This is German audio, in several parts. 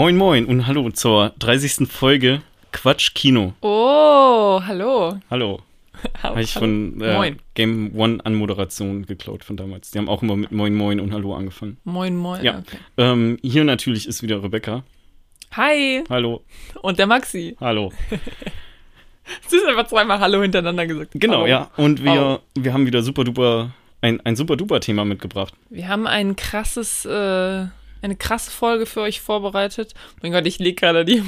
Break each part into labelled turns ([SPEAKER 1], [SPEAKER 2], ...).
[SPEAKER 1] Moin Moin und hallo zur 30. Folge Quatsch Kino.
[SPEAKER 2] Oh, hallo.
[SPEAKER 1] Hallo.
[SPEAKER 2] Hallo,
[SPEAKER 1] Habe ich von äh. Game One Anmoderation geklaut von damals. Die haben auch immer mit Moin Moin und Hallo angefangen.
[SPEAKER 2] Moin, moin.
[SPEAKER 1] Ja.
[SPEAKER 2] Okay.
[SPEAKER 1] Ähm, hier natürlich ist wieder Rebecca.
[SPEAKER 2] Hi.
[SPEAKER 1] Hallo.
[SPEAKER 2] Und der Maxi.
[SPEAKER 1] Hallo.
[SPEAKER 2] Du hast einfach zweimal Hallo hintereinander gesagt.
[SPEAKER 1] Genau,
[SPEAKER 2] Hallo.
[SPEAKER 1] ja. Und wir, wir haben wieder super duper, ein, ein super duper Thema mitgebracht.
[SPEAKER 2] Wir haben ein krasses, äh, eine krasse Folge für euch vorbereitet. Mein Gott, ich lege gerade die,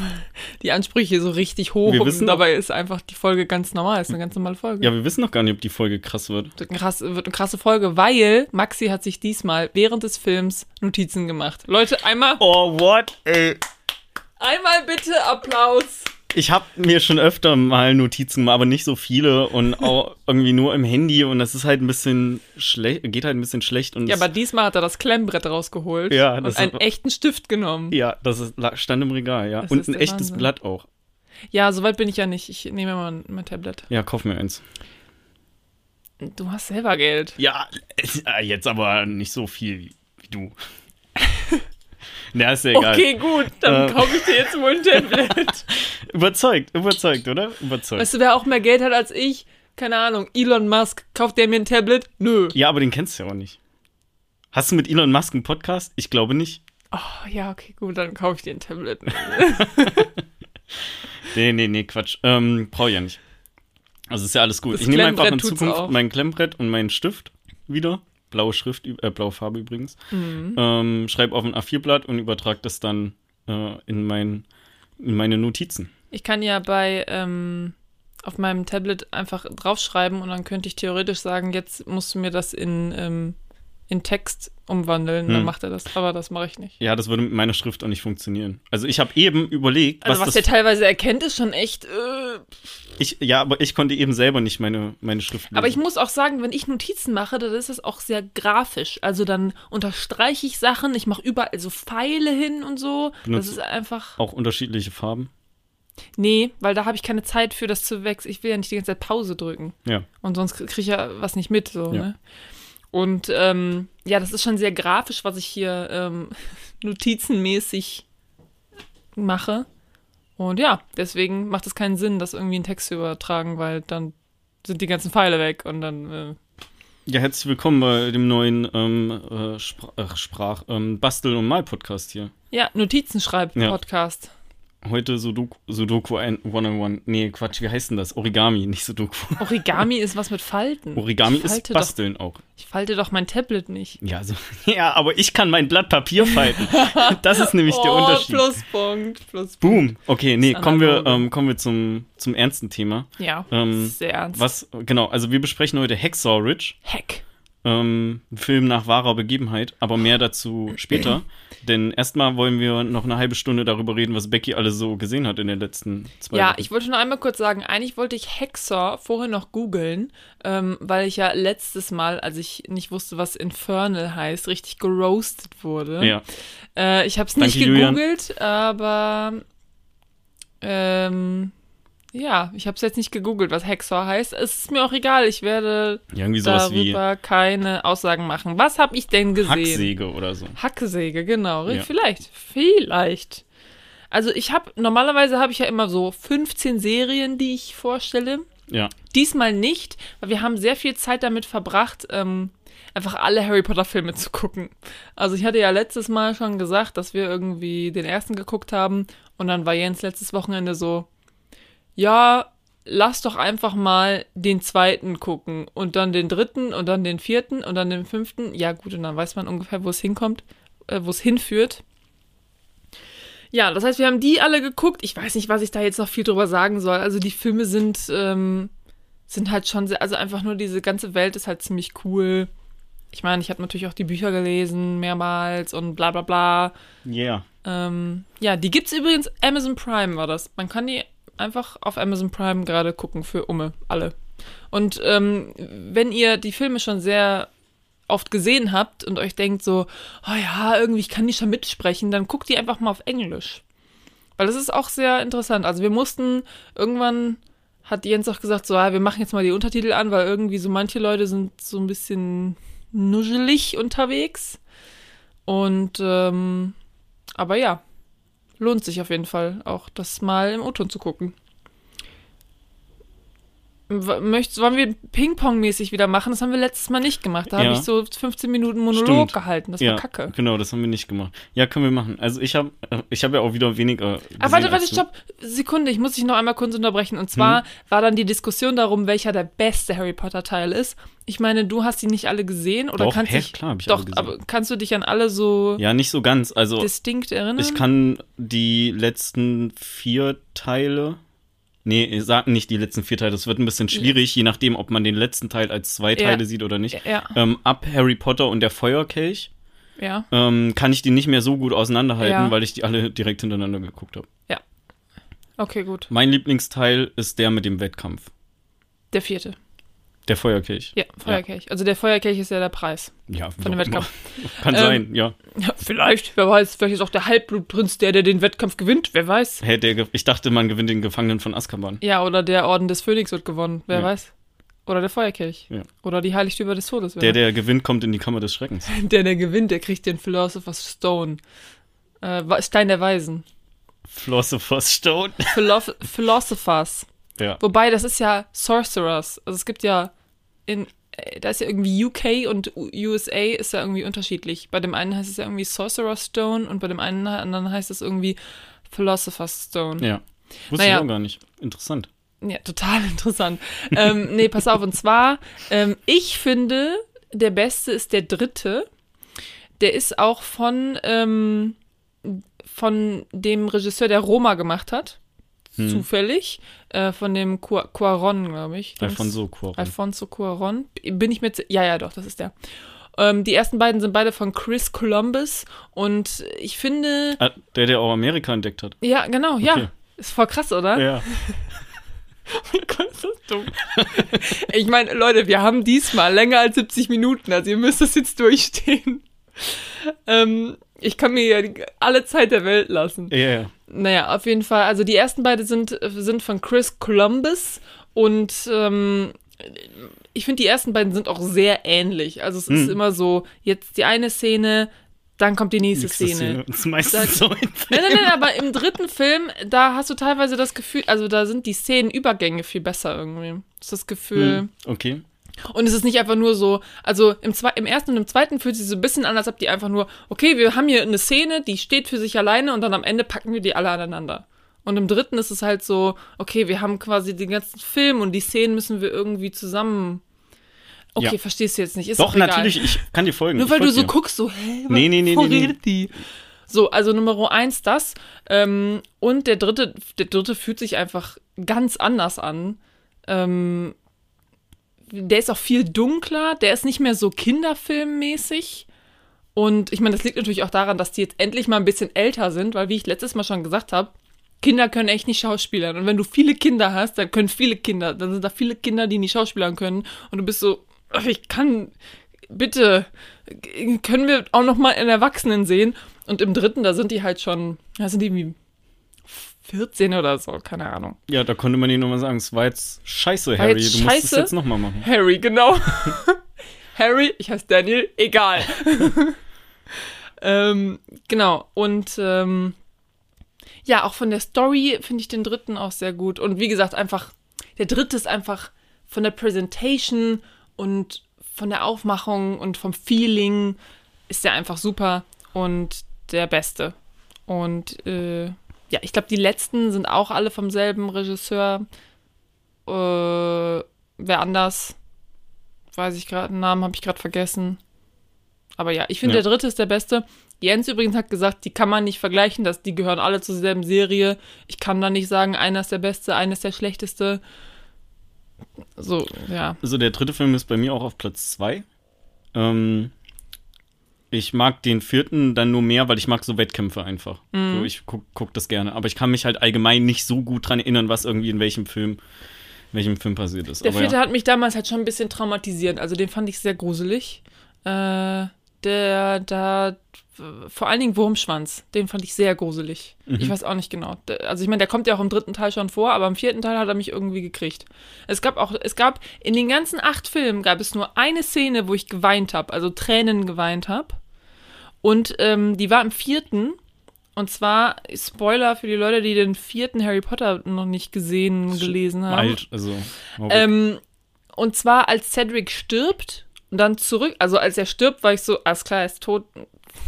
[SPEAKER 2] die Ansprüche so richtig hoch.
[SPEAKER 1] Wir
[SPEAKER 2] und
[SPEAKER 1] wissen
[SPEAKER 2] dabei ist einfach die Folge ganz normal. Ist eine ganz normale Folge.
[SPEAKER 1] Ja, wir wissen noch gar nicht, ob die Folge krass wird.
[SPEAKER 2] Wird, eine krasse, wird eine krasse Folge, weil Maxi hat sich diesmal während des Films Notizen gemacht. Leute, einmal,
[SPEAKER 1] Oh, what? Ey.
[SPEAKER 2] einmal bitte Applaus.
[SPEAKER 1] Ich habe mir schon öfter mal Notizen gemacht, aber nicht so viele und auch irgendwie nur im Handy und das ist halt ein bisschen schlecht, geht halt ein bisschen schlecht und
[SPEAKER 2] Ja, aber diesmal hat er das Klemmbrett rausgeholt
[SPEAKER 1] Ja,
[SPEAKER 2] und einen
[SPEAKER 1] ist-
[SPEAKER 2] echten Stift genommen.
[SPEAKER 1] ja, das ist, stand im Regal, ja.
[SPEAKER 2] Das
[SPEAKER 1] und ein echtes
[SPEAKER 2] Wahnsinn.
[SPEAKER 1] Blatt auch.
[SPEAKER 2] Ja, soweit bin ich ja nicht. Ich nehme mal mein Tablet.
[SPEAKER 1] Ja, kauf mir eins.
[SPEAKER 2] Du hast selber Geld.
[SPEAKER 1] Ja, äh, jetzt aber nicht so viel wie du. Na, ist ja egal.
[SPEAKER 2] Okay, gut, dann
[SPEAKER 1] Ähm.
[SPEAKER 2] kaufe ich dir jetzt wohl ein Tablet.
[SPEAKER 1] Überzeugt, überzeugt, oder? Überzeugt.
[SPEAKER 2] weißt du, wer auch mehr Geld hat als ich? Keine Ahnung. Elon Musk. Kauft der mir ein Tablet? Nö.
[SPEAKER 1] Ja, aber den kennst du ja auch nicht. Hast du mit Elon Musk einen Podcast? Ich glaube nicht.
[SPEAKER 2] Oh, ja, okay, gut, dann kaufe ich dir ein Tablet.
[SPEAKER 1] Nee, nee, nee, Quatsch. Ähm, brauche ich ja nicht. Also ist ja alles gut.
[SPEAKER 2] Das
[SPEAKER 1] ich nehme einfach in Zukunft
[SPEAKER 2] auch.
[SPEAKER 1] mein Klemmbrett und meinen Stift wieder. Blaue Schrift, äh, blaue Farbe übrigens.
[SPEAKER 2] Mhm.
[SPEAKER 1] Ähm, schreib auf ein A4-Blatt und übertrag das dann äh, in, mein, in meine Notizen.
[SPEAKER 2] Ich kann ja bei, ähm, auf meinem Tablet einfach draufschreiben und dann könnte ich theoretisch sagen, jetzt musst du mir das in, ähm, in Text umwandeln. Dann
[SPEAKER 1] Hm.
[SPEAKER 2] macht er das. Aber das mache ich nicht.
[SPEAKER 1] Ja, das würde mit meiner Schrift auch nicht funktionieren. Also ich habe eben überlegt,
[SPEAKER 2] Also
[SPEAKER 1] was,
[SPEAKER 2] was, der teilweise erkennt, ist schon echt. Äh,
[SPEAKER 1] ich, ja, aber ich konnte eben selber nicht meine, meine Schrift lesen.
[SPEAKER 2] Aber ich muss auch sagen, wenn ich Notizen mache, dann ist es auch sehr grafisch. Also dann unterstreiche ich Sachen, ich mache überall so Pfeile hin und so.
[SPEAKER 1] Benutzt-
[SPEAKER 2] das ist einfach.
[SPEAKER 1] auch unterschiedliche Farben.
[SPEAKER 2] Nee, weil da habe ich keine Zeit für das zu wechseln. Ich will ja nicht die ganze Zeit Pause drücken.
[SPEAKER 1] Ja.
[SPEAKER 2] Und sonst kriege ich ja was nicht mit. So,
[SPEAKER 1] Ja.
[SPEAKER 2] ne? Und ähm, ja, das ist schon sehr grafisch, was ich hier ähm, notizenmäßig mache. Und ja, deswegen macht es keinen Sinn, das irgendwie in Text zu übertragen, weil dann sind die ganzen Pfeile weg und dann. Äh,
[SPEAKER 1] Ja, herzlich willkommen bei dem neuen ähm, äh, Spr äh, Sprach ähm, Bastel und Mal Podcast hier.
[SPEAKER 2] ja, Notizenschreib-Podcast.
[SPEAKER 1] Heute Sudoku, Sudoku ein- 101. Nee, Quatsch, wie heißt denn das? Origami, nicht Sudoku.
[SPEAKER 2] Origami ist was mit Falten.
[SPEAKER 1] Origami ist
[SPEAKER 2] falte doch,
[SPEAKER 1] Basteln auch.
[SPEAKER 2] Ich falte doch mein Tablet nicht.
[SPEAKER 1] Ja, so, ja, aber ich kann mein Blatt Papier falten. Das ist nämlich der
[SPEAKER 2] oh,
[SPEAKER 1] Unterschied.
[SPEAKER 2] Pluspunkt, Pluspunkt.
[SPEAKER 1] Boom. Okay, nee, kommen wir, ähm, kommen wir zum, zum ernsten Thema.
[SPEAKER 2] Ja,
[SPEAKER 1] Ähm,
[SPEAKER 2] sehr ernst.
[SPEAKER 1] Was, genau, also wir besprechen heute Hacksaw Ridge.
[SPEAKER 2] Heck.
[SPEAKER 1] Ähm, Film nach wahrer Begebenheit, aber mehr dazu später. Denn erstmal wollen wir noch eine halbe Stunde darüber reden, was Becky alles so gesehen hat in den letzten zwei
[SPEAKER 2] Ja,
[SPEAKER 1] Wochen.
[SPEAKER 2] ich wollte nur einmal kurz sagen, eigentlich wollte ich Hexer vorher noch googeln, ähm, weil ich ja letztes Mal, als ich nicht wusste, was Infernal heißt, richtig geroastet wurde.
[SPEAKER 1] ja.
[SPEAKER 2] Äh, ich habe es nicht
[SPEAKER 1] Julian.
[SPEAKER 2] gegoogelt, aber ähm, ja, ich habe es jetzt nicht gegoogelt, was Hexer heißt. Es ist mir auch egal, ich werde darüber keine Aussagen machen. Was habe ich denn gesehen?
[SPEAKER 1] Hacksäge oder so.
[SPEAKER 2] Hacksäge, genau.
[SPEAKER 1] Ja.
[SPEAKER 2] Vielleicht. Vielleicht. Also ich habe, normalerweise habe ich ja immer so 15 Serien, die ich vorstelle.
[SPEAKER 1] Ja.
[SPEAKER 2] Diesmal nicht, weil wir haben sehr viel Zeit damit verbracht, ähm, einfach alle Harry Potter Filme zu gucken. Also ich hatte ja letztes Mal schon gesagt, dass wir irgendwie den ersten geguckt haben und dann war Jens letztes Wochenende so, ja, lass doch einfach mal den zweiten gucken und dann den dritten und dann den vierten und dann den fünften. Ja gut, und dann weiß man ungefähr, wo es hinkommt, äh, wo es hinführt. Ja, das heißt, wir haben die alle geguckt. Ich weiß nicht, was ich da jetzt noch viel drüber sagen soll. Also die Filme sind, ähm, sind halt schon sehr, also einfach nur diese ganze Welt ist halt ziemlich cool. Ich meine, ich habe natürlich auch die Bücher gelesen, mehrmals und bla bla bla.
[SPEAKER 1] Yeah.
[SPEAKER 2] Ähm, ja, die gibt's übrigens, Amazon Prime war das. Man kann die einfach auf Amazon Prime gerade gucken für Umme, alle. Und ähm, wenn ihr die Filme schon sehr oft gesehen habt und euch denkt so, oh ja, irgendwie, ich kann die schon mitsprechen, dann guckt die einfach mal auf Englisch. Weil das ist auch sehr interessant. Also wir mussten irgendwann hat Jens auch gesagt, so, ja, wir machen jetzt mal die Untertitel an, weil irgendwie so manche Leute sind so ein bisschen nuschelig unterwegs. Und, ähm, aber ja, lohnt sich auf jeden Fall auch, das mal im O-Ton zu gucken. Möchtest, wollen wir Ping-Pong-mäßig wieder machen? Das haben wir letztes Mal nicht gemacht. Da
[SPEAKER 1] Ja.
[SPEAKER 2] habe ich so 15 Minuten Monolog
[SPEAKER 1] Stimmt.
[SPEAKER 2] gehalten. Das
[SPEAKER 1] ja,
[SPEAKER 2] war kacke.
[SPEAKER 1] genau, das haben wir nicht gemacht. Ja, können wir machen. Also ich habe ich hab ja auch wieder weniger gesehen
[SPEAKER 2] warte, warte, stopp. Sekunde, ich muss dich noch einmal kurz unterbrechen. Und zwar war dann die Diskussion darum, welcher der beste Harry Potter-Teil ist. Ich meine, du hast die nicht alle gesehen oder
[SPEAKER 1] Doch,
[SPEAKER 2] kannst
[SPEAKER 1] hä,
[SPEAKER 2] dich.
[SPEAKER 1] klar ich
[SPEAKER 2] doch, aber kannst du dich an alle so
[SPEAKER 1] Ja, nicht so ganz. Also
[SPEAKER 2] distinkt erinnern?
[SPEAKER 1] ich kann die letzten vier Teile. Nee, sag nicht die letzten vier Teile. Das wird ein bisschen schwierig, je nachdem, ob man den letzten Teil als zwei
[SPEAKER 2] Ja.
[SPEAKER 1] Teile sieht oder nicht.
[SPEAKER 2] Ja,
[SPEAKER 1] Ähm, ab Harry Potter und der Feuerkelch
[SPEAKER 2] ja.
[SPEAKER 1] ähm, kann ich die nicht mehr so gut auseinanderhalten,
[SPEAKER 2] Ja.
[SPEAKER 1] weil ich die alle direkt hintereinander geguckt habe.
[SPEAKER 2] Okay, gut.
[SPEAKER 1] Mein Lieblingsteil ist der mit dem Wettkampf.
[SPEAKER 2] Der vierte.
[SPEAKER 1] Der Feuerkelch.
[SPEAKER 2] Ja, Feuerkelch. Also der Feuerkelch ist ja der Preis
[SPEAKER 1] Ja,
[SPEAKER 2] von dem Wettkampf.
[SPEAKER 1] immer. Kann
[SPEAKER 2] Ähm,
[SPEAKER 1] sein, ja.
[SPEAKER 2] Ja, vielleicht, wer weiß. Vielleicht ist auch der Halbblutprinz der, der den Wettkampf gewinnt. Wer weiß.
[SPEAKER 1] Hä, der, ich dachte, man gewinnt den Gefangenen von Azkaban.
[SPEAKER 2] Ja, oder der Orden des Phönix wird gewonnen. Wer
[SPEAKER 1] Ja.
[SPEAKER 2] weiß. Oder der Feuerkelch.
[SPEAKER 1] Ja.
[SPEAKER 2] Oder die Heiligtümer des Todes.
[SPEAKER 1] Der, der gewinnt, kommt in die Kammer des Schreckens.
[SPEAKER 2] Der, der gewinnt, der kriegt den Philosopher's Stone. Äh, Stein der Weisen.
[SPEAKER 1] Philosopher's Stone.
[SPEAKER 2] Philosoph Philosophers.
[SPEAKER 1] Ja.
[SPEAKER 2] Wobei, das ist ja Sorcerers. Also es gibt ja in, äh, da ist ja irgendwie UK und USA ist ja irgendwie unterschiedlich. Bei dem einen heißt es ja irgendwie Sorcerer's Stone und bei dem einen anderen heißt es irgendwie Philosopher's Stone.
[SPEAKER 1] Ja. Wusste
[SPEAKER 2] Naja.
[SPEAKER 1] ich auch gar nicht. Interessant.
[SPEAKER 2] Ja, total interessant. ähm, nee, pass auf, und zwar, ähm, ich finde, der beste ist der dritte. Der ist auch von, ähm, von dem Regisseur, der Roma gemacht hat.
[SPEAKER 1] Hm.
[SPEAKER 2] Zufällig. Äh, von dem Cu- Cuaron, glaube ich.
[SPEAKER 1] Alfonso Cuarón.
[SPEAKER 2] Alfonso Cuaron. Bin ich mit. Ja, ja, doch, das ist der. Ähm, die ersten beiden sind beide von Chris Columbus. Und ich finde.
[SPEAKER 1] Ah, der, der auch Amerika entdeckt hat.
[SPEAKER 2] Ja, genau, ja.
[SPEAKER 1] Okay.
[SPEAKER 2] Ist voll krass, oder?
[SPEAKER 1] Ja.
[SPEAKER 2] mein Gott, ist das dumm. ich meine, Leute, wir haben diesmal länger als 70 Minuten, also ihr müsst das jetzt durchstehen. Ähm, ich kann mir ja alle Zeit der Welt lassen.
[SPEAKER 1] Ja, ja.
[SPEAKER 2] Naja, auf jeden Fall. Also die ersten beiden sind, sind von Chris Columbus und ähm, ich finde, die ersten beiden sind auch sehr ähnlich. Also es ist
[SPEAKER 1] Hm.
[SPEAKER 2] immer so, jetzt die eine Szene, dann kommt die nächste,
[SPEAKER 1] Nächste
[SPEAKER 2] Szene.
[SPEAKER 1] Das ist meistens
[SPEAKER 2] Sag-
[SPEAKER 1] so. in
[SPEAKER 2] Nein, nein, nein, aber im dritten Film, da hast du teilweise das Gefühl, also da sind die Szenenübergänge viel besser irgendwie. Das ist das Gefühl.
[SPEAKER 1] Hm, Okay.
[SPEAKER 2] Und es ist nicht einfach nur so, also im, zwei, im ersten und im zweiten fühlt sich so ein bisschen an, als ob die einfach nur, okay, wir haben hier eine Szene, die steht für sich alleine und dann am Ende packen wir die alle aneinander. Und im dritten ist es halt so, okay, wir haben quasi den ganzen Film und die Szenen müssen wir irgendwie zusammen. Okay,
[SPEAKER 1] Ja.
[SPEAKER 2] verstehst du jetzt nicht. Ist
[SPEAKER 1] Doch, natürlich, ich kann dir folgen.
[SPEAKER 2] Nur weil du
[SPEAKER 1] folg
[SPEAKER 2] so
[SPEAKER 1] dir.
[SPEAKER 2] guckst, so, hä,
[SPEAKER 1] Nee, nee, nee, nee, nee.
[SPEAKER 2] die? So, also Nummer eins das. Ähm, und der dritte, der dritte fühlt sich einfach ganz anders an. Ähm, der ist auch viel dunkler, der ist nicht mehr so kinderfilmmäßig. Und ich meine, das liegt natürlich auch daran, dass die jetzt endlich mal ein bisschen älter sind, weil, wie ich letztes Mal schon gesagt habe, Kinder können echt nicht schauspielern. Und wenn du viele Kinder hast, dann können viele Kinder, dann sind da viele Kinder, die nicht schauspielern können. Und du bist so, ich kann, bitte, können wir auch noch mal einen Erwachsenen sehen? Und im dritten, da sind die halt schon, da sind die irgendwie 14 oder so, keine Ahnung.
[SPEAKER 1] Ja, da konnte man dir nochmal sagen, es war jetzt scheiße, Harry.
[SPEAKER 2] jetzt
[SPEAKER 1] du musst es jetzt nochmal machen.
[SPEAKER 2] Harry, genau. Harry, ich heiße Daniel, egal. ähm, genau, und ähm, ja, auch von der Story finde ich den dritten auch sehr gut. Und wie gesagt, einfach, der dritte ist einfach von der Presentation und von der Aufmachung und vom Feeling ist der einfach super und der beste. Und äh, ja, ich glaube, die letzten sind auch alle vom selben Regisseur. Äh, wer anders? Weiß ich gerade, Namen habe ich gerade vergessen. Aber ja, ich finde,
[SPEAKER 1] Ja.
[SPEAKER 2] der dritte ist der beste. Jens übrigens hat gesagt, die kann man nicht vergleichen, dass die gehören alle zur selben Serie. Ich kann da nicht sagen, einer ist der beste, einer ist der schlechteste. So, ja.
[SPEAKER 1] Also der dritte Film ist bei mir auch auf Platz zwei. Ähm, ich mag den vierten dann nur mehr, weil ich mag so Wettkämpfe einfach.
[SPEAKER 2] Mhm.
[SPEAKER 1] So, ich guck, guck das gerne. Aber ich kann mich halt allgemein nicht so gut dran erinnern, was irgendwie in welchem Film, in welchem Film passiert ist.
[SPEAKER 2] Der
[SPEAKER 1] Aber
[SPEAKER 2] vierte
[SPEAKER 1] ja.
[SPEAKER 2] hat mich damals halt schon ein bisschen traumatisiert. Also den fand ich sehr gruselig. Äh, der, da, vor allen Dingen Wurmschwanz, den fand ich sehr gruselig.
[SPEAKER 1] Mhm.
[SPEAKER 2] Ich weiß auch nicht genau. Also ich meine, der kommt ja auch im dritten Teil schon vor, aber im vierten Teil hat er mich irgendwie gekriegt. Es gab auch, es gab, in den ganzen acht Filmen gab es nur eine Szene, wo ich geweint habe, also Tränen geweint habe. Und ähm, die war im vierten Und zwar, Spoiler für die Leute, die den vierten Harry Potter noch nicht gesehen, gelesen haben.
[SPEAKER 1] Alt, also.
[SPEAKER 2] Ähm, und zwar, als Cedric stirbt und dann zurück, also als er stirbt, war ich so, alles klar, er ist tot,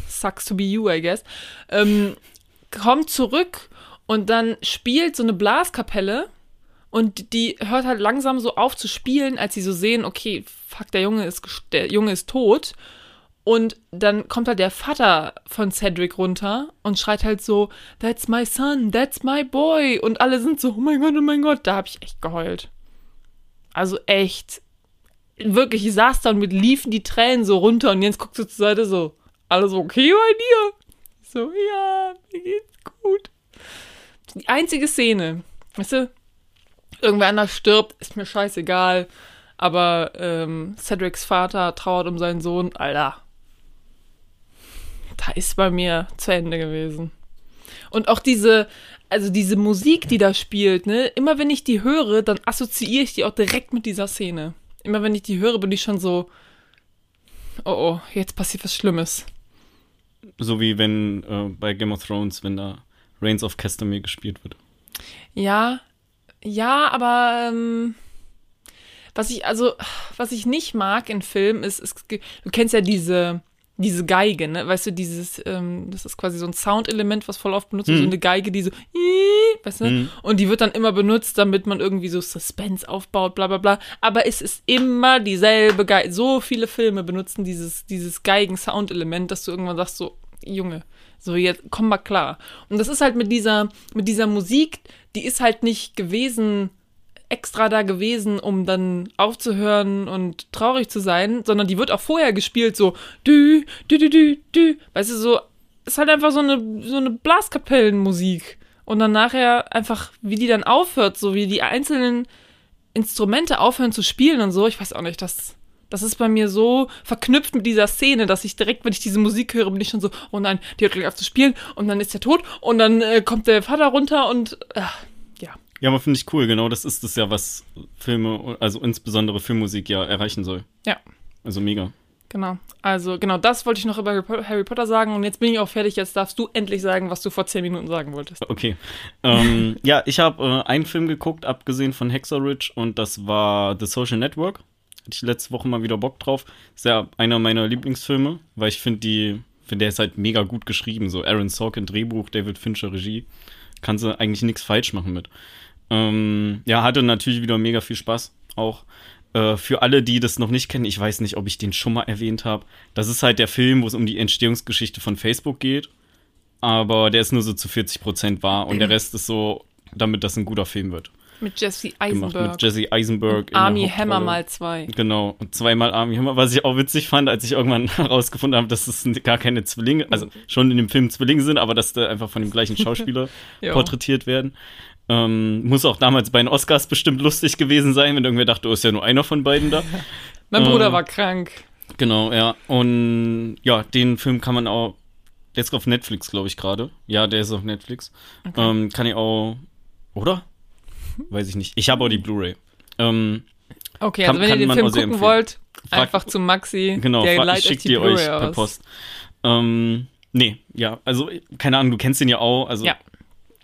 [SPEAKER 2] sucks to be you, I guess. Ähm, kommt zurück und dann spielt so eine Blaskapelle und die hört halt langsam so auf zu spielen, als sie so sehen, okay, fuck, der Junge ist, der Junge ist tot. Und dann kommt halt der Vater von Cedric runter und schreit halt so, That's my son, that's my boy. Und alle sind so, oh mein Gott, oh mein Gott. Da habe ich echt geheult. Also echt. Wirklich, ich saß da und mit liefen die Tränen so runter und Jens guckt so zur Seite so, alles okay bei dir? So, ja, mir geht's gut. Die einzige Szene, weißt du, irgendwer anders stirbt, ist mir scheißegal. Aber ähm, Cedrics Vater trauert um seinen Sohn, Alter. Da ist bei mir zu Ende gewesen. Und auch diese, also diese Musik, die da spielt, ne, immer wenn ich die höre, dann assoziiere ich die auch direkt mit dieser Szene. Immer wenn ich die höre, bin ich schon so, oh oh, jetzt passiert was Schlimmes.
[SPEAKER 1] So wie wenn äh, bei Game of Thrones, wenn da Reigns of Castamere gespielt wird.
[SPEAKER 2] Ja, ja, aber ähm, was ich also, was ich nicht mag in Filmen ist, ist, du kennst ja diese diese Geige, ne? Weißt du, dieses, ähm, das ist quasi so ein Soundelement, was voll oft benutzt wird, so eine Geige, die so, weißt du?
[SPEAKER 1] Mhm.
[SPEAKER 2] Und die wird dann immer benutzt, damit man irgendwie so Suspense aufbaut, bla bla bla. Aber es ist immer dieselbe Geige. So viele Filme benutzen dieses, dieses Geigen-Soundelement, dass du irgendwann sagst, so, Junge, so jetzt komm mal klar. Und das ist halt mit dieser, mit dieser Musik, die ist halt nicht gewesen, extra da gewesen, um dann aufzuhören und traurig zu sein, sondern die wird auch vorher gespielt, so dü, dü, dü, dü, dü. Weißt du, so, ist halt einfach so eine, so eine Blaskapellenmusik. Und dann nachher einfach, wie die dann aufhört, so wie die einzelnen Instrumente aufhören zu spielen und so, ich weiß auch nicht, das, das ist bei mir so verknüpft mit dieser Szene, dass ich direkt, wenn ich diese Musik höre, bin ich schon so, oh nein, die hört gleich auf zu spielen und dann ist er tot und dann äh, kommt der Vater runter und äh, ja.
[SPEAKER 1] Aber finde ich cool, genau das ist es ja, was Filme, also insbesondere Filmmusik ja erreichen soll.
[SPEAKER 2] Ja.
[SPEAKER 1] Also mega.
[SPEAKER 2] Genau. Also, genau, das wollte ich noch über Harry Po- Harry Potter sagen und jetzt bin ich auch fertig. Jetzt darfst du endlich sagen, was du vor zehn Minuten sagen wolltest.
[SPEAKER 1] Okay. ähm, ja, ich habe äh, einen Film geguckt, abgesehen von Hexerridge, und das war The Social Network. Hatte ich letzte Woche mal wieder Bock drauf. Ist ja einer meiner Lieblingsfilme, weil ich finde die, finde der ist halt mega gut geschrieben. So Aaron Sorkin Drehbuch, David Fincher Regie. Kannst du eigentlich nichts falsch machen mit. Ähm, ja, hatte natürlich wieder mega viel Spaß. Auch äh, für alle, die das noch nicht kennen, ich weiß nicht, ob ich den schon mal erwähnt habe. Das ist halt der Film, wo es um die Entstehungsgeschichte von Facebook geht. Aber der ist nur so zu 40 Prozent wahr und der Rest ist so, damit das ein guter Film wird.
[SPEAKER 2] Mit Jesse
[SPEAKER 1] Gemacht
[SPEAKER 2] Eisenberg.
[SPEAKER 1] mit Jesse Eisenberg.
[SPEAKER 2] Army. Hammer mal zwei.
[SPEAKER 1] Genau, und zweimal Army Hammer, was ich auch witzig fand, als ich irgendwann herausgefunden habe, dass es gar keine Zwillinge, also schon in dem Film Zwillinge sind, aber dass da einfach von dem gleichen Schauspieler porträtiert werden. Ähm, muss auch damals bei den Oscars bestimmt lustig gewesen sein, wenn irgendwer dachte, oh, ist ja nur einer von beiden da.
[SPEAKER 2] Mein Bruder
[SPEAKER 1] Ähm,
[SPEAKER 2] war krank.
[SPEAKER 1] Genau, ja. Und ja, den Film kann man auch. Der ist auf Netflix, glaube ich, gerade. Ja, der ist auf Netflix. Ähm, kann ich auch. Oder? Weiß ich nicht. Ich habe auch die Blu-ray. Ähm,
[SPEAKER 2] Okay,
[SPEAKER 1] kann-
[SPEAKER 2] also wenn ihr den Film gucken
[SPEAKER 1] empfehlen.
[SPEAKER 2] wollt,
[SPEAKER 1] Frag-
[SPEAKER 2] einfach zu Maxi.
[SPEAKER 1] genau,
[SPEAKER 2] der
[SPEAKER 1] fra-
[SPEAKER 2] leiht
[SPEAKER 1] ich
[SPEAKER 2] euch Blu-ray
[SPEAKER 1] per
[SPEAKER 2] aus.
[SPEAKER 1] Post. Ähm, nee, ja, also, keine Ahnung, du kennst den ja auch. Also,
[SPEAKER 2] Ja.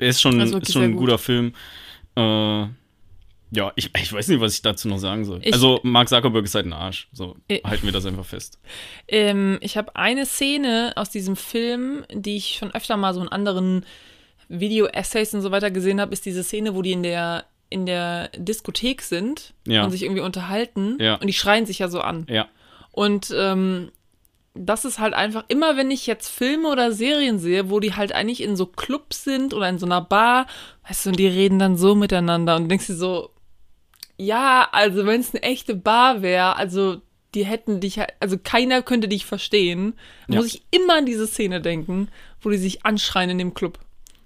[SPEAKER 1] Der ist schon,
[SPEAKER 2] Also
[SPEAKER 1] ist schon ein
[SPEAKER 2] gut.
[SPEAKER 1] guter Film. Äh, ja, ich, ich weiß nicht, was ich dazu noch sagen soll.
[SPEAKER 2] Ich-
[SPEAKER 1] also, Mark Zuckerberg ist halt ein Arsch. So,
[SPEAKER 2] Ich-
[SPEAKER 1] halten wir das einfach fest.
[SPEAKER 2] Ähm, ich habe eine Szene aus diesem Film, die ich schon öfter mal so in anderen Video-Essays und so weiter gesehen habe, ist diese Szene, wo die in der in der Diskothek sind
[SPEAKER 1] Ja.
[SPEAKER 2] und sich irgendwie unterhalten
[SPEAKER 1] Ja.
[SPEAKER 2] und die schreien sich ja so an.
[SPEAKER 1] Ja.
[SPEAKER 2] Und ähm, das ist halt einfach, immer wenn ich jetzt Filme oder Serien sehe, wo die halt eigentlich in so Clubs sind oder in so einer Bar, weißt du, und die reden dann so miteinander und denkst dir so, ja, also wenn es eine echte Bar wäre, also die hätten dich, halt- also keiner könnte dich verstehen,
[SPEAKER 1] Ja.
[SPEAKER 2] muss ich immer an diese Szene denken, wo die sich anschreien in dem Club.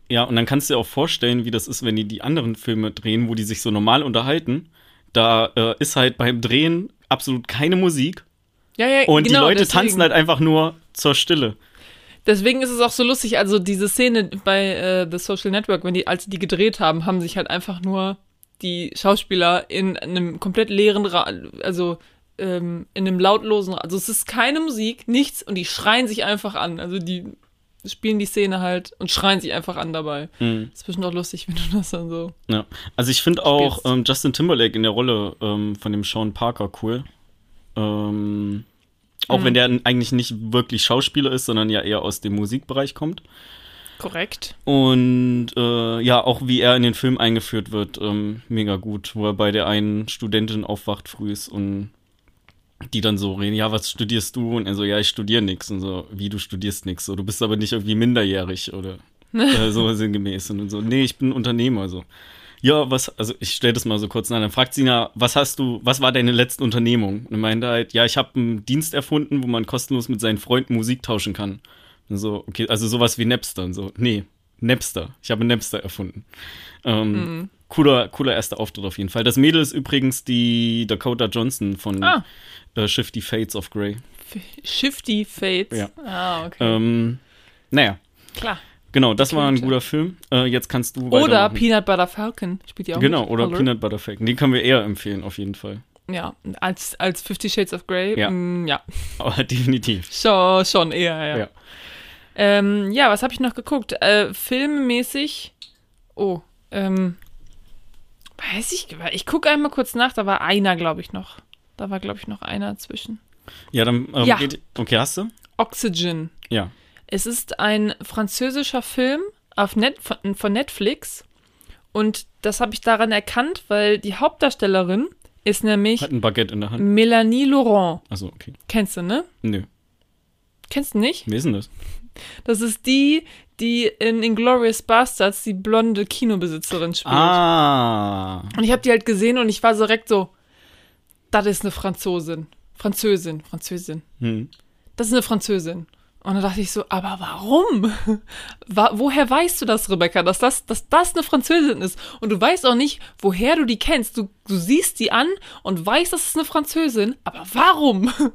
[SPEAKER 1] Ja, und dann kannst du dir auch vorstellen, wie das ist, wenn die die anderen Filme drehen, wo die sich so normal unterhalten. Da äh, ist halt beim Drehen absolut keine Musik
[SPEAKER 2] Ja, ja,
[SPEAKER 1] und
[SPEAKER 2] genau,
[SPEAKER 1] die Leute
[SPEAKER 2] deswegen.
[SPEAKER 1] tanzen halt einfach nur zur Stille.
[SPEAKER 2] Deswegen ist es auch so lustig, also diese Szene bei äh, The Social Network, wenn die, als sie die gedreht haben, haben sich halt einfach nur die Schauspieler in einem komplett leeren, Ra also ähm, in einem lautlosen, Ra also es ist keine Musik, nichts und die schreien sich einfach an. Also die, spielen die Szene halt und schreien sich einfach an dabei.
[SPEAKER 1] Mhm.
[SPEAKER 2] Das ist bestimmt auch lustig, wenn du das dann so.
[SPEAKER 1] Ja. Also ich finde auch ähm, Justin Timberlake in der Rolle ähm, von dem Sean Parker cool. Ähm, auch
[SPEAKER 2] Mhm.
[SPEAKER 1] wenn der eigentlich nicht wirklich Schauspieler ist, sondern ja eher aus dem Musikbereich kommt.
[SPEAKER 2] Korrekt.
[SPEAKER 1] Und äh, ja, auch wie er in den Film eingeführt wird, ähm, mega gut, wo er bei der einen Studentin aufwacht frühs und die dann so reden, ja, was studierst du? Und er so, ja, ich studiere nichts. Und so, wie du studierst nichts? So, du bist aber nicht irgendwie minderjährig oder äh, so sinngemäß. Und so, nee, ich bin Unternehmer. So, ja, was, also ich stelle das mal so kurz nach. Dann fragt sie na, was hast du, was war deine letzte Unternehmung? Und er meinte halt, ja, ich habe einen Dienst erfunden, wo man kostenlos mit seinen Freunden Musik tauschen kann. Und so, okay, also sowas wie Napster und so. Nee, Napster. Ich habe Napster erfunden. Ähm,
[SPEAKER 2] Mhm.
[SPEAKER 1] Cooler, cooler erster Auftritt auf jeden Fall. Das Mädel ist übrigens die Dakota Johnson von
[SPEAKER 2] Ah.
[SPEAKER 1] äh, Shifty Fates of Grey.
[SPEAKER 2] Shifty Fates.
[SPEAKER 1] Ja.
[SPEAKER 2] Ah, okay.
[SPEAKER 1] Ähm, naja,
[SPEAKER 2] Klar.
[SPEAKER 1] Genau, das war ein guter Film. Äh, jetzt kannst du
[SPEAKER 2] Oder. Peanut Butter Falcon spielt die auch
[SPEAKER 1] Genau,
[SPEAKER 2] mit.
[SPEAKER 1] oder
[SPEAKER 2] Hallo?
[SPEAKER 1] Peanut Butter Falcon. Den können wir eher empfehlen, auf jeden Fall.
[SPEAKER 2] Ja, als, als Fifty Shades of Grey.
[SPEAKER 1] Ja.
[SPEAKER 2] mm, ja.
[SPEAKER 1] Aber definitiv.
[SPEAKER 2] Schon, schon eher, ja.
[SPEAKER 1] Ja.
[SPEAKER 2] Ja, ähm, ja was habe ich noch geguckt? Äh, filmmäßig. Oh, ähm. Weiß ich, ich gucke einmal kurz nach, da war einer, glaube ich, noch. Da war, glaube ich, noch einer zwischen.
[SPEAKER 1] Ja, dann ähm,
[SPEAKER 2] Ja.
[SPEAKER 1] geht. Okay, hast du?
[SPEAKER 2] Oxygen.
[SPEAKER 1] Ja.
[SPEAKER 2] Es ist ein französischer Film auf Net von, Netflix. Und das habe ich daran erkannt, weil die Hauptdarstellerin ist nämlich
[SPEAKER 1] Hat ein Baguette in der Hand.
[SPEAKER 2] Melanie Laurent.
[SPEAKER 1] Achso, okay.
[SPEAKER 2] Kennst du, ne?
[SPEAKER 1] Nö.
[SPEAKER 2] Kennst du nicht?
[SPEAKER 1] Wer ist denn das?
[SPEAKER 2] Das ist die, die in Inglourious Bastards die blonde Kinobesitzerin spielt.
[SPEAKER 1] Ah.
[SPEAKER 2] Und ich habe die halt gesehen und ich war so direkt so, das ist eine Franzosin. Französin, Französin.
[SPEAKER 1] Hm.
[SPEAKER 2] Das ist eine Französin. Und dann dachte ich so, aber warum? Wa woher weißt du das, Rebecca, dass das, dass das eine Französin ist? Und du weißt auch nicht, woher du die kennst. Du, du siehst die an und weißt, das ist eine Französin, aber warum?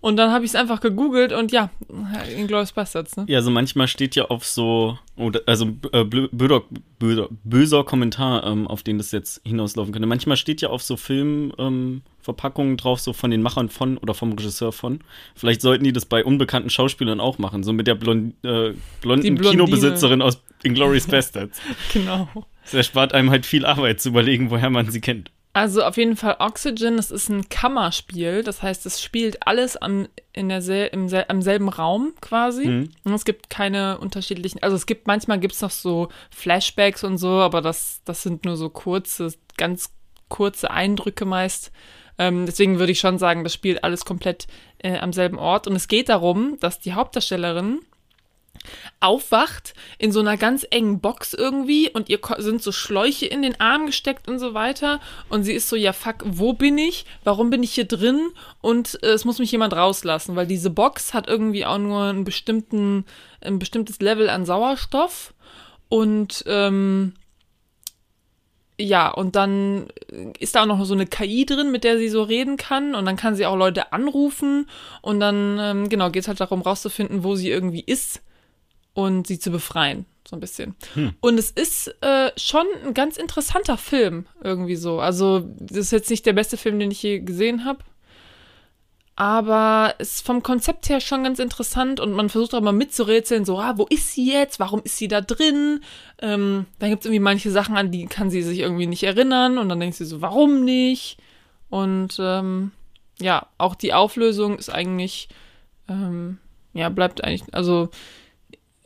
[SPEAKER 2] Und dann habe ich es einfach gegoogelt und ja, Inglourious Bastards, ne?
[SPEAKER 1] Ja, also manchmal steht ja auf so, oder, also äh, böser Kommentar, ähm, auf den das jetzt hinauslaufen könnte. Manchmal steht ja auf so Filmverpackungen ähm, drauf, so von den Machern von oder vom Regisseur von. Vielleicht sollten die das bei unbekannten Schauspielern auch machen, so mit der blond, äh, blonden. Kinobesitzerin aus Inglourious Bastards.
[SPEAKER 2] Genau.
[SPEAKER 1] Das erspart einem halt viel Arbeit zu überlegen, woher man sie kennt.
[SPEAKER 2] Also auf jeden Fall Oxygen, das ist ein Kammerspiel. Das heißt, es spielt alles am, in der sel im sel am selben Raum quasi.
[SPEAKER 1] Mhm.
[SPEAKER 2] Und es gibt keine unterschiedlichen, also es gibt, manchmal gibt es noch so Flashbacks und so, aber das, das sind nur so kurze, ganz kurze Eindrücke meist. Ähm, deswegen würde ich schon sagen, das spielt alles komplett äh, am selben Ort. Und es geht darum, dass die Hauptdarstellerin aufwacht in so einer ganz engen Box irgendwie und ihr sind so Schläuche in den Arm gesteckt und so weiter und sie ist so, ja fuck, wo bin ich? Warum bin ich hier drin? Und äh, es muss mich jemand rauslassen, weil diese Box hat irgendwie auch nur einen bestimmten, ein bestimmtes Level an Sauerstoff und ähm, ja, und dann ist da auch noch so eine KI drin, mit der sie so reden kann. Und dann kann sie auch Leute anrufen. Und dann, ähm, genau, geht es halt darum, rauszufinden, wo sie irgendwie ist und sie zu befreien. So ein bisschen. Und es ist äh, schon ein ganz interessanter Film, irgendwie so. Also, das ist jetzt nicht der beste Film, den ich je gesehen habe. Aber es ist vom Konzept her schon ganz interessant und man versucht auch mal mitzurätseln, so, ah, wo ist sie jetzt? Warum ist sie da drin? Ähm, dann gibt es irgendwie manche Sachen, an die kann sie sich irgendwie nicht erinnern und dann denkt sie so, warum nicht? Und ähm, ja, auch die Auflösung ist eigentlich, ähm, ja, bleibt eigentlich, also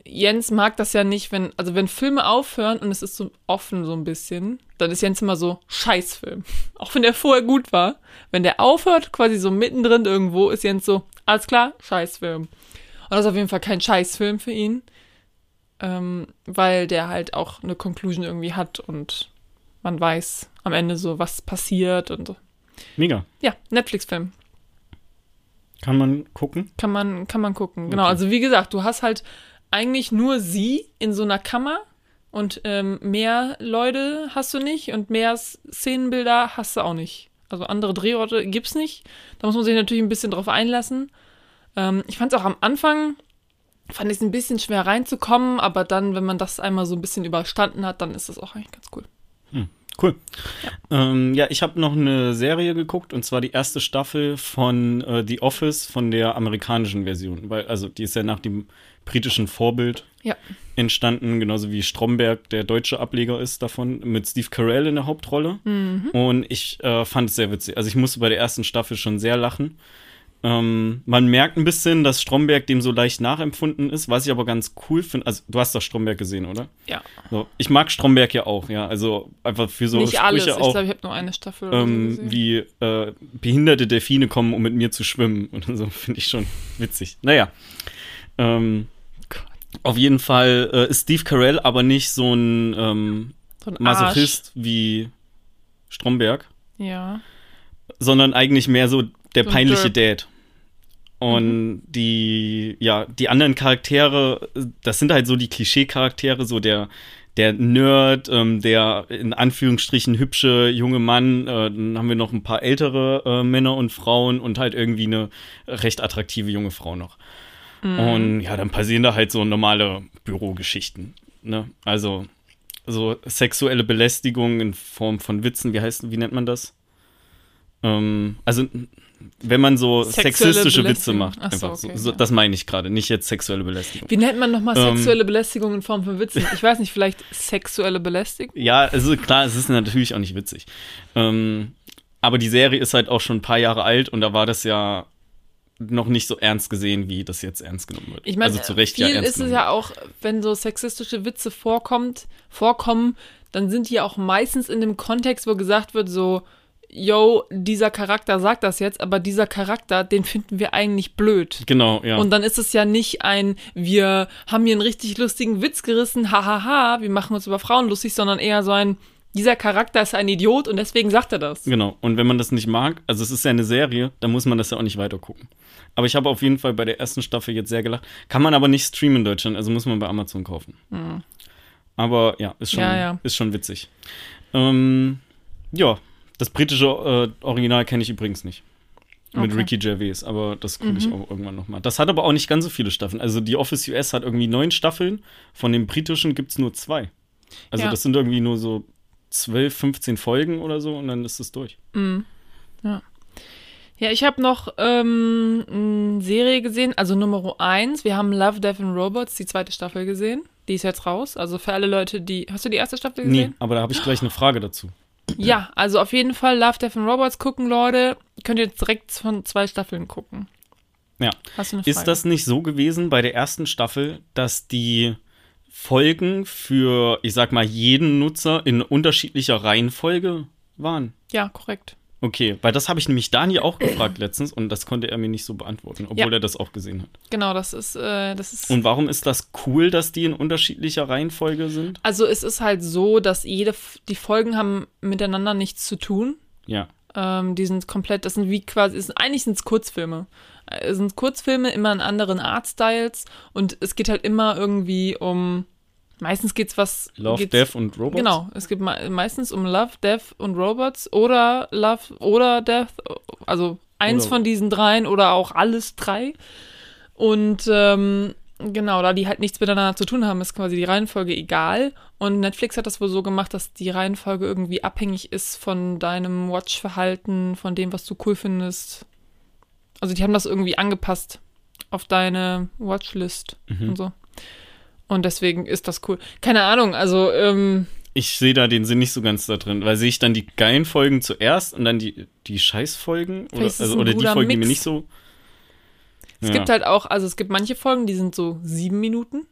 [SPEAKER 2] Jens mag das ja nicht, wenn, also wenn Filme aufhören und es ist so offen so ein bisschen, dann ist Jens immer so, Scheißfilm. Auch wenn der vorher gut war. Wenn der aufhört, quasi so mittendrin irgendwo, ist Jens so, alles klar, Scheißfilm. Und das ist auf jeden Fall kein Scheißfilm für ihn. Ähm, weil der halt auch eine Conclusion irgendwie hat und man weiß am Ende so, was passiert und so.
[SPEAKER 1] Mega.
[SPEAKER 2] Ja, Netflix-Film.
[SPEAKER 1] Kann man gucken?
[SPEAKER 2] Kann man, kann man gucken. Genau,
[SPEAKER 1] Okay.
[SPEAKER 2] also wie gesagt, du hast halt eigentlich nur sie in so einer Kammer und ähm, mehr Leute hast du nicht und mehr Szenenbilder hast du auch nicht. Also andere Drehorte gibt's nicht. Da muss man sich natürlich ein bisschen drauf einlassen. Ähm, ich fand es auch am Anfang, fand ich es ein bisschen schwer reinzukommen, aber dann, wenn man das einmal so ein bisschen überstanden hat, dann ist das auch eigentlich ganz cool.
[SPEAKER 1] Cool. Ja, ähm, ja ich habe noch eine Serie geguckt und zwar die erste Staffel von äh, The Office von der amerikanischen Version, weil also die ist ja nach dem britischen Vorbild
[SPEAKER 2] Ja.
[SPEAKER 1] entstanden, genauso wie Stromberg der deutsche Ableger ist davon, mit Steve Carell in der Hauptrolle. Und ich äh, fand es sehr witzig. Also ich musste bei der ersten Staffel schon sehr lachen. Ähm, man merkt ein bisschen, dass Stromberg dem so leicht nachempfunden ist, was ich aber ganz cool finde. Also du hast doch Stromberg gesehen, oder?
[SPEAKER 2] Ja.
[SPEAKER 1] So, ich mag Stromberg ja auch, ja. Also einfach für so
[SPEAKER 2] Nicht alles.
[SPEAKER 1] Sprüche
[SPEAKER 2] Ich
[SPEAKER 1] auch.
[SPEAKER 2] glaube, ich habe nur eine Staffel so
[SPEAKER 1] ähm,
[SPEAKER 2] gesehen.
[SPEAKER 1] wie äh, behinderte Delfine kommen, um mit mir zu schwimmen und so, finde ich schon witzig. Naja. Ähm, auf jeden Fall äh, ist Steve Carell aber nicht so ein ähm,
[SPEAKER 2] So ein
[SPEAKER 1] Masochist wie Stromberg.
[SPEAKER 2] Ja.
[SPEAKER 1] sondern eigentlich mehr so der
[SPEAKER 2] So ein
[SPEAKER 1] peinliche. Dad. Und die, ja, die anderen Charaktere, das sind halt so die Klischee-Charaktere, so der, der Nerd, ähm, der in Anführungsstrichen hübsche junge Mann, äh, dann haben wir noch ein paar ältere äh, Männer und Frauen und halt irgendwie eine recht attraktive junge Frau noch. Und ja, dann passieren da halt so normale Bürogeschichten. Ne? Also so sexuelle Belästigung in Form von Witzen, wie heißt, wie nennt man das? Ähm, also wenn man so
[SPEAKER 2] Sexuelle
[SPEAKER 1] sexistische Witze macht,
[SPEAKER 2] Ach so,
[SPEAKER 1] einfach so,
[SPEAKER 2] okay,
[SPEAKER 1] so
[SPEAKER 2] ja.
[SPEAKER 1] das meine ich gerade, nicht jetzt sexuelle Belästigung.
[SPEAKER 2] Wie nennt man nochmal
[SPEAKER 1] Ähm,
[SPEAKER 2] sexuelle Belästigung in Form von Witzen? Ich weiß nicht, vielleicht sexuelle Belästigung?
[SPEAKER 1] Ja, also klar, es ist natürlich auch nicht witzig. Ähm, aber die Serie ist halt auch schon ein paar Jahre alt und da war das ja noch nicht so ernst gesehen, wie das jetzt ernst genommen wird.
[SPEAKER 2] Ich meine,
[SPEAKER 1] also zu Recht
[SPEAKER 2] viel
[SPEAKER 1] ja ernst
[SPEAKER 2] ist es ja auch, wenn so sexistische Witze vorkommt, vorkommen, dann sind die auch meistens in dem Kontext, wo gesagt wird, so, yo, dieser Charakter sagt das jetzt, aber dieser Charakter, den finden wir eigentlich blöd.
[SPEAKER 1] Genau, ja.
[SPEAKER 2] Und dann ist es ja nicht ein, wir haben hier einen richtig lustigen Witz gerissen, hahaha, wir machen uns über Frauen lustig, sondern eher so ein, dieser Charakter ist ein Idiot und deswegen sagt er das.
[SPEAKER 1] Genau. Und wenn man das nicht mag, also es ist ja eine Serie, dann muss man das ja auch nicht weiter gucken. Aber ich habe auf jeden Fall bei der ersten Staffel jetzt sehr gelacht. Kann man aber nicht streamen in Deutschland, also muss man bei Amazon kaufen. Aber ja, ist schon.
[SPEAKER 2] Ja, ja.
[SPEAKER 1] Ist schon witzig. Ähm, ja, das britische äh, Original kenne ich übrigens nicht. Mit
[SPEAKER 2] Okay. Mhm.
[SPEAKER 1] Ricky Gervais, aber das gucke ich auch irgendwann nochmal. Das hat aber auch nicht ganz so viele Staffeln. Also die Office US hat irgendwie neun Staffeln, von dem britischen gibt es nur zwei. Also
[SPEAKER 2] Ja.
[SPEAKER 1] das sind irgendwie nur so 12, 15 Folgen oder so und dann ist es durch.
[SPEAKER 2] Ja, ich habe noch ähm, eine Serie gesehen, also Nummer 1. Wir haben Love, Death and Robots, die zweite Staffel gesehen. Die ist jetzt raus. Also für alle Leute, die. Hast du die erste Staffel
[SPEAKER 1] Nee,
[SPEAKER 2] gesehen?
[SPEAKER 1] aber da habe ich gleich eine Frage dazu.
[SPEAKER 2] Ja, also auf jeden Fall Love, Death and Robots gucken, Leute. Könnt ihr jetzt direkt von zwei Staffeln gucken.
[SPEAKER 1] Ja.
[SPEAKER 2] Hast du eine Frage?
[SPEAKER 1] Ist das nicht so gewesen bei der ersten Staffel, dass die Folgen für, ich sag mal, jeden Nutzer in unterschiedlicher Reihenfolge waren?
[SPEAKER 2] Ja, korrekt.
[SPEAKER 1] Okay, weil das habe ich nämlich Dani auch gefragt letztens und das konnte er mir nicht so beantworten, obwohl
[SPEAKER 2] Ja.
[SPEAKER 1] er das auch gesehen hat.
[SPEAKER 2] Genau, das ist, äh, das ist.
[SPEAKER 1] Und warum ist das cool, dass die in unterschiedlicher Reihenfolge sind?
[SPEAKER 2] also es ist halt so, dass jede, die Folgen haben miteinander nichts zu tun.
[SPEAKER 1] Ja.
[SPEAKER 2] Ähm, die sind komplett, das sind wie quasi, es sind, eigentlich sind es Kurzfilme. Äh, Es sind Kurzfilme, immer in anderen Artstyles und es geht halt immer irgendwie um, meistens geht's was.
[SPEAKER 1] Love,
[SPEAKER 2] geht's,
[SPEAKER 1] Death und Robots?
[SPEAKER 2] Genau, es geht me meistens um Love, Death und Robots oder Love oder Death, also eins
[SPEAKER 1] Oder-
[SPEAKER 2] von diesen dreien oder auch alles drei. Und ähm, genau, da die halt nichts miteinander zu tun haben, ist quasi die Reihenfolge egal. Und Netflix hat das wohl so gemacht, dass die Reihenfolge irgendwie abhängig ist von deinem Watch-Verhalten, von dem, was du cool findest. Also die haben das irgendwie angepasst auf deine Watchlist
[SPEAKER 1] Mhm.
[SPEAKER 2] und so. Und deswegen ist das cool. Keine Ahnung, also ähm,
[SPEAKER 1] Ich sehe da den Sinn nicht so ganz da drin, weil sehe ich dann die geilen Folgen zuerst und dann die, die Scheißfolgen? Oder, also, oder die Folgen, die mir
[SPEAKER 2] Mix.
[SPEAKER 1] nicht so.
[SPEAKER 2] Es
[SPEAKER 1] Ja.
[SPEAKER 2] gibt halt auch, also es gibt manche Folgen, die sind so sieben Minuten.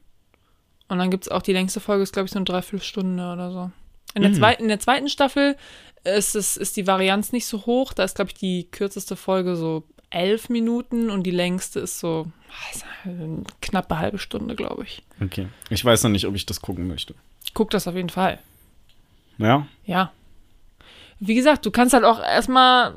[SPEAKER 2] Und dann gibt es auch die längste Folge, ist glaube ich so eine Dreiviertelstunde oder so. In der,
[SPEAKER 1] Mhm.
[SPEAKER 2] zweiten, in der zweiten Staffel ist, es, ist die Varianz nicht so hoch. Da ist, glaube ich, die kürzeste Folge so elf Minuten und die längste ist so ist eine knappe halbe Stunde, glaube ich.
[SPEAKER 1] Okay. Ich weiß noch nicht, ob ich das gucken möchte.
[SPEAKER 2] Guck das auf jeden Fall.
[SPEAKER 1] Ja?
[SPEAKER 2] Ja. Wie gesagt, du kannst halt auch erstmal,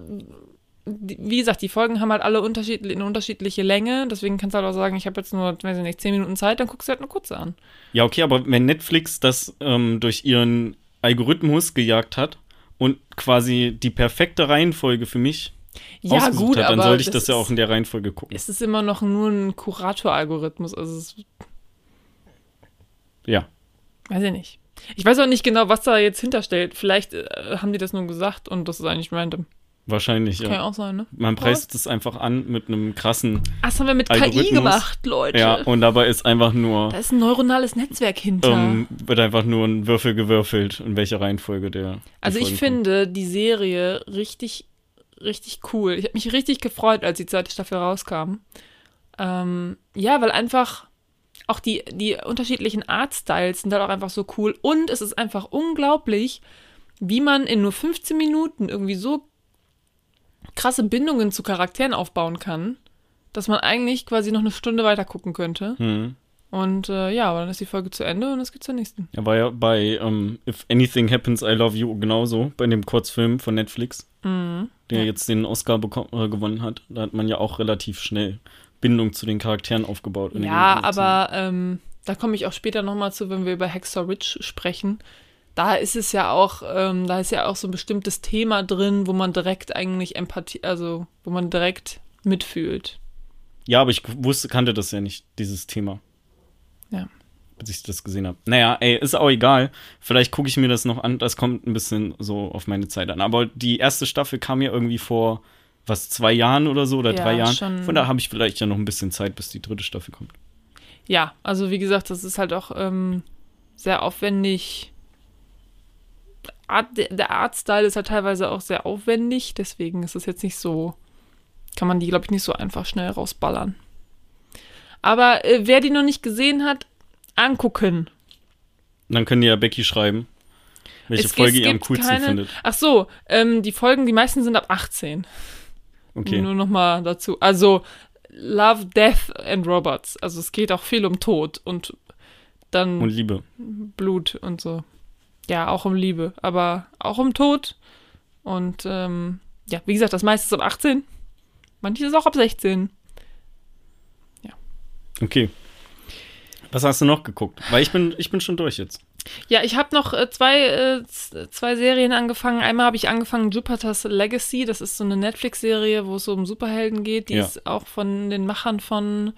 [SPEAKER 2] wie gesagt, die Folgen haben halt alle unterschiedlich, eine unterschiedliche Länge, deswegen kannst du halt auch sagen, ich habe jetzt nur, weiß ich nicht, zehn Minuten Zeit, dann guckst du halt eine kurze an.
[SPEAKER 1] Ja, okay, aber wenn Netflix das ähm, durch ihren Algorithmus gejagt hat und quasi die perfekte Reihenfolge für mich
[SPEAKER 2] Ja, gut,
[SPEAKER 1] hat, dann
[SPEAKER 2] aber
[SPEAKER 1] sollte ich das, ja auch in der Reihenfolge gucken.
[SPEAKER 2] Es ist immer noch nur ein Kurator-Algorithmus, also
[SPEAKER 1] Ja.
[SPEAKER 2] weiß ich nicht. Ich weiß auch nicht genau, was da jetzt hinterstellt. Vielleicht äh, haben die das nur gesagt und das ist eigentlich random.
[SPEAKER 1] Wahrscheinlich, ja.
[SPEAKER 2] Kann ja auch sein, ne?
[SPEAKER 1] Man preist es einfach an mit einem krassen.
[SPEAKER 2] Ach, das haben wir mit KI gemacht, Leute.
[SPEAKER 1] Ja, und dabei ist einfach nur.
[SPEAKER 2] da ist ein neuronales Netzwerk hinter.
[SPEAKER 1] Ähm, wird einfach nur ein Würfel gewürfelt, in welcher Reihenfolge der.
[SPEAKER 2] also ich finde die Serie richtig, richtig cool. Ich habe mich richtig gefreut, als die zweite Staffel rauskam. Ähm, ja, weil einfach auch die, die unterschiedlichen Artstyles sind halt auch einfach so cool. Und es ist einfach unglaublich, wie man in nur 15 Minuten irgendwie so krasse Bindungen zu Charakteren aufbauen kann, dass man eigentlich quasi noch eine Stunde weiter gucken könnte.
[SPEAKER 1] kommen. Hm.
[SPEAKER 2] Und äh, ja, aber dann ist die Folge zu Ende und es geht zur nächsten.
[SPEAKER 1] Ja, war ja bei ähm, If Anything Happens, I Love You genauso, bei dem Kurzfilm von Netflix,
[SPEAKER 2] Mhm.
[SPEAKER 1] der
[SPEAKER 2] Ja.
[SPEAKER 1] jetzt den Oscar äh, gewonnen hat. Da hat man ja auch relativ schnell Bindung zu den Charakteren aufgebaut.
[SPEAKER 2] Ja, aber ähm, da komme ich auch später nochmal zu, wenn wir über Hexer Rich sprechen. Da ist es ja auch, ähm, da ist ja auch so ein bestimmtes Thema drin, wo man direkt eigentlich Empathie, also wo man direkt mitfühlt.
[SPEAKER 1] Ja, aber ich wusste, kannte das ja nicht, dieses Thema.
[SPEAKER 2] Ja.
[SPEAKER 1] Bis ich das gesehen habe. Naja, ey, ist auch egal. Vielleicht gucke ich mir das noch an. Das kommt ein bisschen so auf meine Zeit an. Aber die erste Staffel kam ja irgendwie vor, was, zwei Jahren oder so oder
[SPEAKER 2] Ja,
[SPEAKER 1] drei Jahren.
[SPEAKER 2] schon.
[SPEAKER 1] Von da habe ich vielleicht ja noch ein bisschen Zeit, bis die dritte Staffel kommt.
[SPEAKER 2] Ja, also wie gesagt, das ist halt auch ähm, sehr aufwendig. Art, der Artstyle ist halt teilweise auch sehr aufwendig, deswegen ist es jetzt nicht so, kann man die, glaube ich, nicht so einfach schnell rausballern. Aber äh, wer die noch nicht gesehen hat, angucken.
[SPEAKER 1] Dann können die ja Becky schreiben, welche
[SPEAKER 2] Es-
[SPEAKER 1] Folge
[SPEAKER 2] es
[SPEAKER 1] ihr am coolsten
[SPEAKER 2] keine-
[SPEAKER 1] findet.
[SPEAKER 2] Ach so, ähm, die Folgen, die meisten sind ab 18.
[SPEAKER 1] Okay.
[SPEAKER 2] Nur noch mal dazu. Also Love, Death and Robots. Also es geht auch viel um Tod und dann
[SPEAKER 1] Und Liebe.
[SPEAKER 2] Blut und so. Ja, auch um Liebe, aber auch um Tod. Und ähm, ja, wie gesagt, das meiste ist ab 18. Manches auch ab 16.
[SPEAKER 1] Okay. Was hast du noch geguckt? Weil ich bin, ich bin schon durch jetzt.
[SPEAKER 2] Ja, ich habe noch äh, zwei, äh, zwei Serien angefangen. Einmal habe ich angefangen Jupiter's Legacy. Das ist so eine Netflix-Serie, wo es so um Superhelden geht. Die
[SPEAKER 1] Ja.
[SPEAKER 2] ist auch von den Machern von.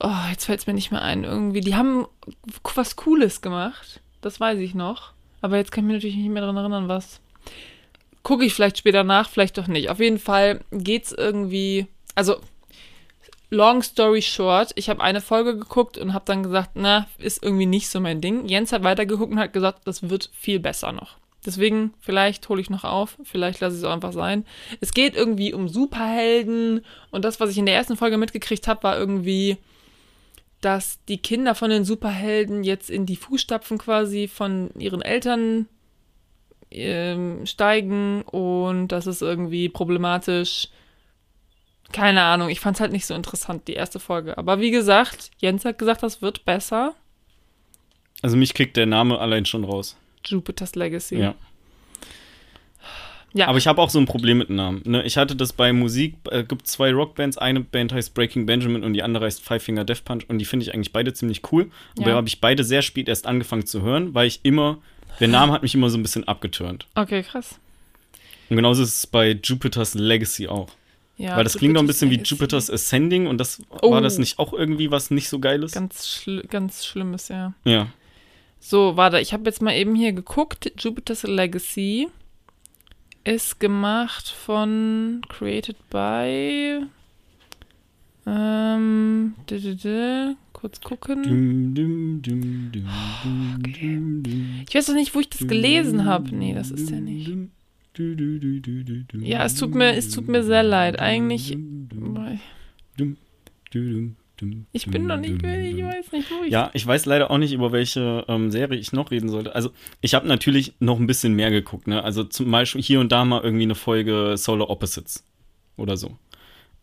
[SPEAKER 2] Oh, jetzt fällt es mir nicht mehr ein. Irgendwie, die haben was Cooles gemacht. Das weiß ich noch. Aber jetzt kann ich mich natürlich nicht mehr daran erinnern, was. Gucke ich vielleicht später nach, vielleicht doch nicht. Auf jeden Fall geht's irgendwie. Also, long story short, ich habe eine Folge geguckt und habe dann gesagt, na, ist irgendwie nicht so mein Ding. Jens hat weitergeguckt und hat gesagt, das wird viel besser noch. Deswegen, vielleicht hole ich noch auf, vielleicht lasse ich es auch einfach sein. Es geht irgendwie um Superhelden und das, was ich in der ersten Folge mitgekriegt habe, war irgendwie, dass die Kinder von den Superhelden jetzt in die Fußstapfen quasi von ihren Eltern ähm, steigen und das ist irgendwie problematisch. Keine Ahnung, ich fand es halt nicht so interessant, die erste Folge. Aber wie gesagt, Jens hat gesagt, das wird besser.
[SPEAKER 1] Also mich kriegt der Name allein schon raus.
[SPEAKER 2] Jupiter's Legacy.
[SPEAKER 1] Ja.
[SPEAKER 2] Ja.
[SPEAKER 1] Aber ich habe auch so ein Problem mit Namen. Ne? Ich hatte das bei Musik, äh, gibt zwei Rockbands, eine Band heißt Breaking Benjamin und die andere heißt Five Finger Death Punch und die finde ich eigentlich beide ziemlich cool. Aber
[SPEAKER 2] Ja.
[SPEAKER 1] habe ich beide sehr spät erst angefangen zu hören, weil ich immer, der Name hat mich immer so ein bisschen abgeturnt.
[SPEAKER 2] Okay, krass.
[SPEAKER 1] Und genauso ist es bei Jupiter's Legacy auch.
[SPEAKER 2] Ja,
[SPEAKER 1] weil das klingt doch ein
[SPEAKER 2] Jupiter's
[SPEAKER 1] bisschen wie
[SPEAKER 2] Legacy.
[SPEAKER 1] Jupiter's Ascending und das
[SPEAKER 2] Oh.
[SPEAKER 1] war das nicht auch irgendwie was nicht so Geiles?
[SPEAKER 2] Ganz, schl ganz Schlimmes, ja.
[SPEAKER 1] ja.
[SPEAKER 2] So, warte, ich habe jetzt mal eben hier geguckt. Jupiter's Legacy ist gemacht von, created by, ähm, d -d -d, kurz gucken.
[SPEAKER 1] Dum, dum, dum, dum, dum.
[SPEAKER 2] Ich weiß doch nicht, wo ich das gelesen habe. Nee, das ist ja nicht. Ja, es tut mir, es tut mir sehr leid. Eigentlich, ich bin noch nicht, ich weiß nicht, wo ich.
[SPEAKER 1] Ja, ich weiß leider auch nicht, über welche ähm, Serie ich noch reden sollte. Also, ich habe natürlich noch ein bisschen mehr geguckt, ne? Also zum Beispiel hier und da mal irgendwie eine Folge Solar Opposites oder so.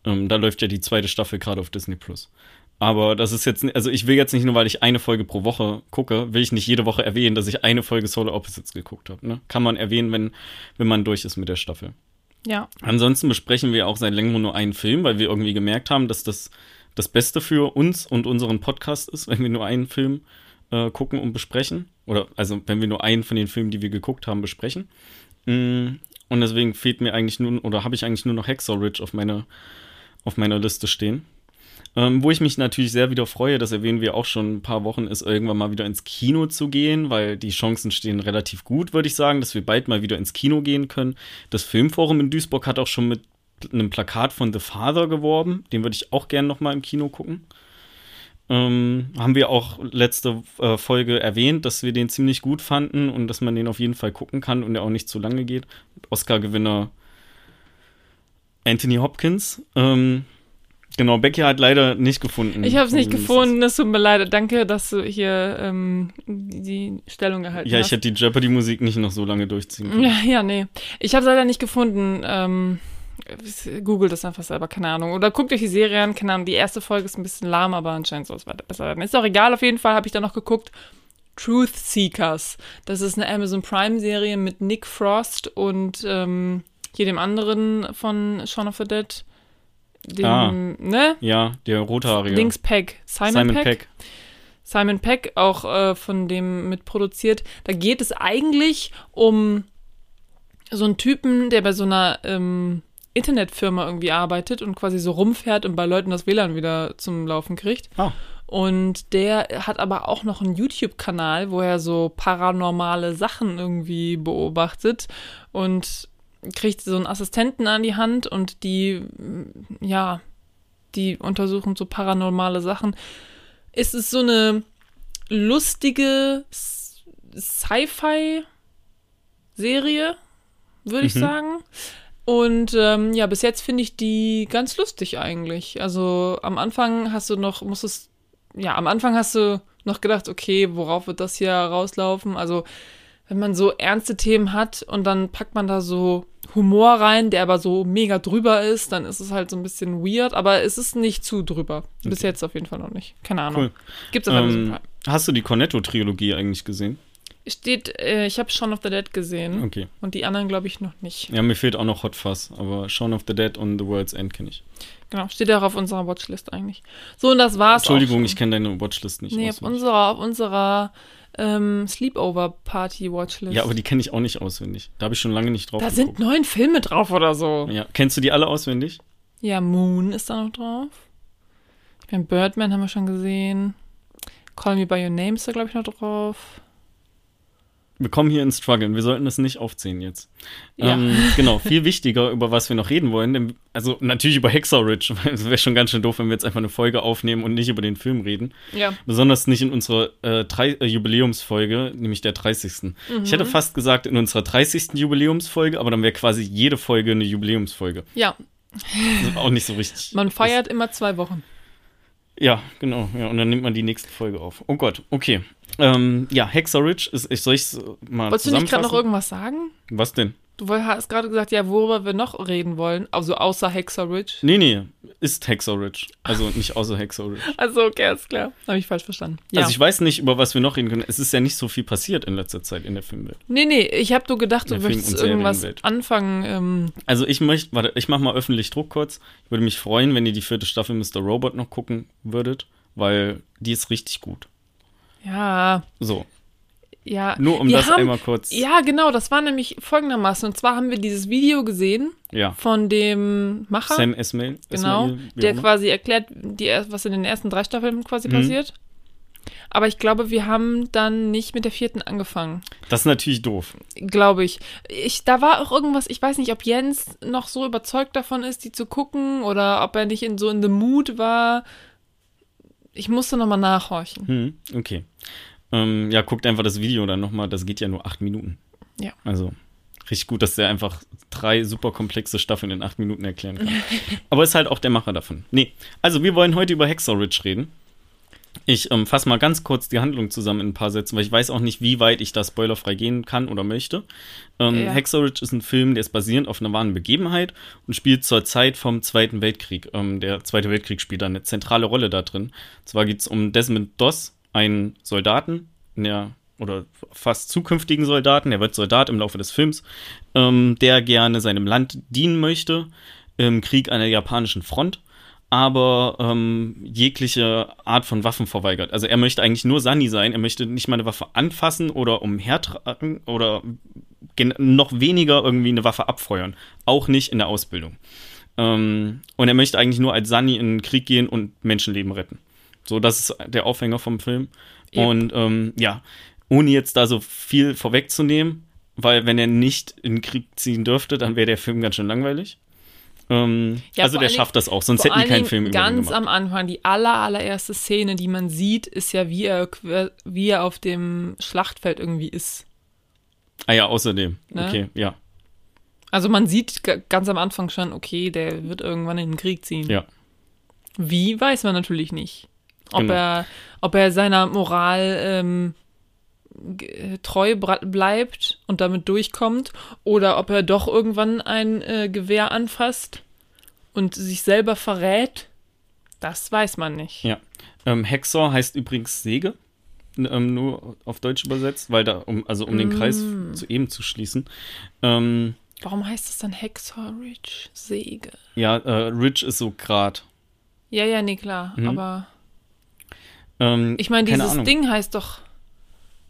[SPEAKER 1] Ähm, da läuft ja die zweite Staffel gerade auf Disney Plus. Aber das ist jetzt, also ich will jetzt nicht nur, weil ich eine Folge pro Woche gucke, will ich nicht jede Woche erwähnen, dass ich eine Folge Solar Opposites geguckt habe. Ne? Kann man erwähnen, wenn, wenn man durch ist mit der Staffel.
[SPEAKER 2] Ja,
[SPEAKER 1] Ansonsten besprechen wir auch seit längerem nur einen Film, weil wir irgendwie gemerkt haben, dass das das Beste für uns und unseren Podcast ist, wenn wir nur einen Film äh, gucken und besprechen. Oder also wenn wir nur einen von den Filmen, die wir geguckt haben, besprechen. Mm, Und deswegen fehlt mir eigentlich nur, oder habe ich eigentlich nur noch Hacksaw Ridge auf meiner, auf meiner Liste stehen. Ähm, wo ich mich natürlich sehr wieder freue, das erwähnen wir auch schon ein paar Wochen, ist irgendwann mal wieder ins Kino zu gehen, weil die Chancen stehen relativ gut, würde ich sagen, dass wir bald mal wieder ins Kino gehen können. Das Filmforum in Duisburg hat auch schon mit einem Plakat von The Father geworben. Den würde ich auch gerne noch mal im Kino gucken. Ähm, haben wir auch letzte äh, Folge erwähnt, dass wir den ziemlich gut fanden und dass man den auf jeden Fall gucken kann und der auch nicht zu lange geht. Oscar-Gewinner Anthony Hopkins. Ähm, genau, Becky hat leider nicht gefunden.
[SPEAKER 2] Ich habe es nicht gefunden, es tut mir leid. Danke, dass du hier ähm, die Stellung gehalten
[SPEAKER 1] Ja,
[SPEAKER 2] hast.
[SPEAKER 1] ich hätte die Jeopardy-Musik nicht noch so lange durchziehen können.
[SPEAKER 2] Ja, ja, nee. Ich habe es leider nicht gefunden. Ähm, Google das einfach selber, keine Ahnung. Oder guckt euch die Serie an, keine Ahnung. Die erste Folge ist ein bisschen lahm, aber anscheinend soll es weiter besser werden. Ist auch egal, auf jeden Fall habe ich da noch geguckt. Truth Seekers. Das ist eine Amazon Prime-Serie mit Nick Frost und ähm, hier dem anderen von Shaun of the Dead. Dem,
[SPEAKER 1] Ah.
[SPEAKER 2] ne?
[SPEAKER 1] Ja, der rothaarige.
[SPEAKER 2] Links Peck. Simon,
[SPEAKER 1] Simon
[SPEAKER 2] Peck.
[SPEAKER 1] Peck.
[SPEAKER 2] Simon Peck, auch äh, von dem mitproduziert. Da geht es eigentlich um so einen Typen, der bei so einer ähm, Internetfirma irgendwie arbeitet und quasi so rumfährt und bei Leuten das WLAN wieder zum Laufen kriegt.
[SPEAKER 1] Ah.
[SPEAKER 2] Und der hat aber auch noch einen YouTube-Kanal, wo er so paranormale Sachen irgendwie beobachtet und kriegt so einen Assistenten an die Hand und die, mm, ja, die untersuchen so paranormale Sachen. Es ist so eine lustige Sci-Fi-Serie, würde ich
[SPEAKER 1] Mhm.
[SPEAKER 2] sagen. Und ähm, ja, bis jetzt finde ich die ganz lustig eigentlich. Also am Anfang hast du noch, musstest, ja, am Anfang hast du noch gedacht, okay, worauf wird das hier rauslaufen? Also wenn man so ernste Themen hat und dann packt man da so Humor rein, der aber so mega drüber ist, dann ist es halt so ein bisschen weird, aber es ist nicht zu drüber. Bis
[SPEAKER 1] Okay.
[SPEAKER 2] jetzt auf jeden Fall noch nicht. Keine Ahnung.
[SPEAKER 1] Cool.
[SPEAKER 2] Gibt's auf
[SPEAKER 1] Ähm,
[SPEAKER 2] Prime.
[SPEAKER 1] hast du die Cornetto-Trilogie eigentlich gesehen?
[SPEAKER 2] Steht, äh, ich habe Shaun of the Dead gesehen
[SPEAKER 1] Okay.
[SPEAKER 2] und die anderen glaube ich noch nicht.
[SPEAKER 1] Ja, mir fehlt auch noch Hot Fuzz, aber Shaun of the Dead und The World's End kenne ich.
[SPEAKER 2] Genau, steht auch auf unserer Watchlist eigentlich. So, und das war's.
[SPEAKER 1] Entschuldigung, ich kenne deine Watchlist nicht.
[SPEAKER 2] Nee, auf unserer, auf unserer ähm, Sleepover-Party-Watchlist.
[SPEAKER 1] ja, aber die kenne ich auch nicht auswendig. Da habe ich schon lange nicht drauf
[SPEAKER 2] Da sind neun Filme drauf oder so.
[SPEAKER 1] Ja. Kennst du die alle auswendig?
[SPEAKER 2] Ja, Moon ist da noch drauf. Ich meine, Birdman haben wir schon gesehen. Call Me By Your Name ist da, glaube ich, noch drauf.
[SPEAKER 1] Wir kommen hier ins Struggeln. Wir sollten das nicht aufzählen jetzt.
[SPEAKER 2] Ja.
[SPEAKER 1] Ähm, genau, viel wichtiger, über was wir noch reden wollen. Denn, also natürlich über Hexer Ridge. weil Es wäre schon ganz schön doof, wenn wir jetzt einfach eine Folge aufnehmen und nicht über den Film reden.
[SPEAKER 2] Ja.
[SPEAKER 1] Besonders nicht in unserer äh, drei, äh, Jubiläumsfolge, nämlich der 30. Ich hätte fast gesagt in unserer 30. Jubiläumsfolge, aber dann wäre quasi jede Folge eine Jubiläumsfolge.
[SPEAKER 2] Ja,
[SPEAKER 1] Also auch nicht so richtig.
[SPEAKER 2] man feiert immer zwei Wochen.
[SPEAKER 1] Ja, genau. Ja, und dann nimmt man die nächste Folge auf. Oh Gott, okay. Ähm, ja, Hexer Ridge ist, ich soll ich mal
[SPEAKER 2] Wolltest du nicht gerade noch irgendwas sagen?
[SPEAKER 1] Was denn?
[SPEAKER 2] Du hast gerade gesagt, ja, worüber wir noch reden wollen. Also außer Hexer Ridge.
[SPEAKER 1] Nee, nee, ist Hexer Ridge. Also nicht außer Hexer Ridge.
[SPEAKER 2] Also, okay, ist klar. Habe ich falsch verstanden. Ja.
[SPEAKER 1] Also ich weiß nicht, über was wir noch reden können. Es ist ja nicht so viel passiert in letzter Zeit in der Filmwelt.
[SPEAKER 2] nee, nee, ich habe nur gedacht, du möchtest irgendwas anfangen. Ähm,
[SPEAKER 1] Also ich möchte, warte, ich mache mal öffentlich Druck kurz. Ich würde mich freuen, wenn ihr die vierte Staffel Mr. Robot noch gucken würdet, weil die ist richtig gut.
[SPEAKER 2] Ja,
[SPEAKER 1] So,
[SPEAKER 2] ja.
[SPEAKER 1] nur um
[SPEAKER 2] Wir
[SPEAKER 1] das
[SPEAKER 2] haben-
[SPEAKER 1] einmal kurz.
[SPEAKER 2] Ja, genau, das war nämlich folgendermaßen. Und zwar haben wir dieses Video gesehen
[SPEAKER 1] Ja.
[SPEAKER 2] von dem Macher.
[SPEAKER 1] Sam Esmail.
[SPEAKER 2] Genau,
[SPEAKER 1] Esmail,
[SPEAKER 2] der quasi erklärt, die, was in den ersten drei Staffeln quasi
[SPEAKER 1] Mhm.
[SPEAKER 2] passiert. Aber ich glaube, wir haben dann nicht mit der vierten angefangen.
[SPEAKER 1] Das ist natürlich doof.
[SPEAKER 2] Glaube ich. ich. Da war auch irgendwas, ich weiß nicht, ob Jens noch so überzeugt davon ist, die zu gucken oder ob er nicht in so in the mood war. Ich musste nochmal nachhorchen.
[SPEAKER 1] Hm, okay. Ähm, ja, guckt einfach das Video dann nochmal. Das geht ja nur acht Minuten.
[SPEAKER 2] Ja.
[SPEAKER 1] Also richtig gut, dass der einfach drei super komplexe Staffeln in acht Minuten erklären kann. Aber ist halt auch der Macher davon. Nee, also wir wollen heute über Hexer Ridge reden. Ich ähm, fasse mal ganz kurz die Handlung zusammen in ein paar Sätzen, weil ich weiß auch nicht, wie weit ich da spoilerfrei gehen kann oder möchte. Ähm,
[SPEAKER 2] Ja.
[SPEAKER 1] Hexer Ridge ist ein Film, der ist basierend auf einer wahren Begebenheit und spielt zur Zeit vom Zweiten Weltkrieg. Ähm, der Zweite Weltkrieg spielt da eine zentrale Rolle da drin. Und zwar geht es um Desmond Doss, einen Soldaten, der oder fast zukünftigen Soldaten, der wird Soldat im Laufe des Films, ähm, der gerne seinem Land dienen möchte im Krieg an der japanischen Front, aber ähm, jegliche Art von Waffen verweigert. Also er möchte eigentlich nur Sani sein, er möchte nicht mal eine Waffe anfassen oder umhertragen oder noch weniger irgendwie eine Waffe abfeuern. Auch nicht in der Ausbildung. Ähm, und er möchte eigentlich nur als Sunny in den Krieg gehen und Menschenleben retten. So, das ist der Aufhänger vom Film.
[SPEAKER 2] Yep.
[SPEAKER 1] Und ähm, ja, ohne jetzt da so viel vorwegzunehmen, weil wenn er nicht in den Krieg ziehen dürfte, dann wäre der Film ganz schön langweilig. Ähm,
[SPEAKER 2] Ja,
[SPEAKER 1] also der
[SPEAKER 2] allen
[SPEAKER 1] schafft das auch, sonst hätten die keinen Film über
[SPEAKER 2] ganz am Anfang, die aller, allererste Szene, die man sieht, ist ja, wie er, wie er auf dem Schlachtfeld irgendwie ist.
[SPEAKER 1] Ah ja, außerdem.
[SPEAKER 2] Ne?
[SPEAKER 1] Okay, ja.
[SPEAKER 2] Also man sieht ga- ganz am Anfang schon, okay, der wird irgendwann in den Krieg ziehen.
[SPEAKER 1] Ja.
[SPEAKER 2] Wie, weiß man natürlich nicht. Ob,
[SPEAKER 1] Genau.
[SPEAKER 2] er, ob er seiner Moral ähm, treu bra- bleibt und damit durchkommt oder ob er doch irgendwann ein äh, Gewehr anfasst und sich selber verrät, das weiß man nicht.
[SPEAKER 1] Ja. Ähm, Hexor heißt übrigens Säge, ähm, nur auf Deutsch übersetzt, weil da, um, also um den Kreis
[SPEAKER 2] Mm.
[SPEAKER 1] zu eben zu schließen. Ähm,
[SPEAKER 2] Warum heißt es dann Hexor Ridge? Säge.
[SPEAKER 1] ja, äh, Rich ist so Grad.
[SPEAKER 2] Ja, ja, nee, klar.
[SPEAKER 1] Mhm.
[SPEAKER 2] Aber
[SPEAKER 1] Ähm,
[SPEAKER 2] ich meine, dieses. Ding heißt doch,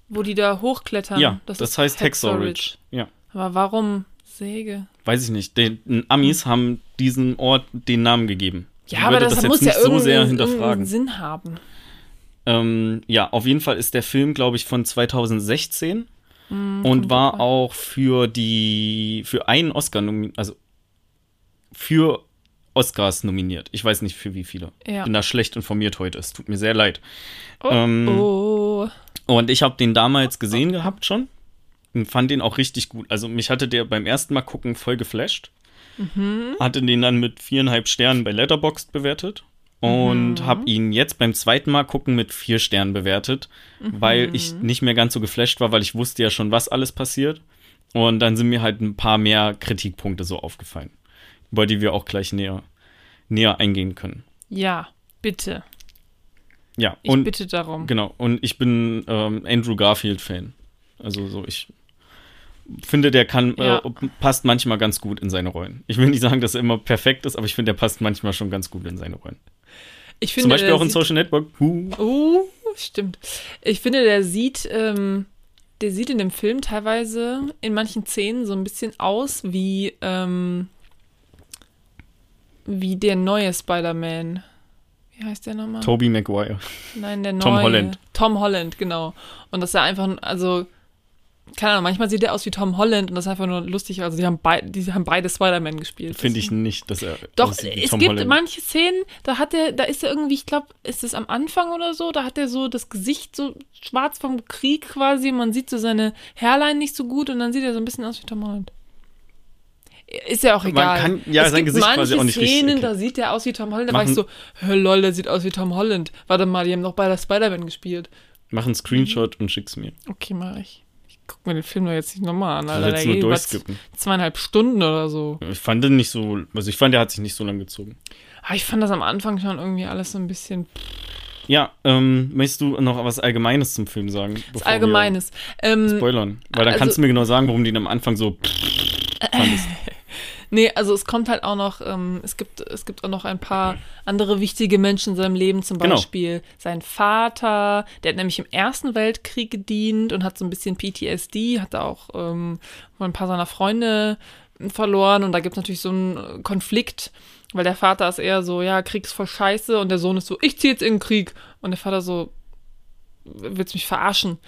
[SPEAKER 2] wo die da hochklettern.
[SPEAKER 1] Ja, das,
[SPEAKER 2] ist
[SPEAKER 1] heißt Hexor Ridge. Ja.
[SPEAKER 2] Aber warum Säge?
[SPEAKER 1] Weiß ich nicht. Den Amis haben diesem Ort den Namen gegeben.
[SPEAKER 2] Ja, aber das,
[SPEAKER 1] jetzt
[SPEAKER 2] muss ja
[SPEAKER 1] so
[SPEAKER 2] irgendwie
[SPEAKER 1] sehr hinterfragen.
[SPEAKER 2] Sinn haben.
[SPEAKER 1] Ähm, ja, auf jeden Fall ist der Film, glaube ich, von 2016
[SPEAKER 2] Hm,
[SPEAKER 1] und war auch für die für einen Oscar nominiert, also für Oscars nominiert. Ich weiß nicht für wie viele.
[SPEAKER 2] Ja.
[SPEAKER 1] Bin da schlecht informiert heute. Es tut mir sehr leid.
[SPEAKER 2] Oh,
[SPEAKER 1] ähm,
[SPEAKER 2] oh.
[SPEAKER 1] Und ich habe den damals gesehen gehabt schon und fand den auch richtig gut. Also mich hatte der beim ersten Mal gucken voll geflasht.
[SPEAKER 2] Mhm.
[SPEAKER 1] Hatte den dann mit viereinhalb Sternen bei Letterboxd bewertet und
[SPEAKER 2] Mhm.
[SPEAKER 1] habe ihn jetzt beim zweiten Mal gucken mit vier Sternen bewertet,
[SPEAKER 2] Mhm.
[SPEAKER 1] weil ich nicht mehr ganz so geflasht war, weil ich wusste ja schon, was alles passiert. Und dann sind mir halt ein paar mehr Kritikpunkte so aufgefallen, über die wir auch gleich näher, näher eingehen können.
[SPEAKER 2] Ja, bitte.
[SPEAKER 1] Ja,
[SPEAKER 2] Ich
[SPEAKER 1] und
[SPEAKER 2] bitte darum.
[SPEAKER 1] Genau, und ich bin ähm, Andrew Garfield-Fan. Also so, ich finde, der kann,
[SPEAKER 2] Ja.
[SPEAKER 1] äh, passt manchmal ganz gut in seine Rollen. Ich will nicht sagen, dass er immer perfekt ist, aber ich finde, der passt manchmal schon ganz gut in seine Rollen.
[SPEAKER 2] Ich finde,
[SPEAKER 1] Zum Beispiel auch in Social Network. Huh.
[SPEAKER 2] Oh, stimmt. Ich finde, der sieht, ähm, der sieht in dem Film teilweise in manchen Szenen so ein bisschen aus wie, ähm, wie der neue Spider-Man. Wie heißt der nochmal?
[SPEAKER 1] Tobey Maguire.
[SPEAKER 2] Nein, der neue.
[SPEAKER 1] Tom Holland.
[SPEAKER 2] Tom Holland, genau. Und dass er einfach, also, keine Ahnung, manchmal sieht er aus wie Tom Holland und das ist einfach nur lustig. Also, die haben, bei, die haben beide Spider-Man gespielt.
[SPEAKER 1] Finde
[SPEAKER 2] Das-
[SPEAKER 1] ich nicht, dass er.
[SPEAKER 2] doch, es
[SPEAKER 1] Tom
[SPEAKER 2] gibt
[SPEAKER 1] Holland.
[SPEAKER 2] manche Szenen, da hat er, da ist er irgendwie, ich glaube, ist es am Anfang oder so, da hat er so das Gesicht so schwarz vom Krieg quasi, man sieht so seine Hairline nicht so gut und dann sieht er so ein bisschen aus wie Tom Holland. Ist ja auch
[SPEAKER 1] Man
[SPEAKER 2] egal.
[SPEAKER 1] kann- ja,
[SPEAKER 2] es
[SPEAKER 1] sein
[SPEAKER 2] gibt
[SPEAKER 1] Gesicht
[SPEAKER 2] manche
[SPEAKER 1] quasi auch nicht richtig
[SPEAKER 2] Szenen,
[SPEAKER 1] erkennen.
[SPEAKER 2] da sieht er aus wie Tom Holland, da war ich
[SPEAKER 1] Machen-
[SPEAKER 2] so, hör lol, der sieht aus wie Tom Holland. Warte mal, die haben doch beide Spider-Man gespielt.
[SPEAKER 1] Mach einen Screenshot und schick's mir.
[SPEAKER 2] Okay, mach ich. Ich guck mir den Film doch jetzt nicht nochmal an, Alter. Der
[SPEAKER 1] jetzt nur durchskippen.
[SPEAKER 2] zweieinhalb Stunden oder so.
[SPEAKER 1] Ich fand den nicht so, also ich fand, der hat sich nicht so lang gezogen.
[SPEAKER 2] Aber ich fand das am Anfang schon irgendwie alles so ein bisschen
[SPEAKER 1] Ja, ähm, möchtest du noch was Allgemeines zum Film sagen? Wir
[SPEAKER 2] Allgemeines. Ähm,
[SPEAKER 1] Spoilern. Weil dann
[SPEAKER 2] also-
[SPEAKER 1] kannst du mir genau sagen, warum die ihn am Anfang so fandest.
[SPEAKER 2] nee, also es kommt halt auch noch, ähm, es gibt, es gibt auch noch ein paar andere wichtige Menschen in seinem Leben, zum
[SPEAKER 1] Genau.
[SPEAKER 2] Beispiel sein Vater, der hat nämlich im Ersten Weltkrieg gedient und hat so ein bisschen PTSD, hat da auch ähm, ein paar seiner Freunde verloren und da gibt es natürlich so einen Konflikt, weil der Vater ist eher so, ja, Krieg ist voll scheiße und der Sohn ist so, ich zieh jetzt in den Krieg und der Vater so, willst mich verarschen?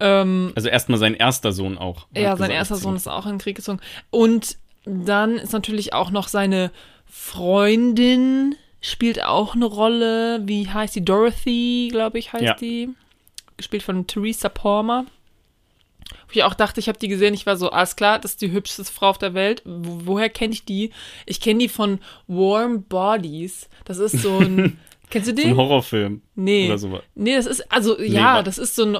[SPEAKER 2] Ähm,
[SPEAKER 1] Also erstmal sein erster Sohn auch.
[SPEAKER 2] ja, sein erster Sohn ist auch in den Krieg gezogen. Und dann ist natürlich auch noch seine Freundin spielt auch eine Rolle. Wie heißt die? Dorothy, glaube ich, heißt
[SPEAKER 1] Ja.
[SPEAKER 2] die. Gespielt von Theresa Palmer. Wo ich auch dachte, ich habe die gesehen, ich war so, alles klar, das ist die hübscheste Frau auf der Welt. Wo, woher kenne ich die? Ich kenne die von Warm Bodies. Das ist so ein. kennst du
[SPEAKER 1] So
[SPEAKER 2] den?
[SPEAKER 1] ein Horrorfilm
[SPEAKER 2] Nee.
[SPEAKER 1] oder sowas.
[SPEAKER 2] Nee, das ist, also ja,
[SPEAKER 1] wa-
[SPEAKER 2] das ist so ein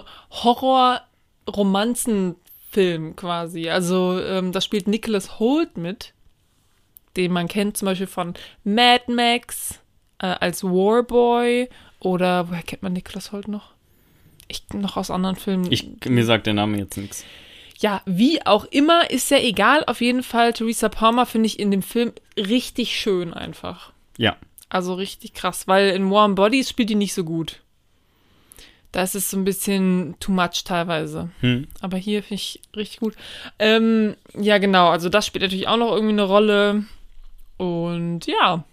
[SPEAKER 2] Horror-Romanzen-Film quasi. Also, ähm, da spielt Nicholas Holt mit, den man kennt zum Beispiel von Mad Max äh, als Warboy oder woher kennt man Nicholas Holt noch? Ich noch aus anderen Filmen.
[SPEAKER 1] Ich, mir sagt der Name jetzt nichts.
[SPEAKER 2] Ja, wie auch immer, ist ja egal. Auf jeden Fall, Theresa Palmer finde ich in dem Film richtig schön einfach.
[SPEAKER 1] Ja.
[SPEAKER 2] Also richtig krass, weil in Warm Bodies spielt die nicht so gut. Da ist es so ein bisschen too much teilweise.
[SPEAKER 1] Hm.
[SPEAKER 2] Aber hier finde ich richtig gut. Ähm, ja, genau, also das spielt natürlich auch noch irgendwie eine Rolle. Und ja.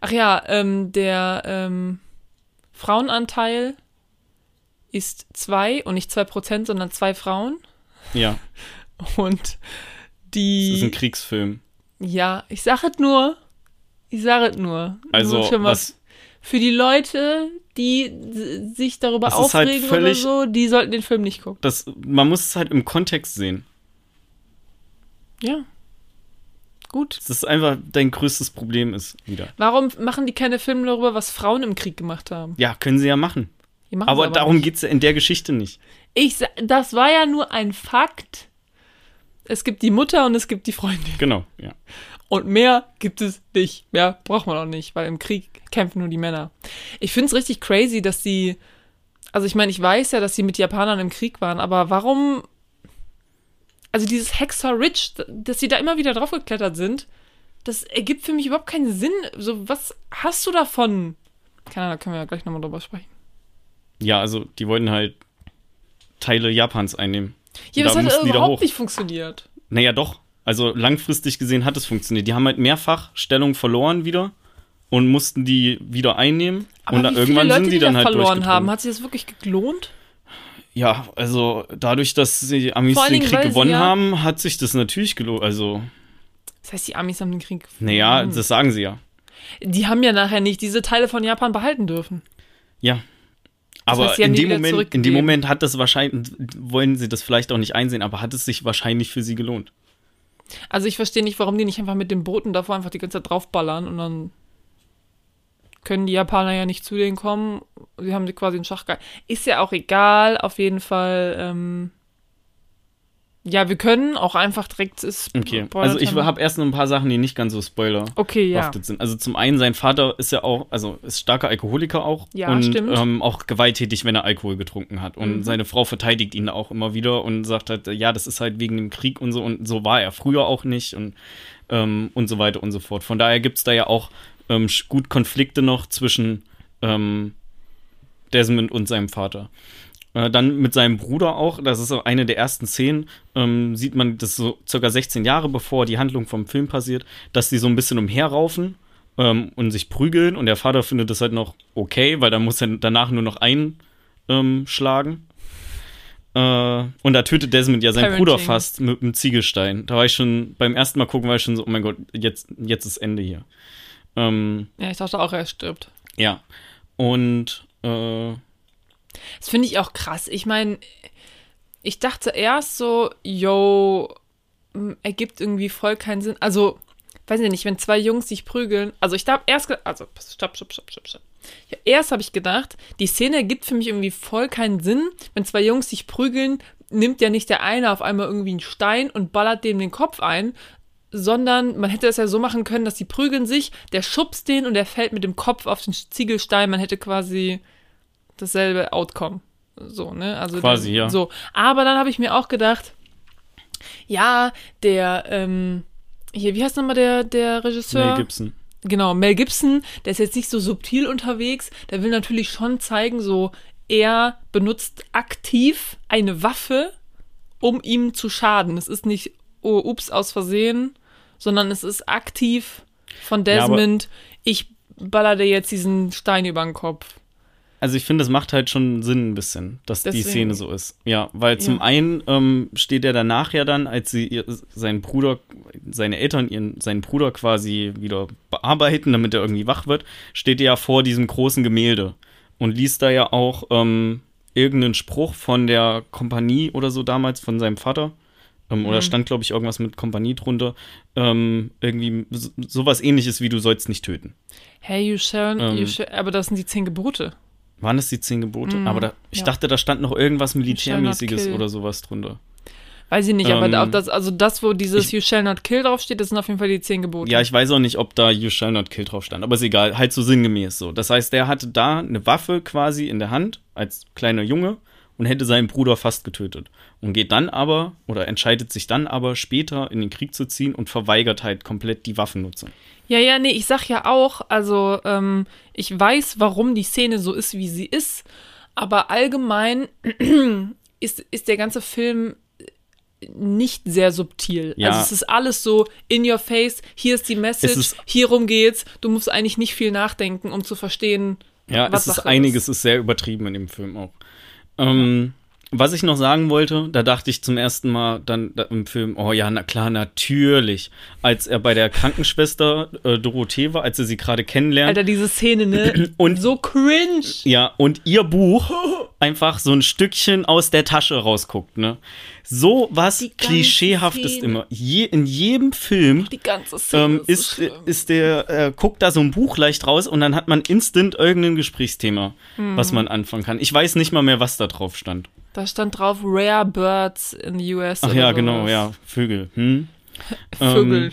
[SPEAKER 2] Ach ja, ähm, der ähm, Frauenanteil ist zwei und nicht zwei Prozent, sondern zwei Frauen.
[SPEAKER 1] Ja,
[SPEAKER 2] Und
[SPEAKER 1] das ist
[SPEAKER 2] die.
[SPEAKER 1] ein Kriegsfilm.
[SPEAKER 2] Ja, ich sage es nur. Ich sage es nur.
[SPEAKER 1] Also,
[SPEAKER 2] Nur
[SPEAKER 1] was,
[SPEAKER 2] Für die Leute, die sich darüber
[SPEAKER 1] Das halt
[SPEAKER 2] aufregen
[SPEAKER 1] völlig-
[SPEAKER 2] oder so, die sollten den Film nicht gucken.
[SPEAKER 1] das, man muss es halt im Kontext sehen.
[SPEAKER 2] Ja. Gut.
[SPEAKER 1] Das ist einfach dein größtes Problem ist wieder.
[SPEAKER 2] Warum machen die keine Filme darüber, was Frauen im Krieg gemacht haben?
[SPEAKER 1] Ja, können sie ja machen.
[SPEAKER 2] Machen's
[SPEAKER 1] Aber, darum geht's ja in der Geschichte nicht.
[SPEAKER 2] Ich, das war ja nur ein Fakt. Es gibt die Mutter und es gibt die Freundin.
[SPEAKER 1] Genau, ja.
[SPEAKER 2] Und mehr gibt es nicht. Mehr braucht man auch nicht, weil im Krieg kämpfen nur die Männer. Ich finde es richtig crazy, dass die. Also ich meine, ich weiß ja, dass sie mit Japanern im Krieg waren, aber warum. Also dieses Hexer Ridge, dass sie da immer wieder draufgeklettert sind, das ergibt für mich überhaupt keinen Sinn. So, was hast du davon? Keine Ahnung, da können wir ja gleich nochmal drüber sprechen.
[SPEAKER 1] Ja, also die wollten halt Teile Japans einnehmen.
[SPEAKER 2] Ja, das
[SPEAKER 1] da
[SPEAKER 2] hat überhaupt nicht funktioniert.
[SPEAKER 1] Naja, doch. Also langfristig gesehen hat es funktioniert. Die haben halt mehrfach Stellung verloren wieder und mussten die wieder einnehmen. und dann
[SPEAKER 2] wie
[SPEAKER 1] irgendwann
[SPEAKER 2] viele Leute,
[SPEAKER 1] sind die dann
[SPEAKER 2] da
[SPEAKER 1] halt
[SPEAKER 2] verloren haben, hat sich das wirklich gelohnt?
[SPEAKER 1] Ja, also dadurch, dass die Amis den
[SPEAKER 2] Dingen,
[SPEAKER 1] Krieg gewonnen
[SPEAKER 2] ja-
[SPEAKER 1] haben, hat sich das natürlich gelohnt. Also,
[SPEAKER 2] Das heißt, die Amis haben den Krieg.
[SPEAKER 1] naja,
[SPEAKER 2] gewonnen.
[SPEAKER 1] das sagen sie ja.
[SPEAKER 2] Die haben ja nachher nicht diese Teile von Japan behalten dürfen.
[SPEAKER 1] Ja. Aber
[SPEAKER 2] heißt,
[SPEAKER 1] in,
[SPEAKER 2] die
[SPEAKER 1] dem Moment, in dem. Moment hat das wahrscheinlich, wollen sie das vielleicht auch nicht einsehen, aber hat es sich wahrscheinlich für sie gelohnt.
[SPEAKER 2] Also ich verstehe nicht, warum die nicht einfach mit den Booten davor einfach die ganze Zeit draufballern und dann können die Japaner ja nicht zu denen kommen. Sie haben sie quasi in Schach. Ist ja auch egal, auf jeden Fall. Ähm, ja, wir können auch einfach direkt. Ist
[SPEAKER 1] Okay. Also ich habe erst noch ein paar Sachen, die nicht ganz so Spoiler
[SPEAKER 2] Okay, ja.
[SPEAKER 1] sind. Also zum einen, sein Vater ist ja auch, also ist starker Alkoholiker auch
[SPEAKER 2] Ja,
[SPEAKER 1] und
[SPEAKER 2] stimmt.
[SPEAKER 1] Ähm, auch gewalttätig, wenn er Alkohol getrunken hat. Und
[SPEAKER 2] Mhm.
[SPEAKER 1] seine Frau verteidigt ihn auch immer wieder und sagt halt, ja, das ist halt wegen dem Krieg und so und so war er früher auch nicht und, ähm, und so weiter und so fort. Von daher gibt es da ja auch ähm, gut Konflikte noch zwischen ähm, Desmond und seinem Vater. Äh, dann mit seinem Bruder auch, das ist eine der ersten Szenen, ähm, sieht man das so circa 16 Jahre bevor die Handlung vom Film passiert, dass die so ein bisschen umherraufen ähm, und sich prügeln und der Vater findet das halt noch okay, weil dann muss er danach nur noch einschlagen. Äh, und da tötet Desmond ja seinen
[SPEAKER 2] Parenting.
[SPEAKER 1] Bruder fast mit einem Ziegelstein. Da war ich schon, beim ersten Mal gucken, war ich schon so, oh mein Gott, jetzt, jetzt ist Ende hier. Ähm,
[SPEAKER 2] Ja, ich dachte auch, er stirbt.
[SPEAKER 1] ja. Und äh,
[SPEAKER 2] Das finde ich auch krass. Ich meine, ich dachte erst so, yo, m, ergibt irgendwie voll keinen Sinn. Also, weiß ich nicht, wenn zwei Jungs sich prügeln. Also, ich habe erst, also, stopp, stopp, stopp, stopp, stopp. Ja, erst habe ich gedacht, die Szene ergibt für mich irgendwie voll keinen Sinn. Wenn zwei Jungs sich prügeln, nimmt ja nicht der eine auf einmal irgendwie einen Stein und ballert dem den Kopf ein, sondern man hätte es ja so machen können, dass die prügeln sich, der schubst den und der fällt mit dem Kopf auf den Ziegelstein. Man hätte quasi dasselbe Outcome. So, ne? Also
[SPEAKER 1] Quasi,
[SPEAKER 2] dann,
[SPEAKER 1] ja.
[SPEAKER 2] So. Aber dann habe ich mir auch gedacht, ja, der, ähm, hier, wie heißt nochmal der, der Regisseur?
[SPEAKER 1] Mel Gibson.
[SPEAKER 2] Genau, Mel Gibson, der ist jetzt nicht so subtil unterwegs, der will natürlich schon zeigen, so, er benutzt aktiv eine Waffe, um ihm zu schaden. Es ist nicht, oh, ups, aus Versehen, sondern es ist aktiv von
[SPEAKER 1] Ja,
[SPEAKER 2] Desmond, ich baller dir jetzt diesen Stein über den Kopf.
[SPEAKER 1] Also ich finde, das macht halt schon Sinn ein bisschen, dass die
[SPEAKER 2] Deswegen-
[SPEAKER 1] Szene so ist. Ja, weil zum
[SPEAKER 2] Ja.
[SPEAKER 1] einen ähm, steht er danach ja dann, als sie ihr, seinen Bruder, seine Eltern ihren, seinen Bruder quasi wieder bearbeiten, damit er irgendwie wach wird, steht er ja vor diesem großen Gemälde und liest da ja auch ähm, irgendeinen Spruch von der Kompanie oder so damals, von seinem Vater. Ähm, Oder
[SPEAKER 2] Mhm.
[SPEAKER 1] stand, glaube ich, irgendwas mit Kompanie drunter. Ähm, irgendwie so- sowas ähnliches wie du sollst nicht töten.
[SPEAKER 2] Hey, you shall,
[SPEAKER 1] Ähm.
[SPEAKER 2] you shall, aber das sind die zehn Gebote.
[SPEAKER 1] Waren das die zehn Gebote?
[SPEAKER 2] Mhm,
[SPEAKER 1] Aber da, ich
[SPEAKER 2] ja.
[SPEAKER 1] dachte, da stand noch irgendwas Militärmäßiges oder sowas drunter.
[SPEAKER 2] Weiß ich nicht, aber
[SPEAKER 1] Ähm,
[SPEAKER 2] da- das, also das, wo dieses
[SPEAKER 1] ich-
[SPEAKER 2] You shall not kill draufsteht, das sind auf jeden Fall die zehn Gebote.
[SPEAKER 1] Ja, ich weiß auch nicht, ob da You shall not kill drauf stand, aber ist egal, halt so sinngemäß so. Das heißt, der hatte da eine Waffe quasi in der Hand als kleiner Junge und hätte seinen Bruder fast getötet. Und geht dann aber, oder entscheidet sich dann aber später in den Krieg zu ziehen und verweigert halt komplett die Waffennutzung.
[SPEAKER 2] Ja, ja, nee, ich sag ja auch, also ähm, ich weiß, warum die Szene so ist, wie sie ist, aber allgemein ist, ist der ganze Film nicht sehr subtil.
[SPEAKER 1] Ja.
[SPEAKER 2] Also es ist alles so in your face, hier ist die Message,
[SPEAKER 1] Es ist-
[SPEAKER 2] hierum geht's. Du musst eigentlich nicht viel nachdenken, um zu verstehen,
[SPEAKER 1] Ja,
[SPEAKER 2] was
[SPEAKER 1] es ist einiges, ist sehr übertrieben in dem Film auch. Ähm, was ich noch sagen wollte, da dachte ich zum ersten Mal dann da im Film, oh ja, na klar, natürlich. Als er bei der Krankenschwester äh, Dorothee war, als er sie gerade kennenlernt.
[SPEAKER 2] Alter, diese Szene, ne?
[SPEAKER 1] Und-
[SPEAKER 2] so cringe.
[SPEAKER 1] Ja, und ihr Buch einfach so ein Stückchen aus der Tasche rausguckt, ne? So was klischeehaftes
[SPEAKER 2] Szene.
[SPEAKER 1] immer. Je, in jedem Film
[SPEAKER 2] Die ganze Szene
[SPEAKER 1] ähm,
[SPEAKER 2] ist, so schlimm.
[SPEAKER 1] ist der, äh, guckt da so ein Buch leicht raus und dann hat man instant irgendein Gesprächsthema, was
[SPEAKER 2] Mhm.
[SPEAKER 1] man anfangen kann. Ich weiß nicht mal mehr, was da drauf stand.
[SPEAKER 2] Da stand drauf Rare Birds in the US.
[SPEAKER 1] Ach ja, genau,
[SPEAKER 2] sowas.
[SPEAKER 1] ja, Vögel. Hm?
[SPEAKER 2] Vögel.
[SPEAKER 1] Ähm,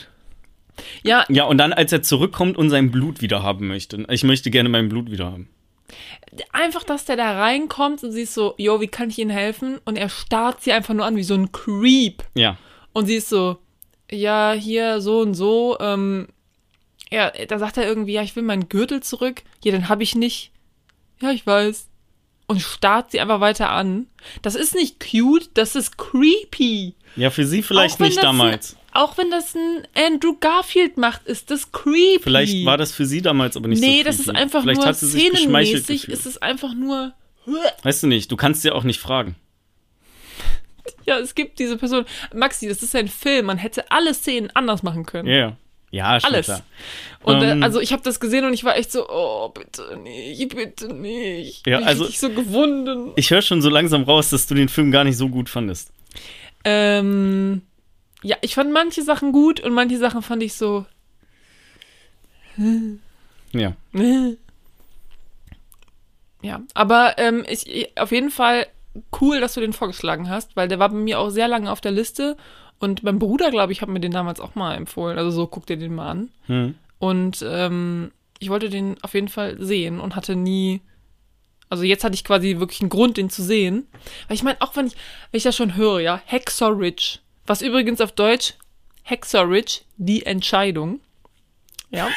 [SPEAKER 2] ja,
[SPEAKER 1] Ja, und dann, als er zurückkommt und sein Blut wieder haben möchte. Ich möchte gerne mein Blut wieder haben.
[SPEAKER 2] einfach, dass der da reinkommt und sie ist so, yo, wie kann ich Ihnen helfen? Und er starrt sie einfach nur an wie so ein Creep.
[SPEAKER 1] Ja.
[SPEAKER 2] Und sie ist so, ja, hier so und so. Ähm, ja, da sagt er irgendwie, ja, ich will meinen Gürtel zurück. Ja, den habe ich nicht. Ja, ich weiß. Und starrt sie einfach weiter an. Das ist nicht cute, das ist creepy.
[SPEAKER 1] Ja, für sie vielleicht nicht damals.
[SPEAKER 2] Ein, auch wenn das ein Andrew Garfield macht, ist das creepy.
[SPEAKER 1] Vielleicht war das für sie damals aber nicht so
[SPEAKER 2] Nee, das ist
[SPEAKER 1] creepy.
[SPEAKER 2] einfach
[SPEAKER 1] Vielleicht
[SPEAKER 2] nur
[SPEAKER 1] hat sie sich
[SPEAKER 2] szenenmäßig, ist es einfach nur.
[SPEAKER 1] Weißt du nicht, du kannst sie auch nicht fragen.
[SPEAKER 2] Ja, es gibt diese Person. Maxi, das ist ein Film, man hätte alle Szenen anders machen können.
[SPEAKER 1] Ja, ja. Ja, schon
[SPEAKER 2] Alles.
[SPEAKER 1] klar.
[SPEAKER 2] Und
[SPEAKER 1] Ähm,
[SPEAKER 2] äh, also ich habe das gesehen und ich war echt so, oh, bitte nicht, bitte nicht.
[SPEAKER 1] Ja,
[SPEAKER 2] Mich
[SPEAKER 1] also-
[SPEAKER 2] richtig so gewunden.
[SPEAKER 1] Ich höre schon so langsam raus, dass du den Film gar nicht so gut fandest.
[SPEAKER 2] Ähm, ja, ich fand manche Sachen gut und manche Sachen fand ich so.
[SPEAKER 1] Ja.
[SPEAKER 2] Ja, aber ähm, ich- auf jeden Fall cool, dass du den vorgeschlagen hast, weil der war bei mir auch sehr lange auf der Liste und mein Bruder, glaube ich, hat mir den damals auch mal empfohlen. Also so, guck dir den mal an.
[SPEAKER 1] Hm.
[SPEAKER 2] Und ähm, ich wollte den auf jeden Fall sehen und hatte nie. Also jetzt hatte ich quasi wirklich einen Grund, den zu sehen. Weil ich meine, auch wenn ich, wenn ich das schon höre, ja, Hexorich. Was übrigens auf Deutsch Hexorich, die Entscheidung. Ja.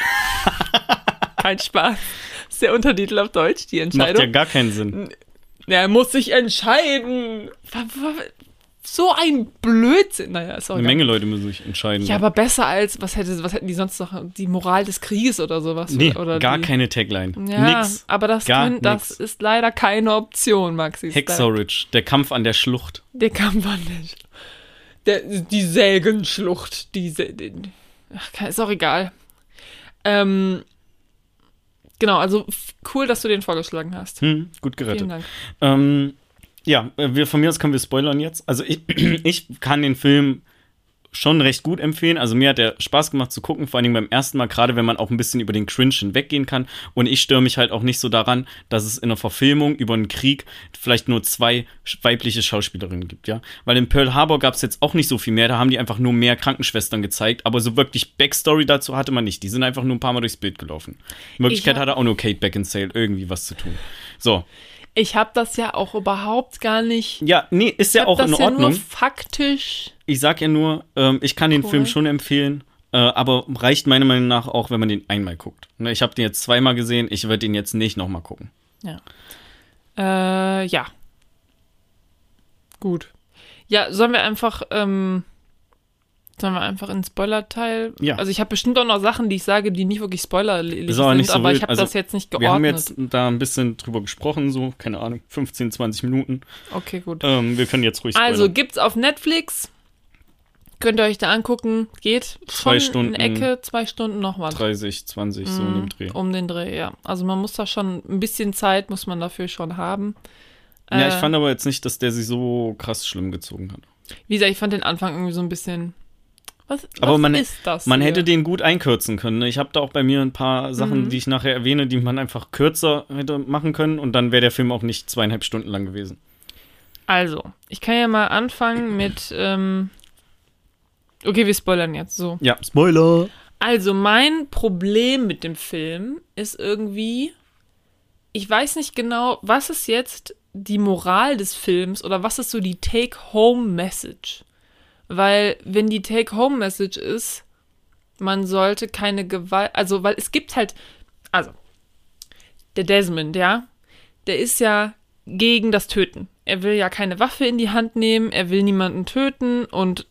[SPEAKER 2] Kein Spaß. Das ist der Untertitel auf Deutsch, die
[SPEAKER 1] Macht ja
[SPEAKER 2] Entscheidung.
[SPEAKER 1] gar keinen Sinn.
[SPEAKER 2] Er muss sich entscheiden. So ein Blödsinn. Naja, ist auch
[SPEAKER 1] Eine. Menge Leute müssen sich entscheiden.
[SPEAKER 2] Ja, aber besser als, was hätte, was hätten die sonst noch? Die Moral des Krieges oder sowas?
[SPEAKER 1] nee,
[SPEAKER 2] oder
[SPEAKER 1] gar
[SPEAKER 2] die,
[SPEAKER 1] keine Tagline.
[SPEAKER 2] Ja,
[SPEAKER 1] Nix.
[SPEAKER 2] aber das,
[SPEAKER 1] Gar
[SPEAKER 2] können, das
[SPEAKER 1] nix.
[SPEAKER 2] ist leider keine Option, Maxi.
[SPEAKER 1] Hexorich, der Kampf an der Schlucht.
[SPEAKER 2] Der Kampf an der, der Die Sägenschlucht. Die, den- ach, ist auch egal. Ähm, genau, also cool, dass du den vorgeschlagen hast.
[SPEAKER 1] Hm, gut
[SPEAKER 2] Vielen
[SPEAKER 1] gerettet.
[SPEAKER 2] Dank.
[SPEAKER 1] Ähm, ja, äh, wir, von mir aus können wir spoilern jetzt. Also ich, ich kann den Film schon recht gut empfehlen. Also mir hat der Spaß gemacht zu gucken, vor allen Dingen beim ersten Mal, gerade wenn man auch ein bisschen über den Cringe hinweggehen kann. Und ich störe mich halt auch nicht so daran, dass es in einer Verfilmung über einen Krieg vielleicht nur zwei weibliche Schauspielerinnen gibt, ja. Weil in Pearl Harbor gab es jetzt auch nicht so viel mehr, da haben die einfach nur mehr Krankenschwestern gezeigt, aber so wirklich Backstory dazu hatte man nicht. Die sind einfach nur ein paar Mal durchs Bild gelaufen. In Wirklichkeit hatte auch nur Kate Beckinsale irgendwie was zu tun. So.
[SPEAKER 2] Ich habe das ja auch überhaupt gar nicht.
[SPEAKER 1] Ja, nee, ist ja auch in
[SPEAKER 2] ja
[SPEAKER 1] Ordnung.
[SPEAKER 2] nur faktisch.
[SPEAKER 1] Ich sag ja nur, ähm, ich kann den
[SPEAKER 2] Cool.
[SPEAKER 1] Film schon empfehlen, äh, aber reicht meiner Meinung nach auch, wenn man den einmal guckt. Ne, ich habe den jetzt zweimal gesehen, ich werde den jetzt nicht nochmal gucken.
[SPEAKER 2] Äh, ja. Gut. Ja, sollen wir einfach, ähm, sollen wir einfach in den Spoiler-Teil?
[SPEAKER 1] Ja.
[SPEAKER 2] Also ich habe bestimmt auch noch Sachen, die ich sage, die nicht wirklich spoilerlich
[SPEAKER 1] Ist
[SPEAKER 2] sind,
[SPEAKER 1] so
[SPEAKER 2] aber ich habe
[SPEAKER 1] Also,
[SPEAKER 2] das jetzt nicht geordnet.
[SPEAKER 1] Wir haben jetzt da ein bisschen drüber gesprochen, so, keine Ahnung, 15, 20 Minuten.
[SPEAKER 2] okay, gut.
[SPEAKER 1] Ähm, wir können jetzt ruhig
[SPEAKER 2] Also
[SPEAKER 1] spoilern.
[SPEAKER 2] gibt's auf Netflix. Könnt ihr euch da angucken. Geht
[SPEAKER 1] Zwei
[SPEAKER 2] schon
[SPEAKER 1] Stunden.
[SPEAKER 2] eine Ecke, zwei Stunden noch was.
[SPEAKER 1] 30, 20, so in dem Dreh.
[SPEAKER 2] Um den Dreh, ja. Also man muss da schon, ein bisschen Zeit muss man dafür schon haben.
[SPEAKER 1] Ja, ich
[SPEAKER 2] Äh,
[SPEAKER 1] fand aber jetzt nicht, dass der sich so krass schlimm gezogen hat.
[SPEAKER 2] Wie gesagt, ich fand den Anfang irgendwie so ein bisschen. Was,
[SPEAKER 1] Aber
[SPEAKER 2] was
[SPEAKER 1] man-
[SPEAKER 2] ist das?
[SPEAKER 1] Man
[SPEAKER 2] hier?
[SPEAKER 1] hätte den gut einkürzen können. ne? Ich habe da auch bei mir ein paar Sachen,
[SPEAKER 2] Mhm.
[SPEAKER 1] die ich nachher erwähne, die man einfach kürzer hätte machen können und dann wäre der Film auch nicht zweieinhalb Stunden lang gewesen.
[SPEAKER 2] Also, ich kann ja mal anfangen mit. Ähm okay, wir spoilern jetzt so.
[SPEAKER 1] Ja, Spoiler!
[SPEAKER 2] Also, mein Problem mit dem Film ist irgendwie. Ich weiß nicht genau, was ist jetzt die Moral des Films oder was ist so die Take-Home-Message? Weil, wenn die Take-Home-Message ist, man sollte keine Gewalt. Also, weil es gibt halt. Also, der Desmond, ja, der ist ja gegen das Töten. er will ja keine Waffe in die Hand nehmen, er will niemanden töten und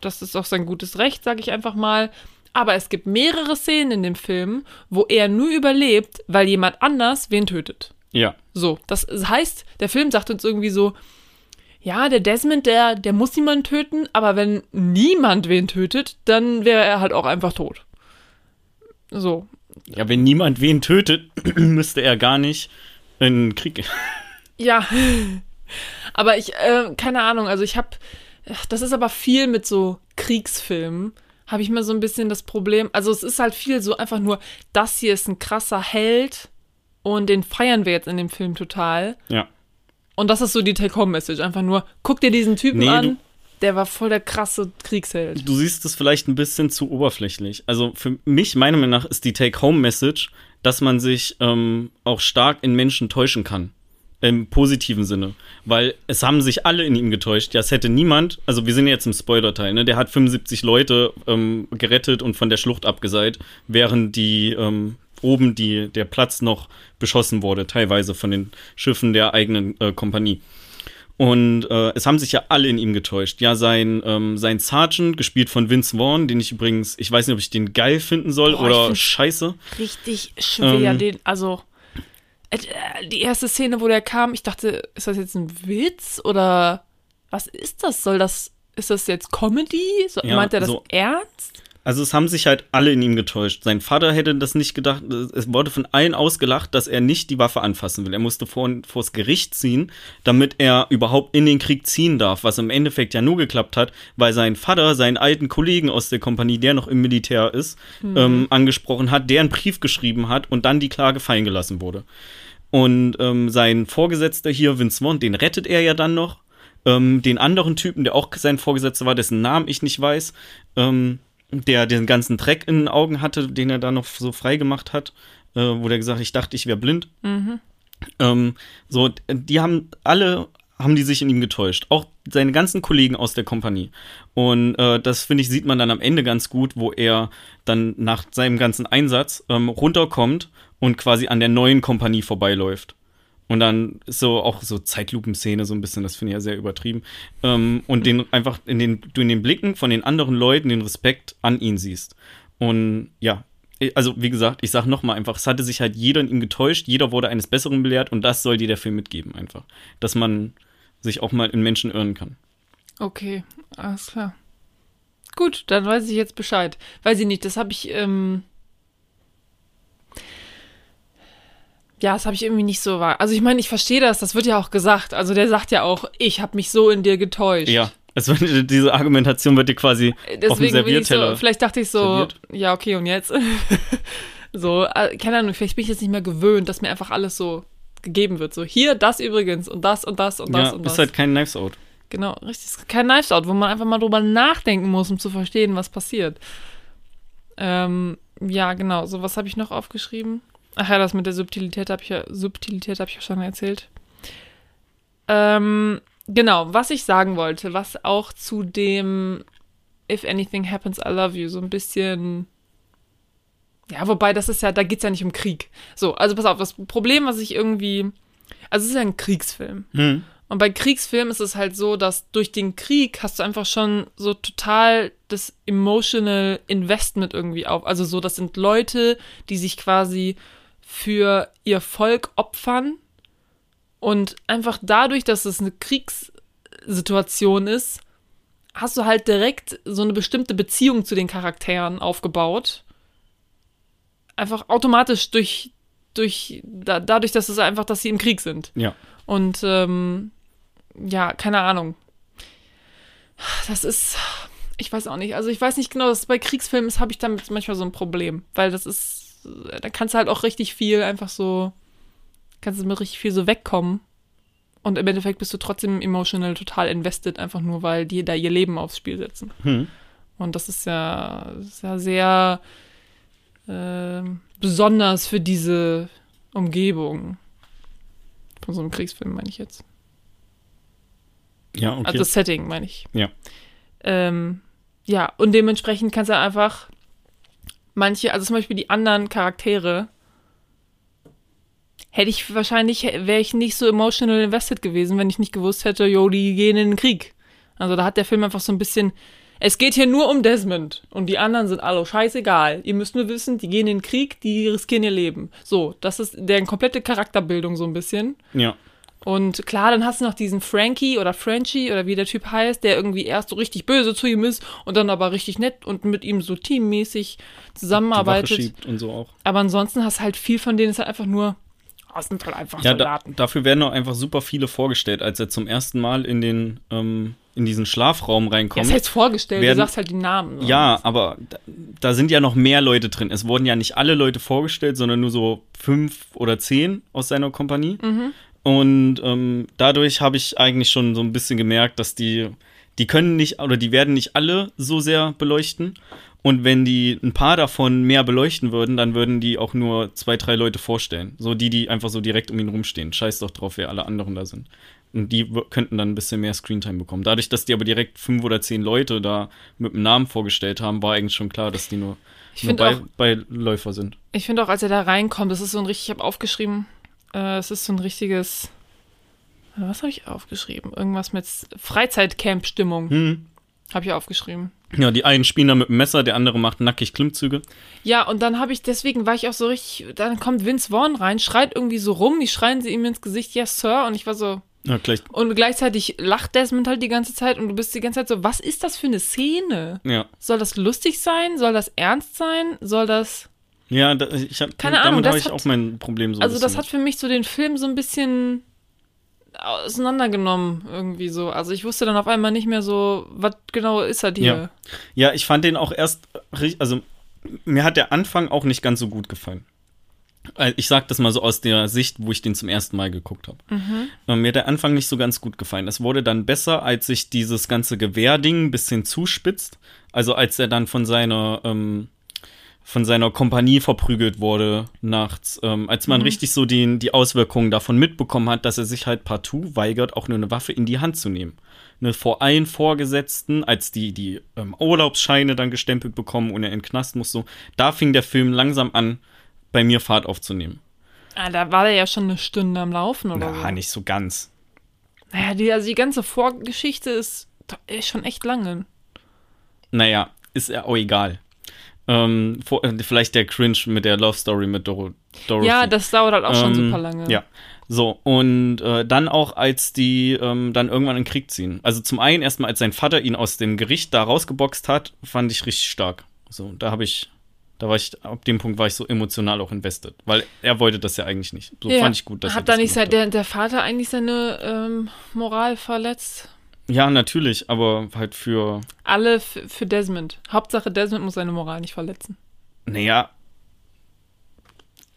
[SPEAKER 2] das ist auch sein gutes Recht, sage ich einfach mal. Aber es gibt mehrere Szenen in dem Film, wo er nur überlebt, weil jemand anders wen tötet.
[SPEAKER 1] Ja.
[SPEAKER 2] So, das heißt, der Film sagt uns irgendwie so, ja, der Desmond, der, der muss niemanden töten, aber wenn niemand wen tötet, dann wäre er halt auch einfach tot. So.
[SPEAKER 1] Ja, wenn niemand wen tötet, müsste er gar nicht in Krieg.
[SPEAKER 2] Ja. aber ich, äh, keine Ahnung, also ich habe, das ist aber viel mit so Kriegsfilmen, habe ich mir so ein bisschen das Problem, also es ist halt viel so einfach nur, das hier ist ein krasser Held und den feiern wir jetzt in dem Film total.
[SPEAKER 1] Ja.
[SPEAKER 2] Und das ist so die Take-Home-Message. Einfach nur, guck dir diesen Typen
[SPEAKER 1] Nee,
[SPEAKER 2] an, der war voll der krasse Kriegsheld.
[SPEAKER 1] Du siehst es vielleicht ein bisschen zu oberflächlich. Also für mich, meiner Meinung nach, ist die Take-Home-Message, dass man sich ähm, auch stark in Menschen täuschen kann. Im positiven Sinne. Weil es haben sich alle in ihm getäuscht. Ja, es hätte niemand, also wir sind ja jetzt im Spoiler-Teil, ne? Der hat 75 Leute ähm, gerettet und von der Schlucht abgeseilt, während die ähm, oben die, der Platz noch beschossen wurde, teilweise von den Schiffen der eigenen äh, Kompanie. Und äh, es haben sich ja alle in ihm getäuscht. Ja, sein, ähm, sein Sergeant, gespielt von Vince Vaughn, den ich übrigens, ich weiß nicht, ob ich den geil finden soll
[SPEAKER 2] Boah,
[SPEAKER 1] oder scheiße.
[SPEAKER 2] Richtig schwer,
[SPEAKER 1] Ähm.
[SPEAKER 2] den, also äh, die erste Szene, wo der kam, ich dachte, ist das jetzt ein Witz oder was ist das? Soll das, ist das jetzt Comedy? So,
[SPEAKER 1] Ja,
[SPEAKER 2] meint er das
[SPEAKER 1] so.
[SPEAKER 2] ernst?
[SPEAKER 1] Also es haben sich halt alle in ihm getäuscht. Sein Vater hätte das nicht gedacht. Es wurde von allen ausgelacht, dass er nicht die Waffe anfassen will. Er musste vor, vors Gericht ziehen, damit er überhaupt in den Krieg ziehen darf, was im Endeffekt ja nur geklappt hat, weil sein Vater seinen alten Kollegen aus der Kompanie, der noch im Militär ist, ähm, angesprochen hat, der einen Brief geschrieben hat und dann die Klage fallen gelassen wurde. Und ähm, sein Vorgesetzter hier, Vince Vaughn, den rettet er ja dann noch. Ähm, den anderen Typen, der auch sein Vorgesetzter war, dessen Namen ich nicht weiß, ähm, der den ganzen Dreck in den Augen hatte, den er da noch so frei gemacht hat, äh, wo der gesagt hat, ich dachte, ich wäre blind. Ähm, so, die haben alle haben die sich in ihm getäuscht. Auch seine ganzen Kollegen aus der Kompanie. Und äh, das, finde ich, sieht man dann am Ende ganz gut, wo er dann nach seinem ganzen Einsatz ähm, runterkommt und quasi an der neuen Kompanie vorbeiläuft. Und dann so auch so Zeitlupenszene so ein bisschen, das finde ich ja sehr übertrieben. Ähm, und den einfach in den, du in den Blicken von den anderen Leuten den Respekt an ihn siehst. Und ja, also wie gesagt, ich sag nochmal einfach, es hatte sich halt jeder in ihm getäuscht, jeder wurde eines Besseren belehrt und das soll dir der Film mitgeben einfach. Dass man sich auch mal in Menschen irren kann.
[SPEAKER 2] Okay, alles klar. Gut, dann weiß ich jetzt Bescheid. Weiß ich nicht, das habe ich, ähm Ja, das habe ich irgendwie nicht so wahr. Also ich meine, ich verstehe das, das wird ja auch gesagt. Also der sagt ja auch, ich habe mich so in dir getäuscht.
[SPEAKER 1] Ja, wird, diese Argumentation wird dir quasi auf dem
[SPEAKER 2] Deswegen bin ich
[SPEAKER 1] Servierteller.
[SPEAKER 2] so, vielleicht dachte ich so,
[SPEAKER 1] serviert.
[SPEAKER 2] ja, okay, und jetzt? so, äh, keine Ahnung, vielleicht bin ich jetzt nicht mehr gewöhnt, dass mir einfach alles so gegeben wird. So, hier, das übrigens und das und das und das
[SPEAKER 1] ja,
[SPEAKER 2] und das.
[SPEAKER 1] ist halt kein Knives Out.
[SPEAKER 2] Genau, richtig. Ist kein Knives Out, wo man einfach mal drüber nachdenken muss, um zu verstehen, was passiert. Ähm, ja, genau. So, was habe ich noch aufgeschrieben? Ach ja, das mit der Subtilität habe ich ja, Subtilität habe ich ja schon erzählt. Ähm, genau, was ich sagen wollte, was auch zu dem If Anything Happens, I Love You so ein bisschen. Ja, wobei, das ist ja, da geht es ja nicht um Krieg. So, also pass auf, das Problem, was ich irgendwie. Also, es ist ja ein Kriegsfilm.
[SPEAKER 1] Hm.
[SPEAKER 2] Und bei Kriegsfilmen ist es halt so, dass durch den Krieg hast du einfach schon so total das emotional Investment irgendwie auf. Also so, das sind Leute, die sich quasi für ihr Volk opfern und einfach dadurch, dass es eine Kriegssituation ist, hast du halt direkt so eine bestimmte Beziehung zu den Charakteren aufgebaut. Einfach automatisch durch, durch da, dadurch, dass es einfach, dass sie im Krieg sind.
[SPEAKER 1] Ja.
[SPEAKER 2] Und ähm, ja, keine Ahnung. Das ist, ich weiß auch nicht. Also ich weiß nicht genau, dass bei Kriegsfilmen ist, habe ich damit manchmal so ein Problem, weil das ist, da kannst du halt auch richtig viel einfach so, kannst du mit richtig viel so wegkommen. Und im Endeffekt bist du trotzdem emotional total invested, einfach nur, weil die da ihr Leben aufs Spiel setzen.
[SPEAKER 1] Hm.
[SPEAKER 2] Und das ist ja, das ist ja sehr ähm, besonders für diese Umgebung. Von so einem Kriegsfilm, meine ich jetzt.
[SPEAKER 1] Ja, okay.
[SPEAKER 2] Also das Setting, meine ich.
[SPEAKER 1] Ja.
[SPEAKER 2] Ähm, ja, und dementsprechend kannst du einfach manche, also zum Beispiel die anderen Charaktere, hätte ich wahrscheinlich, wäre ich nicht so emotional invested gewesen, wenn ich nicht gewusst hätte, jo, die gehen in den Krieg. Also da hat der Film einfach so ein bisschen, es geht hier nur um Desmond und die anderen sind alle scheißegal. Ihr müsst nur wissen, die gehen in den Krieg, die riskieren ihr Leben. So, das ist deren komplette Charakterbildung so ein bisschen.
[SPEAKER 1] Ja.
[SPEAKER 2] Und klar, dann hast du noch diesen Frankie oder Frenchie oder wie der Typ heißt, der irgendwie erst so richtig böse zu ihm ist und dann aber richtig nett und mit ihm so teammäßig zusammenarbeitet.
[SPEAKER 1] und so auch.
[SPEAKER 2] Aber ansonsten hast halt viel von denen ist halt einfach nur, oh, sind halt einfach
[SPEAKER 1] Ja, da,
[SPEAKER 2] Soldaten.
[SPEAKER 1] dafür werden auch einfach super viele vorgestellt, als er zum ersten Mal in den ähm, in diesen Schlafraum
[SPEAKER 2] ja,
[SPEAKER 1] reinkommt.
[SPEAKER 2] das heißt vorgestellt,
[SPEAKER 1] werden-
[SPEAKER 2] du sagst halt die Namen.
[SPEAKER 1] Ja, aber da, da sind ja noch mehr Leute drin. Es wurden ja nicht alle Leute vorgestellt, sondern nur so fünf oder zehn aus seiner Kompanie. Und ähm, dadurch habe ich eigentlich schon so ein bisschen gemerkt, dass die, die können nicht oder die werden nicht alle so sehr beleuchten. Und wenn die ein paar davon mehr beleuchten würden, dann würden die auch nur zwei, drei Leute vorstellen. So die, die einfach so direkt um ihn rumstehen. Scheiß doch drauf, wer alle anderen da sind. Und die könnten dann ein bisschen mehr Screentime bekommen. Dadurch, dass die aber direkt fünf oder zehn Leute da mit dem Namen vorgestellt haben, war eigentlich schon klar, dass die nur, nur bei,
[SPEAKER 2] auch,
[SPEAKER 1] Beiläufer sind.
[SPEAKER 2] ich finde auch, als er da reinkommt, das ist so ein richtig, ich habe aufgeschrieben, äh, es ist so ein richtiges, äh, was habe ich aufgeschrieben? Irgendwas mit Freizeitcamp-Stimmung,
[SPEAKER 1] Hm.
[SPEAKER 2] habe ich aufgeschrieben.
[SPEAKER 1] Ja, die einen spielen da mit dem Messer, der andere macht nackig Klimmzüge.
[SPEAKER 2] Ja, und dann habe ich, deswegen war ich auch so richtig, dann kommt Vince Vaughn rein, schreit irgendwie so rum, die schreien sie ihm ins Gesicht, yes, Sir, und ich war so,
[SPEAKER 1] Ja, gleich.
[SPEAKER 2] und gleichzeitig lacht Desmond halt die ganze Zeit und du bist die ganze Zeit so, was ist das für eine Szene?
[SPEAKER 1] Ja.
[SPEAKER 2] Soll das lustig sein? Soll das ernst sein? Soll das,
[SPEAKER 1] Ja, da, ich hab,
[SPEAKER 2] Keine Ahnung,
[SPEAKER 1] damit habe
[SPEAKER 2] das
[SPEAKER 1] ich
[SPEAKER 2] hat-
[SPEAKER 1] auch mein Problem so.
[SPEAKER 2] also das hat für mich so den Film so ein bisschen auseinandergenommen irgendwie so. Also ich wusste dann auf einmal nicht mehr so, was genau ist er hier?
[SPEAKER 1] Ja, ich fand den auch erst, also mir hat der Anfang auch nicht ganz so gut gefallen. Äh, Ich sag das mal so aus der Sicht, wo ich den zum ersten Mal geguckt habe. Ähm, Mir hat der Anfang nicht so ganz gut gefallen. Es wurde dann besser, als sich dieses ganze Gewehrding ein bisschen zuspitzt. Also als er dann von seiner ähm, von seiner Kompanie verprügelt wurde nachts, ähm, als man richtig so den, die Auswirkungen davon mitbekommen hat, dass er sich halt partout weigert, auch nur eine Waffe in die Hand zu nehmen. Ne, vor allen Vorgesetzten, als die die ähm, Urlaubsscheine dann gestempelt bekommen und er in den Knast muss, so, da fing der Film langsam an, bei mir Fahrt aufzunehmen.
[SPEAKER 2] Ah, da war der ja schon eine Stunde am Laufen oder so.
[SPEAKER 1] nicht so ganz.
[SPEAKER 2] Naja, die, also die ganze Vorgeschichte ist, ist schon echt lange.
[SPEAKER 1] Naja, ist ja auch egal. Ähm, vor, äh, vielleicht der Cringe mit der Love Story mit Doro Dorothy.
[SPEAKER 2] Ja, das dauert halt auch schon
[SPEAKER 1] Ähm,
[SPEAKER 2] super lange.
[SPEAKER 1] Ja. So, und äh, dann auch, als die ähm, dann irgendwann in den Krieg ziehen. Also zum einen erstmal, als sein Vater ihn aus dem Gericht da rausgeboxt hat, fand ich richtig stark. So, da habe ich, da war ich, ab dem Punkt war ich so emotional auch invested. Weil er wollte das ja eigentlich nicht. So
[SPEAKER 2] Ja.
[SPEAKER 1] fand ich gut, dass er
[SPEAKER 2] Hat
[SPEAKER 1] das
[SPEAKER 2] da nicht sein, der, der Vater eigentlich seine ähm, Moral verletzt?
[SPEAKER 1] Ja, natürlich, aber halt für,
[SPEAKER 2] Alle für Desmond. Hauptsache Desmond muss seine Moral nicht verletzen.
[SPEAKER 1] naja,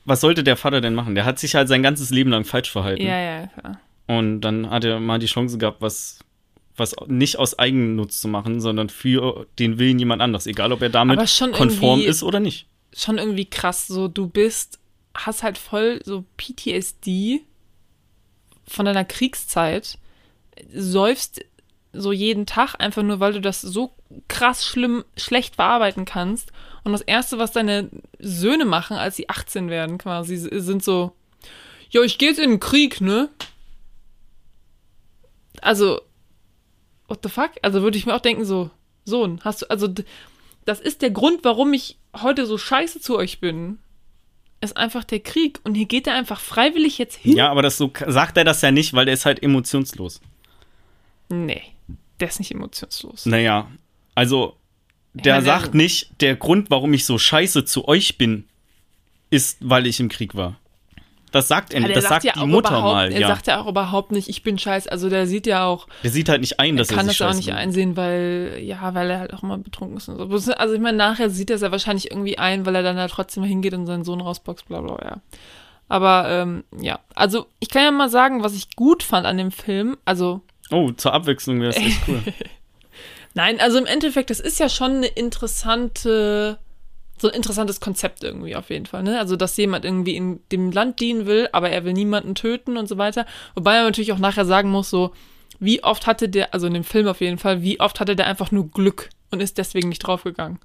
[SPEAKER 1] was sollte der Vater denn machen? Der hat sich halt sein ganzes Leben lang falsch verhalten.
[SPEAKER 2] Ja, ja, klar.
[SPEAKER 1] Und dann hat er mal die Chance gehabt, was, was nicht aus Eigennutz zu machen, sondern für den Willen jemand anderes, egal ob er damit konform ist oder nicht.
[SPEAKER 2] Schon irgendwie krass. So, du bist, hast halt voll so PTSD von deiner Kriegszeit, säufst so jeden Tag, einfach nur, weil du das so krass schlimm, schlecht verarbeiten kannst. Und das Erste, was deine Söhne machen, als sie 18 werden, quasi, sind so, ja, ich gehe jetzt in den Krieg, ne? Also, what the fuck? Also würde ich mir auch denken, so, Sohn, hast du, also, das ist der Grund, warum ich heute so scheiße zu euch bin. Ist einfach der Krieg. Und hier geht er einfach freiwillig jetzt hin.
[SPEAKER 1] Ja, aber das so sagt er das ja nicht, weil er ist halt emotionslos.
[SPEAKER 2] Nee, der ist nicht emotionslos.
[SPEAKER 1] Naja, also der
[SPEAKER 2] meine,
[SPEAKER 1] sagt nicht, der Grund, warum ich so scheiße zu euch bin, ist, weil ich im Krieg war. Das sagt er nicht. Das sagt
[SPEAKER 2] ja
[SPEAKER 1] die Mutter mal,
[SPEAKER 2] Er
[SPEAKER 1] ja.
[SPEAKER 2] sagt ja auch überhaupt nicht, ich bin scheiße. Also der sieht ja auch,
[SPEAKER 1] Der sieht halt nicht ein, dass
[SPEAKER 2] er
[SPEAKER 1] er,
[SPEAKER 2] kann
[SPEAKER 1] sich
[SPEAKER 2] das auch
[SPEAKER 1] scheiße
[SPEAKER 2] nicht
[SPEAKER 1] benimmt.
[SPEAKER 2] einsehen, weil, ja, weil er halt auch immer betrunken ist und so. Also ich meine, nachher sieht er es ja wahrscheinlich irgendwie ein, weil er dann da trotzdem hingeht und seinen Sohn rausboxt, bla bla, ja. Aber, ähm, ja. Also, ich kann ja mal sagen, was ich gut fand an dem Film. Also,
[SPEAKER 1] Oh, zur Abwechslung wäre es echt cool.
[SPEAKER 2] Nein, also im Endeffekt, das ist ja schon eine interessante, so ein interessantes Konzept irgendwie auf jeden Fall, ne? Also, dass jemand irgendwie in dem Land dienen will, aber er will niemanden töten und so weiter. Wobei man natürlich auch nachher sagen muss, so, wie oft hatte der, also in dem Film auf jeden Fall, wie oft hatte der einfach nur Glück und ist deswegen nicht draufgegangen.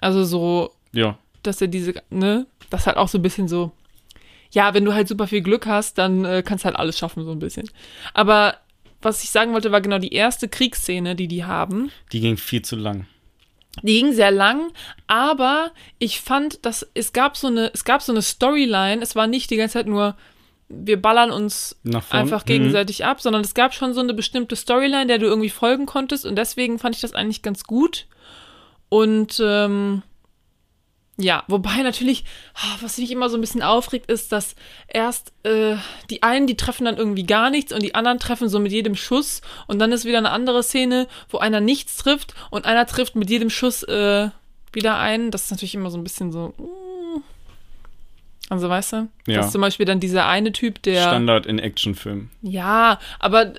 [SPEAKER 2] Also so,
[SPEAKER 1] ja.
[SPEAKER 2] dass er diese, ne? Das halt auch so ein bisschen so, ja, wenn du halt super viel Glück hast, dann äh, kannst du halt alles schaffen, so ein bisschen. Aber was ich sagen wollte, war genau die erste Kriegsszene, die die haben.
[SPEAKER 1] Die ging viel zu lang.
[SPEAKER 2] Die ging sehr lang, aber ich fand, dass es gab so eine, es gab so eine Storyline. Es war nicht die ganze Zeit nur, wir ballern uns einfach
[SPEAKER 1] Mhm.
[SPEAKER 2] gegenseitig ab, sondern es gab schon so eine bestimmte Storyline, der du irgendwie folgen konntest und deswegen fand ich das eigentlich ganz gut. Und ähm, ja, wobei natürlich, ah, was mich immer so ein bisschen aufregt, ist, dass erst äh, die einen, die treffen dann irgendwie gar nichts und die anderen treffen so mit jedem Schuss und dann ist wieder eine andere Szene, wo einer nichts trifft und einer trifft mit jedem Schuss äh, wieder einen. Das ist natürlich immer so ein bisschen so. mm. Also weißt du?
[SPEAKER 1] Ja.
[SPEAKER 2] Das ist zum Beispiel dann dieser eine Typ, der.
[SPEAKER 1] Standard in Actionfilmen.
[SPEAKER 2] Ja, aber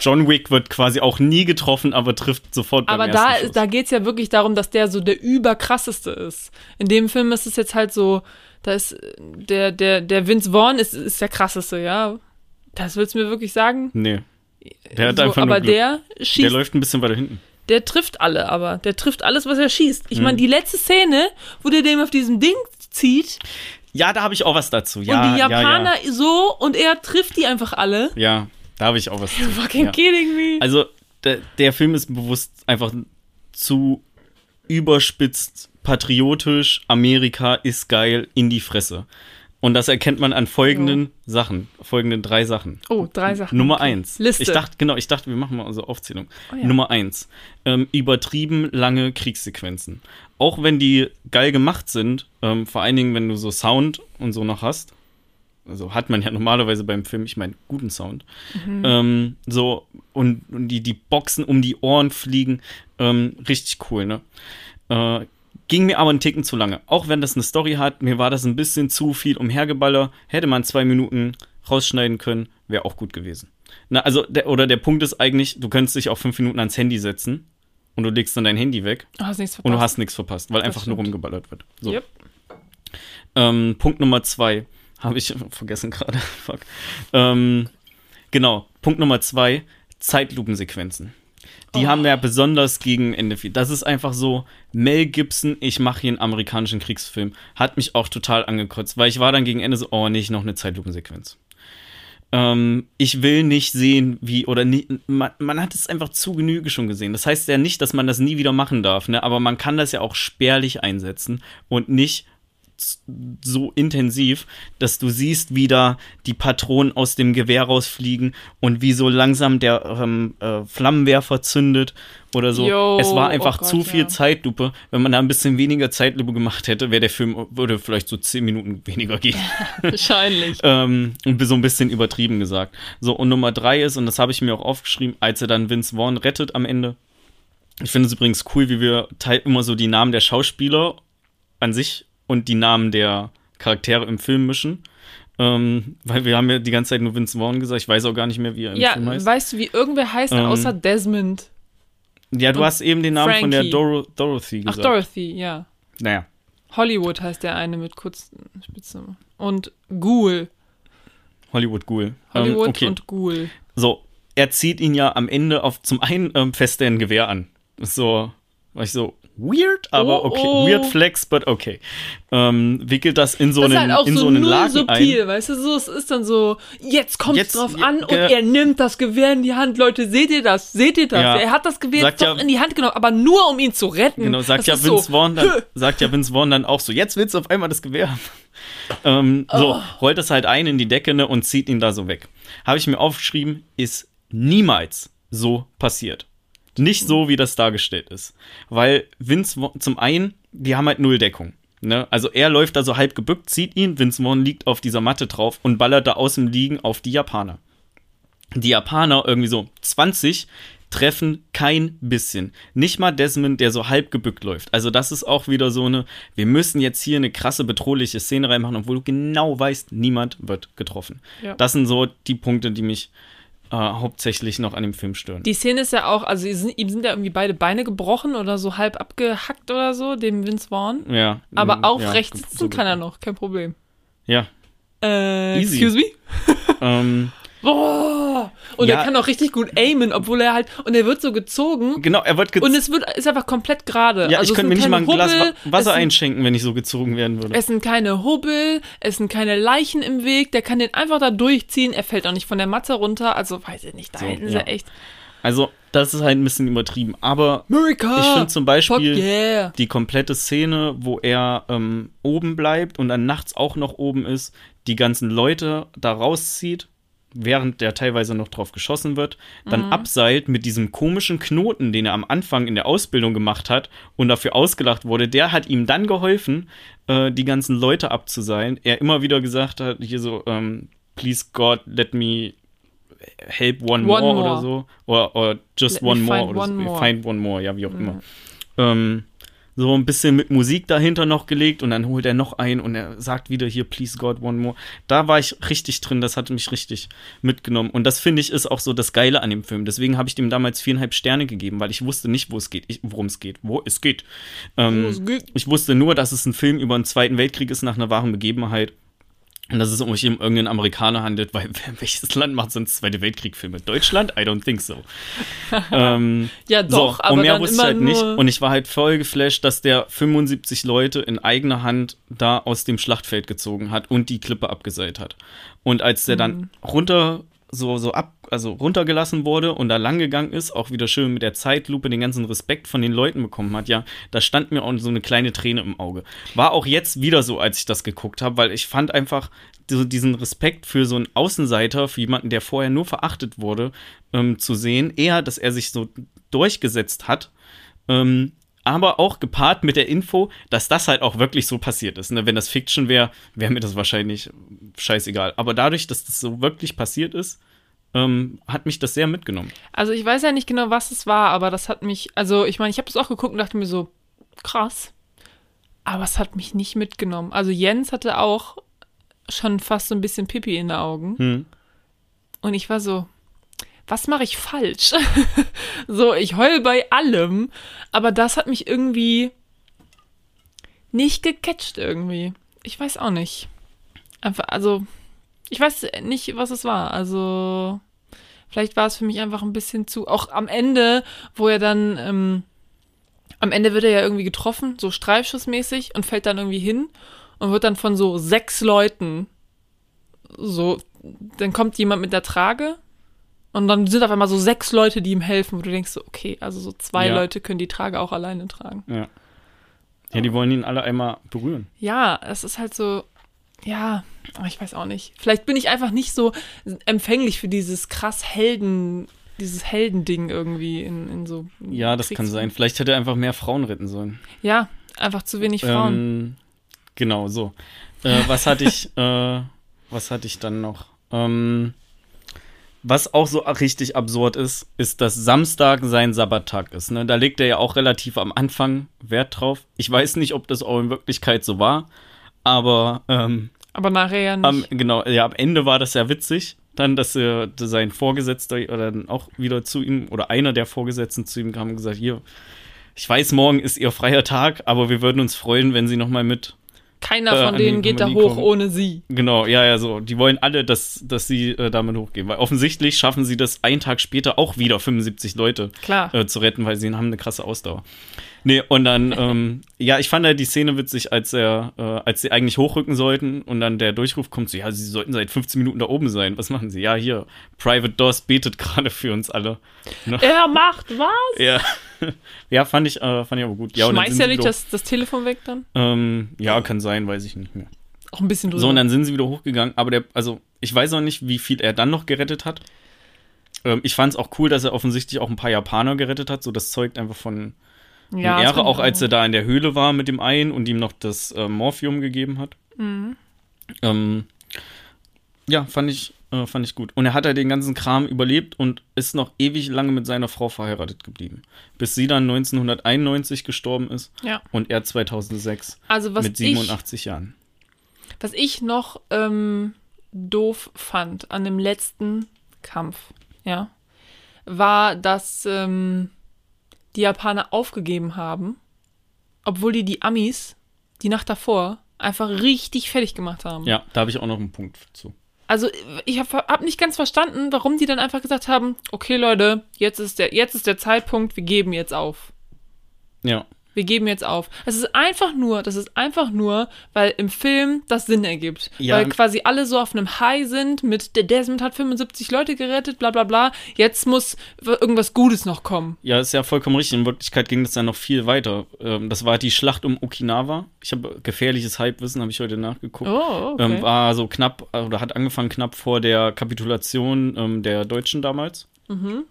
[SPEAKER 1] John Wick wird quasi auch nie getroffen, aber trifft sofort beim
[SPEAKER 2] Aber da,
[SPEAKER 1] Schuss.
[SPEAKER 2] da geht es ja wirklich darum, dass der so der überkrasseste ist. In dem Film ist es jetzt halt so, da ist der, der, der Vince Vaughn ist, ist der krasseste, ja. Das willst du mir wirklich sagen?
[SPEAKER 1] Nee. Der hat
[SPEAKER 2] so,
[SPEAKER 1] einfach nur
[SPEAKER 2] aber der
[SPEAKER 1] Der
[SPEAKER 2] schießt, der,
[SPEAKER 1] läuft ein bisschen weiter hinten.
[SPEAKER 2] trifft alle, aber der trifft alles, was er schießt. Ich
[SPEAKER 1] Mhm.
[SPEAKER 2] meine, die letzte Szene, wo der dem auf diesem Ding zieht
[SPEAKER 1] Ja, da habe ich auch was dazu. Ja,
[SPEAKER 2] und die Japaner
[SPEAKER 1] Ja,
[SPEAKER 2] so und er trifft die einfach alle.
[SPEAKER 1] ja. Da habe ich auch was zu.
[SPEAKER 2] Fucking
[SPEAKER 1] ja.
[SPEAKER 2] kidding me.
[SPEAKER 1] Also, der, der Film ist bewusst einfach zu überspitzt, patriotisch, Amerika ist geil, in die Fresse. Und das erkennt man an folgenden Sachen, folgenden drei Sachen.
[SPEAKER 2] oh, drei Sachen.
[SPEAKER 1] Nummer eins.
[SPEAKER 2] Liste.
[SPEAKER 1] Ich dachte, genau, ich dachte, wir machen mal unsere Aufzählung.
[SPEAKER 2] Oh ja.
[SPEAKER 1] Nummer eins. Ähm, übertrieben lange Kriegssequenzen. Auch wenn die geil gemacht sind, ähm, vor allen Dingen, wenn du so Sound und so noch hast. Also hat man ja normalerweise beim Film, ich meine, guten Sound.
[SPEAKER 2] Mhm.
[SPEAKER 1] Ähm, so, und, und die, die Boxen um die Ohren fliegen. Ähm, richtig cool, ne? Äh, ging mir aber einen Ticken zu lange. Auch wenn das eine Story hat, mir war das ein bisschen zu viel umhergeballer. Hätte man zwei Minuten rausschneiden können, wäre auch gut gewesen. Na, also, der, oder der Punkt ist eigentlich, du könntest dich auch fünf Minuten ans Handy setzen und du legst dann dein Handy weg
[SPEAKER 2] Du hast nichts
[SPEAKER 1] und du hast nichts verpasst, weil
[SPEAKER 2] Das
[SPEAKER 1] einfach nur
[SPEAKER 2] stimmt.
[SPEAKER 1] rumgeballert wird. So.
[SPEAKER 2] Yep.
[SPEAKER 1] Ähm, Punkt Nummer zwei. Habe ich vergessen gerade. Fuck. Ähm, genau. Punkt Nummer zwei. Zeitlupensequenzen. Die
[SPEAKER 2] Oh.
[SPEAKER 1] haben ja besonders gegen Ende viel. Das ist einfach so, Mel Gibson, ich mache hier einen amerikanischen Kriegsfilm. Hat mich auch total angekotzt, weil ich war dann gegen Ende so, oh, nicht noch eine Zeitlupensequenz. Ähm, ich will nicht sehen, wie, oder nie, man, man hat es einfach zu Genüge schon gesehen. Das heißt ja nicht, dass man das nie wieder machen darf, ne? aber man kann das ja auch spärlich einsetzen und nicht so intensiv, dass du siehst, wie da die Patronen aus dem Gewehr rausfliegen und wie so langsam der ähm, äh, Flammenwerfer zündet oder so.
[SPEAKER 2] Yo,
[SPEAKER 1] es war einfach
[SPEAKER 2] oh Gott,
[SPEAKER 1] zu viel
[SPEAKER 2] ja.
[SPEAKER 1] Zeitlupe. Wenn man da ein bisschen weniger Zeitlupe gemacht hätte, wäre der Film, würde vielleicht so zehn Minuten weniger gehen.
[SPEAKER 2] Wahrscheinlich.
[SPEAKER 1] ähm, und so ein bisschen übertrieben gesagt. So, und Nummer drei ist, und das habe ich mir auch aufgeschrieben, als er dann Vince Vaughn rettet am Ende. Ich finde es übrigens cool, wie wir immer so die Namen der Schauspieler an sich und die Namen der Charaktere im Film mischen. Ähm, weil wir haben ja die ganze Zeit nur Vince Vaughn gesagt. Ich weiß auch gar nicht mehr, wie er im
[SPEAKER 2] Ja,
[SPEAKER 1] Film heißt.
[SPEAKER 2] weißt du, wie irgendwer heißt,
[SPEAKER 1] Ähm,
[SPEAKER 2] außer Desmond?
[SPEAKER 1] Ja, du hast eben den Namen von der
[SPEAKER 2] Frankie.
[SPEAKER 1] Doro Dorothy
[SPEAKER 2] Ach,
[SPEAKER 1] gesagt.
[SPEAKER 2] Dorothy, ja.
[SPEAKER 1] Naja,
[SPEAKER 2] Hollywood heißt der eine mit kurzen Spitznamen. Und Ghoul.
[SPEAKER 1] Hollywood Ghoul.
[SPEAKER 2] Hollywood
[SPEAKER 1] ähm, okay.
[SPEAKER 2] und Ghoul.
[SPEAKER 1] So, er zieht ihn ja am Ende auf zum einen ähm, fest ein Gewehr an. So, war ich so weird, aber
[SPEAKER 2] Oh,
[SPEAKER 1] okay,
[SPEAKER 2] oh.
[SPEAKER 1] weird flex, but okay. Ähm, wickelt das in so
[SPEAKER 2] das ist
[SPEAKER 1] einen
[SPEAKER 2] halt auch
[SPEAKER 1] in
[SPEAKER 2] so,
[SPEAKER 1] so einen Laken
[SPEAKER 2] subtil,
[SPEAKER 1] ein.
[SPEAKER 2] weißt du, so, es ist dann so, jetzt kommt es drauf an und er nimmt das Gewehr in die Hand. Leute, seht ihr das? Seht ihr das?
[SPEAKER 1] Ja.
[SPEAKER 2] Er hat das Gewehr
[SPEAKER 1] Sagt
[SPEAKER 2] doch
[SPEAKER 1] ja-
[SPEAKER 2] in die Hand genommen, aber nur um ihn zu retten.
[SPEAKER 1] Genau, sagt
[SPEAKER 2] das
[SPEAKER 1] ja Vince
[SPEAKER 2] so,
[SPEAKER 1] Vaughn dann, sagt ja Vince Vaughn dann auch so, jetzt willst du auf einmal das Gewehr haben. ähm, So,
[SPEAKER 2] Oh.
[SPEAKER 1] rollt es halt ein in die Decke ne, und zieht ihn da so weg. Habe ich mir aufgeschrieben, ist niemals so passiert. Nicht so, wie das dargestellt ist. Weil Vince zum einen, die haben halt null Deckung. Ne? Also er läuft da so halb gebückt, zieht ihn, Vince Vaughn liegt auf dieser Matte drauf und ballert da aus dem Liegen auf die Japaner. Die Japaner, irgendwie so 20, treffen kein bisschen. Nicht mal Desmond, der so halb gebückt läuft. Also das ist auch wieder so eine, wir müssen jetzt hier eine krasse, bedrohliche Szene reinmachen, obwohl du genau weißt, niemand wird getroffen.
[SPEAKER 2] Ja.
[SPEAKER 1] Das sind so die Punkte, die mich äh, hauptsächlich noch an dem Film stören.
[SPEAKER 2] Die Szene ist ja auch, also sind, ihm sind ja irgendwie beide Beine gebrochen oder so halb abgehackt oder so, dem Vince Vaughn.
[SPEAKER 1] ja,
[SPEAKER 2] Aber
[SPEAKER 1] mm,
[SPEAKER 2] aufrecht
[SPEAKER 1] ja,
[SPEAKER 2] sitzen
[SPEAKER 1] so
[SPEAKER 2] kann er noch, kein Problem.
[SPEAKER 1] Ja,
[SPEAKER 2] Äh,
[SPEAKER 1] Easy.
[SPEAKER 2] excuse me?
[SPEAKER 1] ähm,
[SPEAKER 2] Boah! Und
[SPEAKER 1] Ja.
[SPEAKER 2] er kann auch richtig gut aimen, obwohl er halt. Und er wird so gezogen.
[SPEAKER 1] Genau, er wird
[SPEAKER 2] Und
[SPEAKER 1] gezogen.
[SPEAKER 2] es wird, ist einfach komplett gerade.
[SPEAKER 1] Ja,
[SPEAKER 2] also
[SPEAKER 1] ich könnte mir nicht mal ein
[SPEAKER 2] keine
[SPEAKER 1] Glas Wa-
[SPEAKER 2] Hubbel,
[SPEAKER 1] Wasser
[SPEAKER 2] sind,
[SPEAKER 1] einschenken, wenn ich so gezogen werden würde.
[SPEAKER 2] Es sind keine Hubbel, es sind keine Leichen im Weg. Der kann den einfach da durchziehen. Er fällt auch nicht von der Matte runter. Also weiß ich nicht, da
[SPEAKER 1] So,
[SPEAKER 2] hätten sie
[SPEAKER 1] ja.
[SPEAKER 2] echt.
[SPEAKER 1] Also, das ist halt ein bisschen übertrieben. Aber
[SPEAKER 2] America!
[SPEAKER 1] ich finde zum Beispiel
[SPEAKER 2] yeah!
[SPEAKER 1] die komplette Szene, wo er ähm, oben bleibt und dann nachts auch noch oben ist, die ganzen Leute da rauszieht, während der teilweise noch drauf geschossen wird, dann abseilt mit diesem komischen Knoten, den er am Anfang in der Ausbildung gemacht hat und dafür ausgelacht wurde, der hat ihm dann geholfen, äh, die ganzen Leute abzuseilen. Er immer wieder gesagt hat, hier so, ähm, please God, let me help one,
[SPEAKER 2] One
[SPEAKER 1] more,
[SPEAKER 2] more.
[SPEAKER 1] oder so. Oder, just
[SPEAKER 2] Let
[SPEAKER 1] one more.
[SPEAKER 2] find
[SPEAKER 1] Oder
[SPEAKER 2] one
[SPEAKER 1] so.
[SPEAKER 2] more.
[SPEAKER 1] Find one more, ja, wie auch immer. Ähm, so ein bisschen mit Musik dahinter noch gelegt und dann holt er noch ein und er sagt wieder hier, please God, one more. Da war ich richtig drin, das hat mich richtig mitgenommen. Und das finde ich ist auch so das Geile an dem Film. Deswegen habe ich dem damals viereinhalb Sterne gegeben, weil ich wusste nicht, wo es geht, worum es geht, wo es geht. Ähm,
[SPEAKER 2] Wo es geht.
[SPEAKER 1] Ich wusste nur, dass es ein Film über den Zweiten Weltkrieg ist nach einer wahren Begebenheit. Und dass es um irgendeinen Amerikaner handelt, weil welches Land macht sonst Zweite Weltkrieg-Filme? Deutschland? I don't think so. ähm,
[SPEAKER 2] Ja, doch,
[SPEAKER 1] so,
[SPEAKER 2] aber
[SPEAKER 1] und mehr wusste ich halt nicht. Und ich war halt voll geflasht, dass der 75 Leute in eigener Hand da aus dem Schlachtfeld gezogen hat und die Klippe abgeseilt hat. Und als der
[SPEAKER 2] Mhm.
[SPEAKER 1] dann runter, so, so ab, also runtergelassen wurde und da lang gegangen ist, auch wieder schön mit der Zeitlupe den ganzen Respekt von den Leuten bekommen hat, ja, da stand mir auch so eine kleine Träne im Auge. War auch jetzt wieder so, als ich das geguckt habe, weil ich fand einfach so diesen Respekt für so einen Außenseiter, für jemanden, der vorher nur verachtet wurde, ähm, zu sehen, eher, dass er sich so durchgesetzt hat, ähm, aber auch gepaart mit der Info, dass das halt auch wirklich so passiert ist. Ne? Wenn das Fiction wäre, wäre mir das wahrscheinlich scheißegal. Aber dadurch, dass das so wirklich passiert ist, ähm, hat mich das sehr mitgenommen.
[SPEAKER 2] Also ich weiß ja nicht genau, was es war, aber das hat mich, also ich meine, ich habe das auch geguckt und dachte mir so, krass. Aber es hat mich nicht mitgenommen. Also Jens hatte auch schon fast so ein bisschen Pipi in den Augen.
[SPEAKER 1] Hm.
[SPEAKER 2] Und ich war so, was mache ich falsch? so, ich heul bei allem, aber das hat mich irgendwie nicht gecatcht irgendwie. Ich weiß auch nicht. Einfach, also, ich weiß nicht, was es war. Also, vielleicht war es für mich einfach ein bisschen zu. Auch am Ende, wo er dann, ähm, am Ende wird er ja irgendwie getroffen, so streifschussmäßig und fällt dann irgendwie hin und wird dann von so sechs Leuten so, dann kommt jemand mit der Trage und dann sind auf einmal so sechs Leute, die ihm helfen, wo du denkst so, okay, also so zwei
[SPEAKER 1] Ja.
[SPEAKER 2] Leute können die Trage auch alleine tragen.
[SPEAKER 1] Ja. Ja, die wollen ihn alle einmal berühren.
[SPEAKER 2] Ja, es ist halt so, ja, aber ich weiß auch nicht. Vielleicht bin ich einfach nicht so empfänglich für dieses krass Helden, dieses Heldending irgendwie in, in so.
[SPEAKER 1] Ja, das kann
[SPEAKER 2] Kriegs-
[SPEAKER 1] sein. Vielleicht hätte er einfach mehr Frauen retten sollen.
[SPEAKER 2] Ja, einfach zu wenig Frauen.
[SPEAKER 1] Ähm, genau, so. Äh, was hatte ich, äh, was hatte ich dann noch? Ähm, was auch so richtig absurd ist, ist, dass Samstag sein Sabbattag ist. Ne? Da legt er ja auch relativ am Anfang Wert drauf. Ich weiß nicht, ob das auch in Wirklichkeit so war, aber ähm,
[SPEAKER 2] aber nachher ja nicht.
[SPEAKER 1] am, genau, ja, am Ende war das ja witzig, dann, dass er dass sein Vorgesetzter oder dann auch wieder zu ihm oder einer der Vorgesetzten zu ihm kam und gesagt, hier, ich weiß, morgen ist ihr freier Tag, aber wir würden uns freuen, wenn sie noch mal mit
[SPEAKER 2] Keiner
[SPEAKER 1] äh,
[SPEAKER 2] von denen geht da hoch
[SPEAKER 1] kommen.
[SPEAKER 2] ohne sie.
[SPEAKER 1] Genau, ja, ja, so. Die wollen alle, dass, dass sie äh, damit hochgehen. Weil offensichtlich schaffen sie das einen Tag später auch wieder 75 Leute
[SPEAKER 2] Klar.
[SPEAKER 1] äh, zu retten, weil sie haben eine krasse Ausdauer. Nee, und dann, ähm, ja, ich fand halt die Szene witzig, als er, äh, als sie eigentlich hochrücken sollten und dann der Durchruf kommt, so, ja, sie sollten seit 15 Minuten da oben sein. Was machen sie? Ja, hier, Private Doors betet gerade für uns alle. Ne?
[SPEAKER 2] Er macht was?
[SPEAKER 1] Ja. ja, fand ich, äh, fand ich aber gut. Ja,
[SPEAKER 2] Schmeißt
[SPEAKER 1] sie
[SPEAKER 2] nicht das, das Telefon weg dann?
[SPEAKER 1] Ähm, ja, kann sein, weiß ich nicht mehr.
[SPEAKER 2] Auch ein bisschen drüber.
[SPEAKER 1] So, und dann sind sie wieder hochgegangen. Aber der, also, ich weiß auch nicht, wie viel er dann noch gerettet hat. Ähm, ich fand es auch cool, dass er offensichtlich auch ein paar Japaner gerettet hat. So, das zeugt einfach von
[SPEAKER 2] ja,
[SPEAKER 1] Ehre, auch
[SPEAKER 2] ich
[SPEAKER 1] als er da in der Höhle war mit dem einen und ihm noch das äh, Morphium gegeben hat.
[SPEAKER 2] Mhm.
[SPEAKER 1] Ähm, ja, fand ich, äh, fand ich gut. Und er hat halt den ganzen Kram überlebt und ist noch ewig lange mit seiner Frau verheiratet geblieben. Bis sie dann 1991 gestorben ist
[SPEAKER 2] Ja.
[SPEAKER 1] und er 2006
[SPEAKER 2] Also was
[SPEAKER 1] mit
[SPEAKER 2] ich
[SPEAKER 1] 87 Jahren.
[SPEAKER 2] Was ich noch ähm, doof fand an dem letzten Kampf, ja, war, dass ähm, die Japaner aufgegeben haben, obwohl die die Amis die Nacht davor einfach richtig fertig gemacht haben.
[SPEAKER 1] Ja, da habe ich auch noch einen Punkt zu.
[SPEAKER 2] Also ich habe hab nicht ganz verstanden, warum die dann einfach gesagt haben, okay Leute, jetzt ist der, jetzt ist der Zeitpunkt, wir geben jetzt auf.
[SPEAKER 1] Ja.
[SPEAKER 2] Wir geben jetzt auf. Es ist einfach nur, das ist einfach nur, weil im Film das Sinn ergibt.
[SPEAKER 1] Ja.
[SPEAKER 2] Weil quasi alle so auf einem High sind mit, der Desmond hat 75 Leute gerettet, bla bla bla. Jetzt muss irgendwas Gutes noch kommen.
[SPEAKER 1] Ja, ist ja vollkommen richtig. In Wirklichkeit ging das dann noch viel weiter. Ähm, das war die Schlacht um Okinawa. Ich habe gefährliches Halbwissen, habe ich heute nachgeguckt.
[SPEAKER 2] Oh, okay.
[SPEAKER 1] ähm, war so knapp, oder hat angefangen knapp vor der Kapitulation ähm, der Deutschen damals.
[SPEAKER 2] Mhm.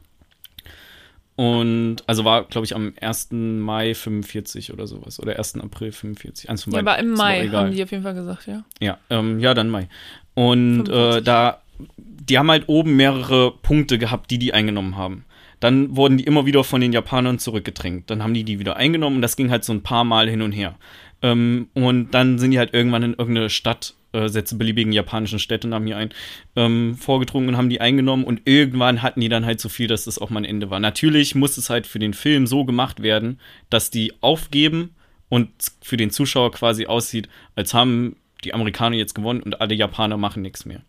[SPEAKER 1] Und also war, glaube ich, am 1. Mai 45 oder sowas. Oder 1. April 45. Eins von
[SPEAKER 2] ja, aber im Mai haben die auf jeden Fall gesagt, ja.
[SPEAKER 1] Ja, ähm, ja, dann Mai. Und äh,
[SPEAKER 2] 45.
[SPEAKER 1] da, die haben halt oben mehrere Punkte gehabt, die die eingenommen haben. Dann wurden die immer wieder von den Japanern zurückgedrängt. Dann haben die die wieder eingenommen und das ging halt so ein paar Mal hin und her. Ähm, und dann sind die halt irgendwann in irgendeine Stadt, äh, setze beliebigen japanischen Städtenamen hier ein, ähm, vorgedrungen und haben die eingenommen und irgendwann hatten die dann halt so viel, dass das auch mal ein Ende war. Natürlich muss es halt für den Film so gemacht werden, dass die aufgeben und für den Zuschauer quasi aussieht, als haben die Amerikaner jetzt gewonnen und alle Japaner machen nichts mehr.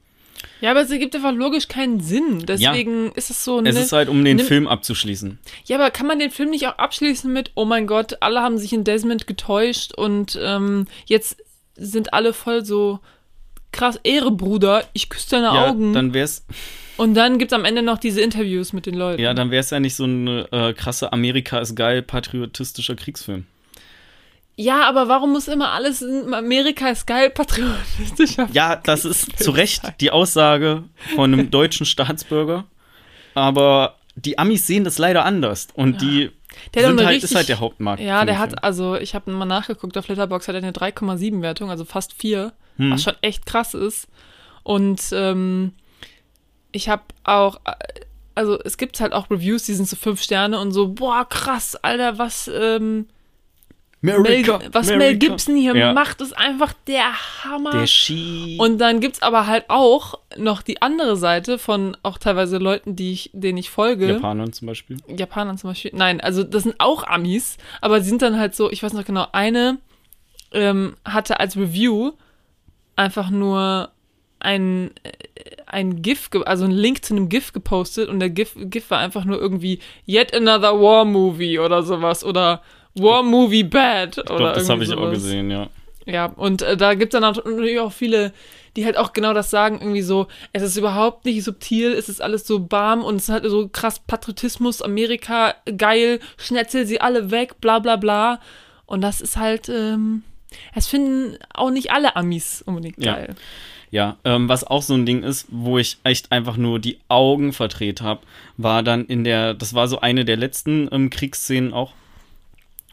[SPEAKER 2] Ja, aber es ergibt einfach logisch keinen Sinn. Deswegen ist es so
[SPEAKER 1] Es
[SPEAKER 2] ne-
[SPEAKER 1] ist halt, um den
[SPEAKER 2] nimm-
[SPEAKER 1] Film abzuschließen.
[SPEAKER 2] Ja, aber kann man den Film nicht auch abschließen mit, oh mein Gott, alle haben sich in Desmond getäuscht und ähm, jetzt sind alle voll so krass Ehre, Bruder, ich küsse deine
[SPEAKER 1] Ja,
[SPEAKER 2] Augen.
[SPEAKER 1] dann wär's,
[SPEAKER 2] und dann gibt's am Ende noch diese Interviews mit den Leuten.
[SPEAKER 1] ja, dann wär's ja nicht so ein äh, krasse Amerika ist geil patriotistischer Kriegsfilm.
[SPEAKER 2] Ja, aber warum muss immer alles in Amerika ist geil patriotischer?
[SPEAKER 1] Ja, das ist zu Recht die Aussage von einem deutschen Staatsbürger, aber die Amis sehen das leider anders und die
[SPEAKER 2] Der
[SPEAKER 1] sind halt,
[SPEAKER 2] richtig-
[SPEAKER 1] ist halt der Hauptmarkt.
[SPEAKER 2] Ja, der hat, also ich habe mal nachgeguckt, auf Letterboxd hat er eine 3,7 Wertung, also fast 4,
[SPEAKER 1] Hm.
[SPEAKER 2] was schon echt krass ist. Und ähm, ich habe auch, äh, also es gibt halt auch Reviews, die sind so 5 Sterne und so, boah, krass, Alter, was, ähm, Mel,
[SPEAKER 1] America,
[SPEAKER 2] was Mel. Gibson hier
[SPEAKER 1] Ja.
[SPEAKER 2] macht, ist einfach der Hammer.
[SPEAKER 1] Der Ski.
[SPEAKER 2] Und dann gibt's aber halt auch noch die andere Seite von auch teilweise Leuten, die ich, denen ich folge.
[SPEAKER 1] Japanern zum Beispiel.
[SPEAKER 2] Japanern zum Beispiel. Nein, also das sind auch Amis, aber sie sind dann halt so, ich weiß noch genau, eine ähm, hatte als Review einfach nur ein, äh, ein GIF, also ein Link zu einem GIF gepostet und der GIF, GIF war einfach nur irgendwie Yet Another War Movie oder sowas oder War Movie Bad
[SPEAKER 1] Ich
[SPEAKER 2] oder
[SPEAKER 1] glaube, das habe ich auch
[SPEAKER 2] sowas.
[SPEAKER 1] gesehen, ja.
[SPEAKER 2] Ja, und äh, da gibt es dann natürlich auch viele, die halt auch genau das sagen, irgendwie so, es ist überhaupt nicht subtil, es ist alles so warm und es ist halt so krass Patriotismus, Amerika, geil, schnetzel sie alle weg, bla bla bla. Und das ist halt, ähm, das finden auch nicht alle Amis unbedingt
[SPEAKER 1] Ja.
[SPEAKER 2] geil.
[SPEAKER 1] Ja, ähm, was auch so ein Ding ist, wo ich echt einfach nur die Augen verdreht habe, war dann in der, das war so eine der letzten ähm, Kriegsszenen auch,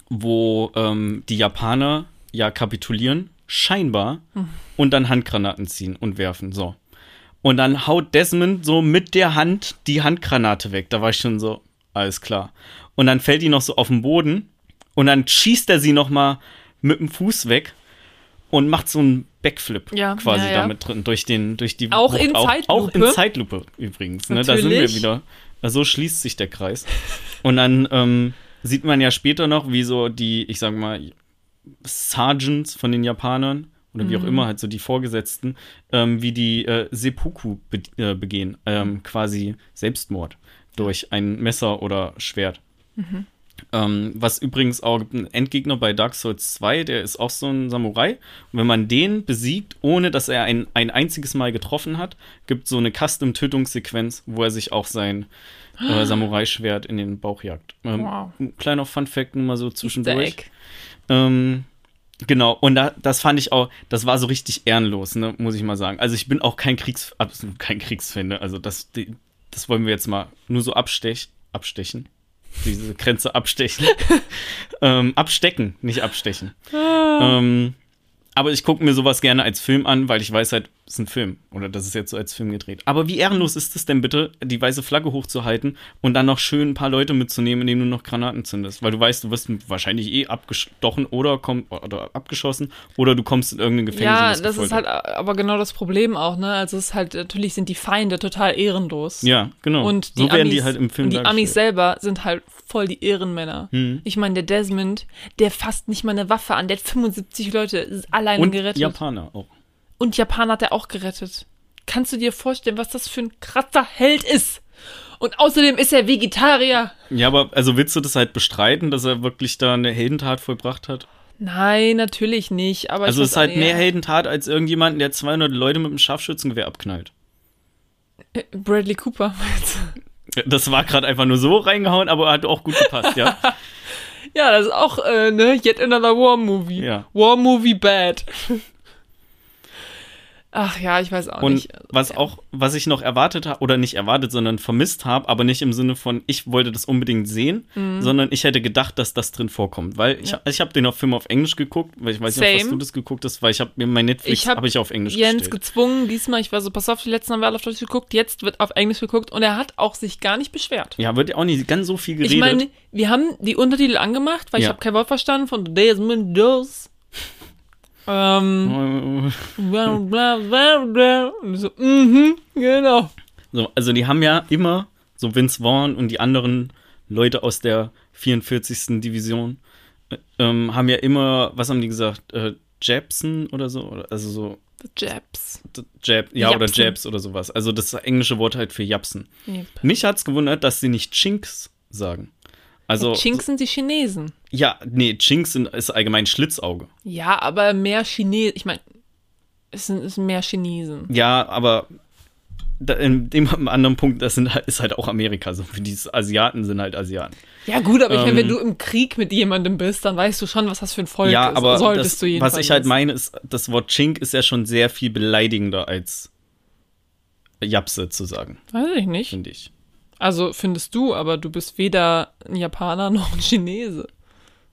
[SPEAKER 1] wo ähm, die Japaner ja kapitulieren, scheinbar, und dann Handgranaten ziehen und werfen, so. Und dann haut Desmond so mit der Hand die Handgranate weg. Da war ich schon so, alles klar. Und dann fällt die noch so auf den Boden und dann schießt er sie noch mal mit dem Fuß weg und macht so einen Backflip
[SPEAKER 2] Ja,
[SPEAKER 1] quasi
[SPEAKER 2] ja, ja.
[SPEAKER 1] damit drin durch den durch die
[SPEAKER 2] Auch
[SPEAKER 1] Wucht.
[SPEAKER 2] in
[SPEAKER 1] auch, auch in
[SPEAKER 2] Zeitlupe?
[SPEAKER 1] Zeitlupe übrigens ne? da sind wir wieder so schließt sich der Kreis und dann ähm, sieht man ja später noch wie so die ich sag mal Sergeants von den Japanern oder wie auch
[SPEAKER 2] Mhm.
[SPEAKER 1] immer halt so die Vorgesetzten ähm, wie die äh, Seppuku be äh, begehen ähm, quasi Selbstmord durch ein Messer oder Schwert ähm, was übrigens auch einen Endgegner bei Dark Souls 2, der ist auch so ein Samurai. Und wenn man den besiegt, ohne dass er ein, ein einziges Mal getroffen hat, gibt so eine Custom-Tötungssequenz, wo er sich auch sein äh, Samurai-Schwert in den Bauch jagt. Ähm,
[SPEAKER 2] Wow.
[SPEAKER 1] ein Kleiner Fun-Fact nur mal so zwischendurch. Ähm, genau, und da, das fand ich auch, das war so richtig ehrenlos, ne, muss ich mal sagen. Also ich bin auch kein Kriegs, absolut kein Kriegsfan, ne? also das, die, das wollen wir jetzt mal nur so abstech, abstechen. Diese Grenze abstechen. ähm, abstecken, nicht abstechen. Ähm, aber ich gucke mir sowas gerne als Film an, weil ich weiß halt, ist ein Film oder das ist jetzt so als Film gedreht. Aber wie ehrenlos ist es denn bitte, die weiße Flagge hochzuhalten und dann noch schön ein paar Leute mitzunehmen, indem du noch Granaten zündest? Weil du weißt, du wirst wahrscheinlich eh abgestochen oder, komm, oder abgeschossen oder du kommst in irgendein Gefängnis.
[SPEAKER 2] Ja, das ist
[SPEAKER 1] gefoltert.
[SPEAKER 2] halt aber genau das Problem auch, ne? Also es ist halt, natürlich sind die Feinde total ehrenlos.
[SPEAKER 1] Ja, genau.
[SPEAKER 2] Und die
[SPEAKER 1] so werden
[SPEAKER 2] Amis,
[SPEAKER 1] die halt im Film
[SPEAKER 2] und die Amis selber sind halt voll die Ehrenmänner.
[SPEAKER 1] Hm.
[SPEAKER 2] Ich meine, der Desmond, der fasst nicht mal eine Waffe an, der hat 75 Leute alleine
[SPEAKER 1] Und
[SPEAKER 2] gerettet.
[SPEAKER 1] Japaner auch.
[SPEAKER 2] Und Japan hat er auch gerettet. kannst du dir vorstellen, was das für ein krasser Held ist? Und außerdem ist er Vegetarier.
[SPEAKER 1] Ja, aber also willst du das halt bestreiten, dass er wirklich da eine Heldentat vollbracht hat?
[SPEAKER 2] Nein, natürlich nicht. Aber
[SPEAKER 1] also es ist halt mehr. Heldentat als irgendjemanden, der 200 Leute mit einem Scharfschützengewehr abknallt.
[SPEAKER 2] Bradley Cooper.
[SPEAKER 1] Das war gerade einfach nur so reingehauen, aber hat auch gut gepasst, ja.
[SPEAKER 2] ja, das ist auch, äh, ne, yet another War Movie.
[SPEAKER 1] Ja.
[SPEAKER 2] War Movie bad. Ach ja, ich weiß auch
[SPEAKER 1] Und
[SPEAKER 2] nicht.
[SPEAKER 1] was auch, was ich noch erwartet habe, oder nicht erwartet, sondern vermisst habe, aber nicht im Sinne von, ich wollte das unbedingt sehen, sondern ich hätte gedacht, dass das drin vorkommt. Weil ich,
[SPEAKER 2] Mhm. Ja.
[SPEAKER 1] ich habe den auf Film auf Englisch geguckt, weil ich weiß nicht, ob
[SPEAKER 2] Same.
[SPEAKER 1] was du das geguckt hast, weil ich habe mir mein Netflix
[SPEAKER 2] Ich hab
[SPEAKER 1] habe ich auf Englisch
[SPEAKER 2] Jens
[SPEAKER 1] gestellt.
[SPEAKER 2] gezwungen, diesmal, ich war so, pass auf, die letzten haben wir alle auf Deutsch geguckt, jetzt wird auf Englisch geguckt und er hat auch sich gar nicht beschwert.
[SPEAKER 1] Ja, wird ja auch nicht ganz so viel geredet.
[SPEAKER 2] Ich meine, wir haben die Untertitel angemacht, weil ich
[SPEAKER 1] Ja.
[SPEAKER 2] habe kein Wort verstanden von Desmond Does. Ähm, bla, bla, bla, bla. Und so, mhm, genau.
[SPEAKER 1] So, also die haben ja immer, so Vince Vaughn und die anderen Leute aus der 44. Division, äh, ähm, haben ja immer, was haben die gesagt, äh, Jabson oder so? Oder, also so
[SPEAKER 2] The Japs.
[SPEAKER 1] d- Jab, ja, oder
[SPEAKER 2] Japsen.
[SPEAKER 1] Jabs oder sowas. Also das englische Wort halt für Japsen.
[SPEAKER 2] Yep.
[SPEAKER 1] Mich hat's gewundert, dass sie nicht Chinks sagen. Also,
[SPEAKER 2] Chinks sind die Chinesen.
[SPEAKER 1] ja, nee, Chinks sind, ist allgemein Schlitzauge.
[SPEAKER 2] Ja, aber mehr Chinesen. Ich meine, es sind, es mehr Chinesen.
[SPEAKER 1] Ja, aber da, in dem anderen Punkt, das sind, ist halt auch Amerika. So, die Asiaten sind halt Asiaten.
[SPEAKER 2] Ja, gut, aber ich meine,
[SPEAKER 1] Ähm,
[SPEAKER 2] wenn du im Krieg mit jemandem bist, dann weißt du schon, was das für ein Volk
[SPEAKER 1] ja,
[SPEAKER 2] ist.
[SPEAKER 1] aber
[SPEAKER 2] Solltest
[SPEAKER 1] das,
[SPEAKER 2] du
[SPEAKER 1] was ich halt meine, ist, das Wort Chink ist ja schon sehr viel beleidigender als Japse zu sagen,
[SPEAKER 2] Weiß ich nicht.
[SPEAKER 1] finde ich.
[SPEAKER 2] Also findest du, aber du bist weder ein Japaner noch ein Chinese.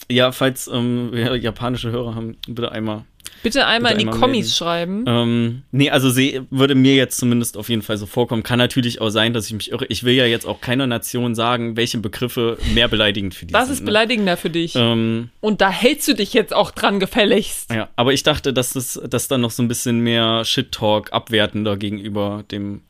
[SPEAKER 1] Ja, falls ähm, wir japanische Hörer haben, bitte einmal.
[SPEAKER 2] Bitte einmal
[SPEAKER 1] Bitte
[SPEAKER 2] in die
[SPEAKER 1] einmal
[SPEAKER 2] Kommis
[SPEAKER 1] melden.
[SPEAKER 2] schreiben.
[SPEAKER 1] Ähm, nee, also sie würde mir jetzt zumindest auf jeden Fall so vorkommen. Kann natürlich auch sein, dass ich mich irre. Ich will ja jetzt auch keiner Nation sagen, welche Begriffe mehr beleidigend für die
[SPEAKER 2] Was
[SPEAKER 1] sind.
[SPEAKER 2] ist
[SPEAKER 1] ne?
[SPEAKER 2] beleidigender für dich?
[SPEAKER 1] Ähm,
[SPEAKER 2] Und da hältst du dich jetzt auch dran gefälligst.
[SPEAKER 1] ja, aber ich dachte, dass das dass dann noch so ein bisschen mehr Shit-Talk abwertender gegenüber dem,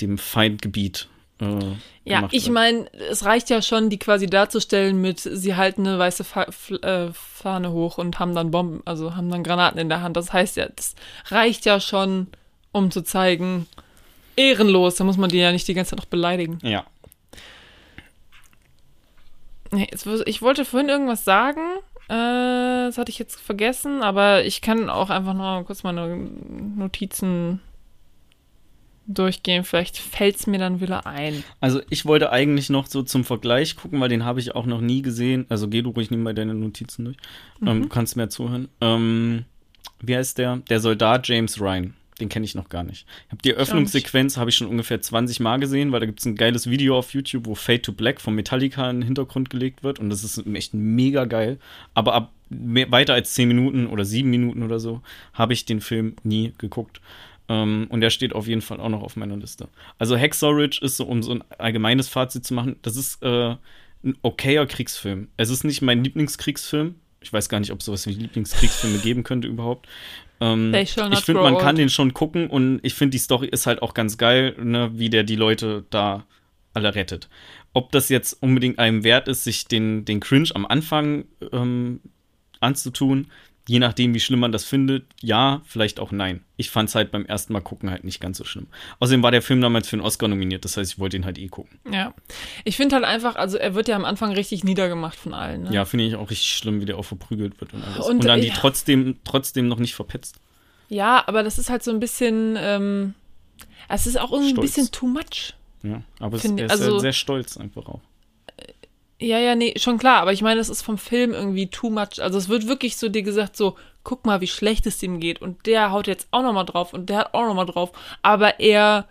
[SPEAKER 1] dem Feindgebiet. Äh,
[SPEAKER 2] Ja, ich meine, es reicht ja schon, die quasi darzustellen mit, sie halten eine weiße Fa äh, Fahne hoch und haben dann Bomben, also haben dann Granaten in der Hand. Das heißt ja, das reicht ja schon, um zu zeigen, ehrenlos, da muss man die ja nicht die ganze Zeit noch beleidigen.
[SPEAKER 1] Ja.
[SPEAKER 2] Nee, jetzt, wus- ich wollte vorhin irgendwas sagen, äh, das hatte ich jetzt vergessen, aber ich kann auch einfach noch kurz meine Notizen durchgehen. Vielleicht fällt es mir dann wieder ein.
[SPEAKER 1] Also ich wollte eigentlich noch so zum Vergleich gucken, weil den habe ich auch noch nie gesehen. Also geh du ruhig nimm mal deine Notizen durch. Ähm, du kannst mir zuhören. Ähm, wie heißt der? Der Soldat James Ryan. Den kenne ich noch gar nicht. Ich habe die Eröffnungssequenz habe ich schon ungefähr 20 Mal gesehen, weil da gibt es ein geiles Video auf YouTube, wo Fade to Black von Metallica in den Hintergrund gelegt wird und das ist echt mega geil. Aber ab mehr, weiter als 10 Minuten oder 7 Minuten oder so habe ich den Film nie geguckt. Ähm, und der steht auf jeden Fall auch noch auf meiner Liste. Also Hacksaw Ridge ist so, um so ein allgemeines Fazit zu machen, das ist äh, ein okayer Kriegsfilm. Es ist nicht mein Lieblingskriegsfilm. Ich weiß gar nicht, ob es sowas wie Lieblingskriegsfilme geben könnte überhaupt. Ähm, ich finde, man kann
[SPEAKER 2] old.
[SPEAKER 1] den schon gucken und ich finde, die Story ist halt auch ganz geil, ne, wie der die Leute da alle rettet. Ob das jetzt unbedingt einem wert ist, sich den, den Cringe am Anfang ähm, anzutun, je nachdem, wie schlimm man das findet, ja, vielleicht auch nein. Ich fand es halt beim ersten Mal gucken halt nicht ganz so schlimm. Außerdem war der Film damals für einen Oscar nominiert, das heißt, ich wollte ihn halt eh gucken.
[SPEAKER 2] Ja. Ich finde halt einfach, also er wird ja am Anfang richtig niedergemacht von allen. Ne?
[SPEAKER 1] Ja, finde ich auch richtig schlimm, wie der auch verprügelt wird und alles.
[SPEAKER 2] Und,
[SPEAKER 1] Und, dann die
[SPEAKER 2] ja.
[SPEAKER 1] trotzdem, trotzdem noch nicht verpetzt.
[SPEAKER 2] Ja, aber das ist halt so ein bisschen, ähm, es ist auch irgendwie ein
[SPEAKER 1] Stolz.
[SPEAKER 2] bisschen too much.
[SPEAKER 1] Ja, aber es, er ist
[SPEAKER 2] also-
[SPEAKER 1] halt sehr stolz einfach auch.
[SPEAKER 2] Ja, ja, nee, schon klar, aber ich meine, es ist vom Film irgendwie too much. Also es wird wirklich so dir gesagt, so, guck mal, wie schlecht es ihm geht. Und der haut jetzt auch nochmal drauf und der hat auch nochmal drauf. Aber er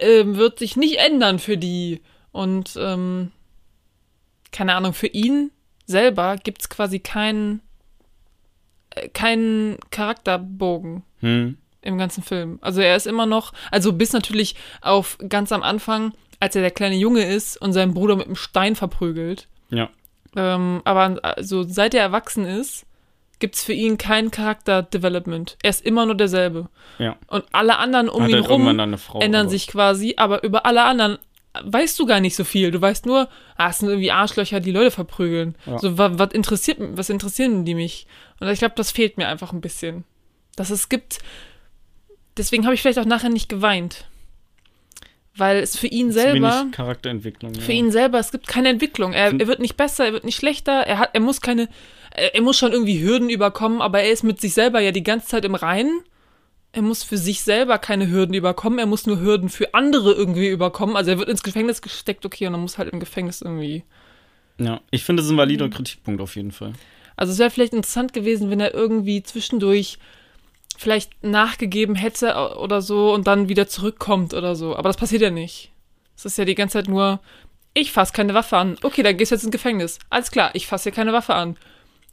[SPEAKER 2] ähm, wird sich nicht ändern für die. Und ähm, keine Ahnung, für ihn selber gibt es quasi keinen äh, keinen Charakterbogen
[SPEAKER 1] Hm.
[SPEAKER 2] im ganzen Film. Also er ist immer noch, also bis natürlich auf ganz am Anfang, als er der kleine Junge ist und seinen Bruder mit einem Stein verprügelt.
[SPEAKER 1] Ja.
[SPEAKER 2] Ähm, aber also seit er erwachsen ist, gibt's für ihn kein Charakter-Development. Er ist immer nur derselbe.
[SPEAKER 1] Ja.
[SPEAKER 2] Und alle anderen um
[SPEAKER 1] Hat
[SPEAKER 2] ihn
[SPEAKER 1] halt
[SPEAKER 2] rum
[SPEAKER 1] Frau.
[SPEAKER 2] ändern
[SPEAKER 1] aber-
[SPEAKER 2] sich quasi, aber über alle anderen weißt du gar nicht so viel. Du weißt nur, ah, es sind irgendwie Arschlöcher, die Leute verprügeln.
[SPEAKER 1] Ja.
[SPEAKER 2] So, was, was interessiert, was interessieren die mich? Und ich glaube, das fehlt mir einfach ein bisschen. Dass es gibt, deswegen habe ich vielleicht auch nachher nicht geweint. Weil es für ihn selber,
[SPEAKER 1] Charakterentwicklung.
[SPEAKER 2] für
[SPEAKER 1] ja.
[SPEAKER 2] ihn selber, es gibt keine Entwicklung. Er, er wird nicht besser, er wird nicht schlechter, er hat, er muss keine, er, er muss schon irgendwie Hürden überkommen, aber er ist mit sich selber ja die ganze Zeit im Reinen. Er muss für sich selber keine Hürden überkommen, er muss nur Hürden für andere irgendwie überkommen. Also er wird ins Gefängnis gesteckt, okay, und dann muss halt im Gefängnis irgendwie.
[SPEAKER 1] Ja, ich finde, das ist ein valider Kritikpunkt auf jeden Fall.
[SPEAKER 2] Also es wäre vielleicht interessant gewesen, wenn er irgendwie zwischendurch vielleicht nachgegeben hätte oder so und dann wieder zurückkommt oder so. Aber das passiert ja nicht. Es ist ja die ganze Zeit nur, ich fasse keine Waffe an. Okay, dann gehst du jetzt ins Gefängnis. Alles klar, ich fasse hier keine Waffe an.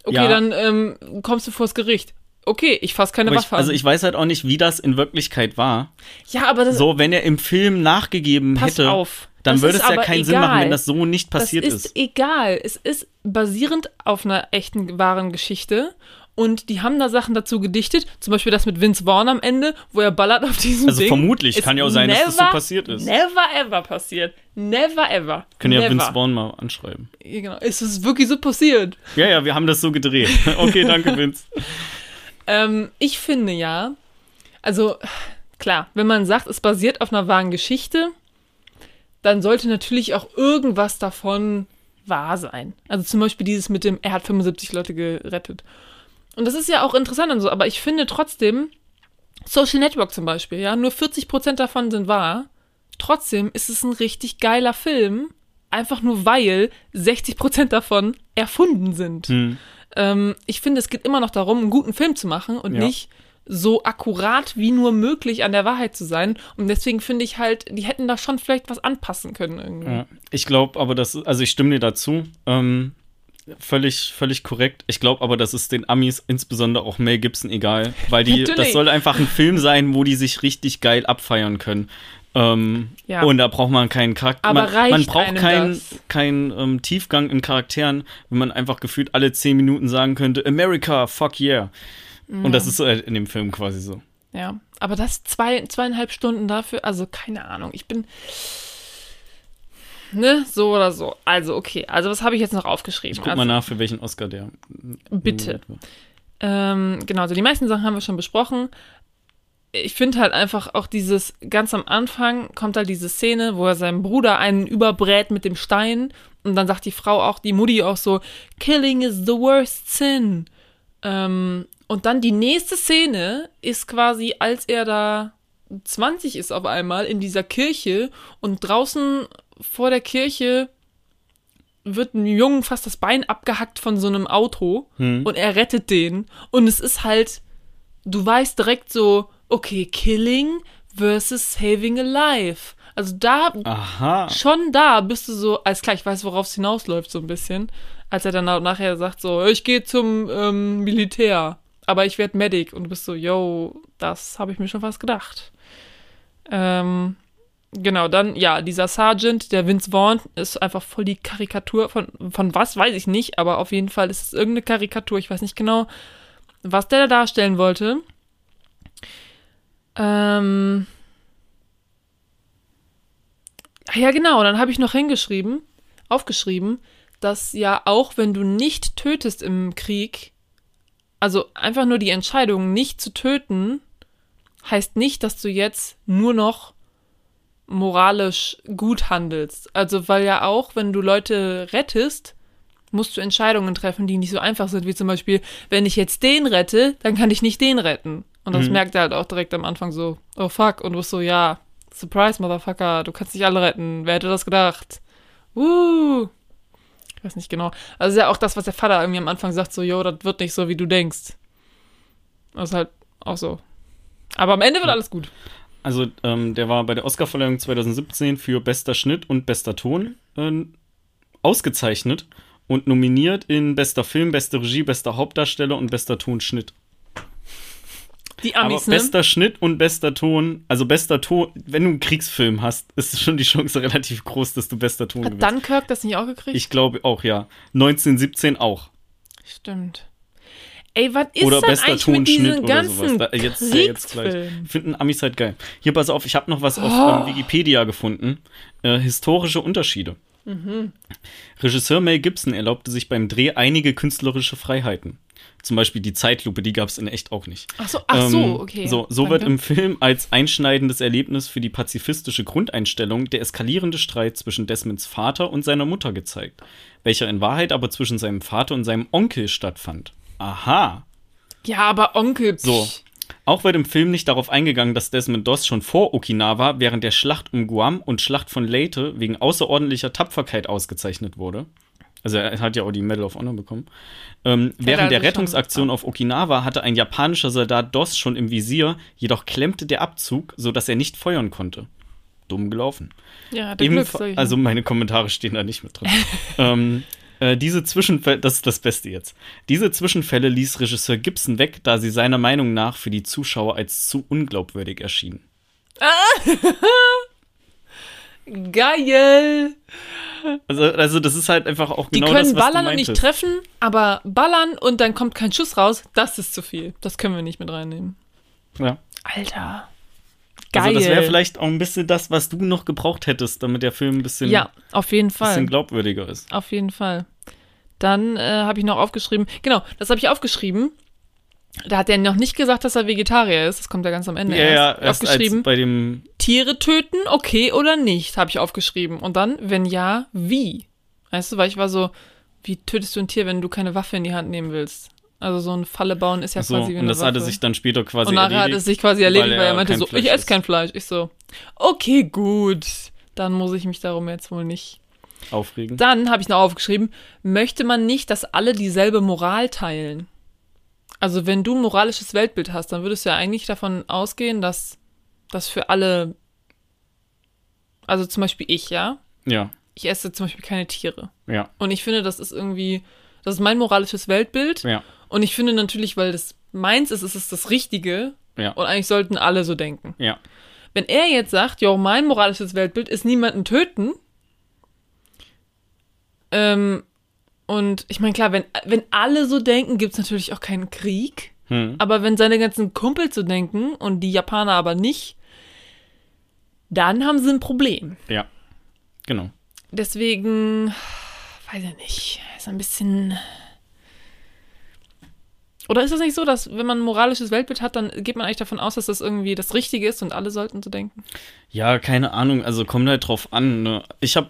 [SPEAKER 2] Okay,
[SPEAKER 1] Ja.
[SPEAKER 2] dann ähm, kommst du vors Gericht. Okay, ich fasse keine
[SPEAKER 1] Aber
[SPEAKER 2] Waffe
[SPEAKER 1] ich, also
[SPEAKER 2] an.
[SPEAKER 1] ich weiß halt auch nicht, wie das in Wirklichkeit war.
[SPEAKER 2] ja, aber das
[SPEAKER 1] So, wenn er im Film nachgegeben
[SPEAKER 2] pass
[SPEAKER 1] hätte,
[SPEAKER 2] auf.
[SPEAKER 1] dann
[SPEAKER 2] Das
[SPEAKER 1] würde es ja keinen Sinn machen, wenn
[SPEAKER 2] egal.
[SPEAKER 1] das so nicht passiert
[SPEAKER 2] das
[SPEAKER 1] ist.
[SPEAKER 2] ist. egal. Es ist basierend auf einer echten, wahren Geschichte. Und die haben da Sachen dazu gedichtet, zum Beispiel das mit Vince Vaughn am Ende, wo er ballert auf diesem
[SPEAKER 1] Also
[SPEAKER 2] Ding.
[SPEAKER 1] vermutlich,
[SPEAKER 2] Ist
[SPEAKER 1] kann ja auch sein, dass das so
[SPEAKER 2] never,
[SPEAKER 1] passiert ist.
[SPEAKER 2] Never ever passiert. Never ever.
[SPEAKER 1] Können ja
[SPEAKER 2] never.
[SPEAKER 1] Vince Vaughn mal anschreiben.
[SPEAKER 2] Ja, Genau. Ist es wirklich so passiert?
[SPEAKER 1] Ja, ja, wir haben das so gedreht. Okay, danke, Vince.
[SPEAKER 2] Ähm, ich finde ja, also klar, wenn man sagt, es basiert auf einer wahren Geschichte, dann sollte natürlich auch irgendwas davon wahr sein. Also zum Beispiel dieses mit dem, er hat 75 Leute gerettet. Und das ist ja auch interessant und so, aber ich finde trotzdem, Social Network zum Beispiel, ja, nur 40% davon sind wahr. Trotzdem ist es ein richtig geiler Film, einfach nur weil 60% davon erfunden sind.
[SPEAKER 1] Hm.
[SPEAKER 2] Ähm, ich finde, es geht immer noch darum, einen guten Film zu machen und
[SPEAKER 1] Ja.
[SPEAKER 2] nicht so akkurat wie nur möglich an der Wahrheit zu sein. Und deswegen finde ich halt, die hätten da schon vielleicht was anpassen können irgendwie.
[SPEAKER 1] Ja, ich glaube aber, das also ich stimme dir dazu. Ähm, völlig, völlig korrekt. Ich glaube aber, das ist den Amis, insbesondere auch Mel Gibson, egal. Weil die,
[SPEAKER 2] Natürlich.
[SPEAKER 1] das soll einfach ein Film sein, wo die sich richtig geil abfeiern können. Ähm,
[SPEAKER 2] Ja.
[SPEAKER 1] Und da braucht man keinen Charakter.
[SPEAKER 2] Aber
[SPEAKER 1] man,
[SPEAKER 2] reicht
[SPEAKER 1] man braucht keinen keinen, ähm, Tiefgang in Charakteren, wenn man einfach gefühlt alle zehn Minuten sagen könnte, America, fuck yeah. Und das ist äh, in dem Film quasi so.
[SPEAKER 2] Ja, aber das zwei, zweieinhalb Stunden dafür, also keine Ahnung. Ich bin. Ne, so oder so. Also, okay. Also, was habe ich jetzt noch aufgeschrieben?
[SPEAKER 1] Ich guck
[SPEAKER 2] also,
[SPEAKER 1] mal nach, für welchen Oscar der.
[SPEAKER 2] Bitte. Ähm, genau, also die meisten Sachen haben wir schon besprochen. Ich finde halt einfach auch dieses, ganz am Anfang kommt halt diese Szene, wo er seinem Bruder einen überbrät mit dem Stein und dann sagt die Frau auch, die Mutti auch so, Killing is the worst sin. Ähm, und dann die nächste Szene ist quasi, als er da 20 ist auf einmal in dieser Kirche und draußen vor der Kirche wird einem Jungen fast das Bein abgehackt von so einem Auto
[SPEAKER 1] Hm.
[SPEAKER 2] und er rettet den. Und es ist halt, du weißt direkt so, okay, killing versus saving a life. Also da,
[SPEAKER 1] Aha.
[SPEAKER 2] schon da bist du so, als klar, ich weiß, worauf es hinausläuft, so ein bisschen. Als er dann auch nachher sagt so, ich gehe zum ähm, Militär, aber ich werde Medic. Und du bist so, yo, das habe ich mir schon fast gedacht. Ähm, genau, dann, ja, dieser Sergeant, der Vince Vaughn, ist einfach voll die Karikatur von, von was, weiß ich nicht, aber auf jeden Fall ist es irgendeine Karikatur, ich weiß nicht genau, was der da darstellen wollte. Ähm, Ah ja, genau, dann habe ich noch hingeschrieben, aufgeschrieben, dass ja auch wenn du nicht tötest im Krieg, also einfach nur die Entscheidung, nicht zu töten, heißt nicht, dass du jetzt nur noch moralisch gut handelst. Also, weil ja auch, wenn du Leute rettest, musst du Entscheidungen treffen, die nicht so einfach sind, wie zum Beispiel, wenn ich jetzt den rette, dann kann ich nicht den retten. Und das
[SPEAKER 1] Mhm.
[SPEAKER 2] merkt er halt auch direkt am Anfang so, oh fuck, und du bist so, ja, surprise, Motherfucker, du kannst nicht alle retten, wer hätte das gedacht? Uh. Ich weiß nicht genau. Also ja auch das, was der Vater irgendwie am Anfang sagt, so, yo, das wird nicht so, wie du denkst. Das ist halt auch so. Aber am Ende wird alles gut.
[SPEAKER 1] Also, ähm, der war bei der Oscarverleihung 2017 für bester Schnitt und bester Ton äh, ausgezeichnet und nominiert in bester Film, beste Regie, bester Hauptdarsteller und bester Tonschnitt.
[SPEAKER 2] Die
[SPEAKER 1] Aber
[SPEAKER 2] Amis, ne?
[SPEAKER 1] bester Schnitt und bester Ton, also bester Ton, wenn du einen Kriegsfilm hast, ist schon die Chance relativ groß, dass du bester Ton
[SPEAKER 2] Hat
[SPEAKER 1] gewinnst.
[SPEAKER 2] Dunkirk das nicht auch gekriegt?
[SPEAKER 1] Ich glaube auch, ja. 1917 auch.
[SPEAKER 2] Stimmt. Ey, was ist
[SPEAKER 1] oder
[SPEAKER 2] denn
[SPEAKER 1] bester
[SPEAKER 2] eigentlich mit
[SPEAKER 1] Tonschnitt
[SPEAKER 2] diesen
[SPEAKER 1] oder
[SPEAKER 2] ganzen
[SPEAKER 1] sowas. Da, jetzt, ja, jetzt gleich. Finden Amis halt geil. Hier, pass auf, ich habe noch was auf
[SPEAKER 2] Oh.
[SPEAKER 1] ähm, Wikipedia gefunden. Äh, historische Unterschiede. Regisseur Mel Gibson erlaubte sich beim Dreh einige künstlerische Freiheiten. Zum Beispiel die Zeitlupe, die gab es in echt auch nicht.
[SPEAKER 2] Ach so, ach so,
[SPEAKER 1] Ähm,
[SPEAKER 2] okay.
[SPEAKER 1] So, so wird im Film als einschneidendes Erlebnis für die pazifistische Grundeinstellung der eskalierende Streit zwischen Desmonds Vater und seiner Mutter gezeigt, welcher in Wahrheit aber zwischen seinem Vater und seinem Onkel stattfand. Aha.
[SPEAKER 2] Ja, aber Onkel. pff.
[SPEAKER 1] So. Auch wird im Film nicht darauf eingegangen, dass Desmond Doss schon vor Okinawa während der Schlacht um Guam und Schlacht von Leyte wegen außerordentlicher Tapferkeit ausgezeichnet wurde. Also er hat ja auch die Medal of Honor bekommen. Ähm, während der
[SPEAKER 2] schon-
[SPEAKER 1] Rettungsaktion auf Okinawa hatte ein japanischer Soldat Doss schon im Visier, jedoch klemmte der Abzug, sodass er nicht feuern konnte. Dumm gelaufen.
[SPEAKER 2] Ja, er sag ich
[SPEAKER 1] also meine Kommentare stehen da nicht mit drin. ähm, äh, diese Zwischenfälle, das ist das Beste jetzt. Diese Zwischenfälle ließ Regisseur Gibson weg, da sie seiner Meinung nach für die Zuschauer als zu unglaubwürdig erschienen.
[SPEAKER 2] Geil!
[SPEAKER 1] Also, also das ist halt einfach auch
[SPEAKER 2] Die
[SPEAKER 1] genau
[SPEAKER 2] können
[SPEAKER 1] das, was
[SPEAKER 2] ballern
[SPEAKER 1] du
[SPEAKER 2] und nicht treffen, aber ballern und dann kommt kein Schuss raus, das ist zu viel. Das können wir nicht mit reinnehmen.
[SPEAKER 1] Ja.
[SPEAKER 2] Alter. Geil.
[SPEAKER 1] Also das wäre vielleicht auch ein bisschen das, was du noch gebraucht hättest, damit der Film ein bisschen,
[SPEAKER 2] ja, auf jeden
[SPEAKER 1] bisschen
[SPEAKER 2] Fall.
[SPEAKER 1] glaubwürdiger ist.
[SPEAKER 2] Auf jeden Fall. Dann äh, habe ich noch aufgeschrieben, genau, das habe ich aufgeschrieben. Da hat er noch nicht gesagt, dass er Vegetarier ist. Das kommt ja ganz am Ende
[SPEAKER 1] Ja, ja,
[SPEAKER 2] erst.
[SPEAKER 1] erst als
[SPEAKER 2] aufgeschrieben.
[SPEAKER 1] bei dem
[SPEAKER 2] Tiere töten, okay oder nicht, habe ich aufgeschrieben. Und dann, wenn ja, wie? Weißt du, weil ich war so, wie tötest du ein Tier, wenn du keine Waffe in die Hand nehmen willst? Also so eine Falle bauen ist ja
[SPEAKER 1] Achso,
[SPEAKER 2] quasi wie
[SPEAKER 1] und
[SPEAKER 2] eine
[SPEAKER 1] das
[SPEAKER 2] Waffe.
[SPEAKER 1] hatte sich dann später quasi
[SPEAKER 2] und nachher hat
[SPEAKER 1] erledigt.
[SPEAKER 2] es sich quasi erledigt,
[SPEAKER 1] weil
[SPEAKER 2] weil,
[SPEAKER 1] er
[SPEAKER 2] er meinte so,
[SPEAKER 1] Fleisch
[SPEAKER 2] ich esse kein Fleisch. Ich so, okay, gut. Dann muss ich mich darum jetzt wohl nicht.
[SPEAKER 1] Aufregen.
[SPEAKER 2] Dann habe ich noch aufgeschrieben, möchte man nicht, dass alle dieselbe Moral teilen? Also wenn du ein moralisches Weltbild hast, dann würdest du ja eigentlich davon ausgehen, dass das für alle, also zum Beispiel ich, ja,
[SPEAKER 1] Ja,
[SPEAKER 2] ich esse zum Beispiel keine Tiere.
[SPEAKER 1] ja,
[SPEAKER 2] Und ich finde, das ist irgendwie, das ist mein moralisches Weltbild.
[SPEAKER 1] ja,
[SPEAKER 2] Und ich finde natürlich, weil das meins ist, ist es das Richtige.
[SPEAKER 1] ja,
[SPEAKER 2] Und eigentlich sollten alle so denken.
[SPEAKER 1] ja.
[SPEAKER 2] Wenn er jetzt sagt, jo, mein moralisches Weltbild ist niemanden töten, ähm, und ich meine, klar, wenn, wenn alle so denken, gibt es natürlich auch keinen Krieg.
[SPEAKER 1] Hm.
[SPEAKER 2] Aber wenn seine ganzen Kumpels so denken und die Japaner aber nicht, dann haben sie ein Problem.
[SPEAKER 1] Ja, genau.
[SPEAKER 2] Deswegen, weiß ich nicht, ist ein bisschen. Oder ist das nicht so, dass wenn man ein moralisches Weltbild hat, dann geht man eigentlich davon aus, dass das irgendwie das Richtige ist und alle sollten so denken?
[SPEAKER 1] Ja, keine Ahnung, also kommt halt drauf an. Ne? Ich habe,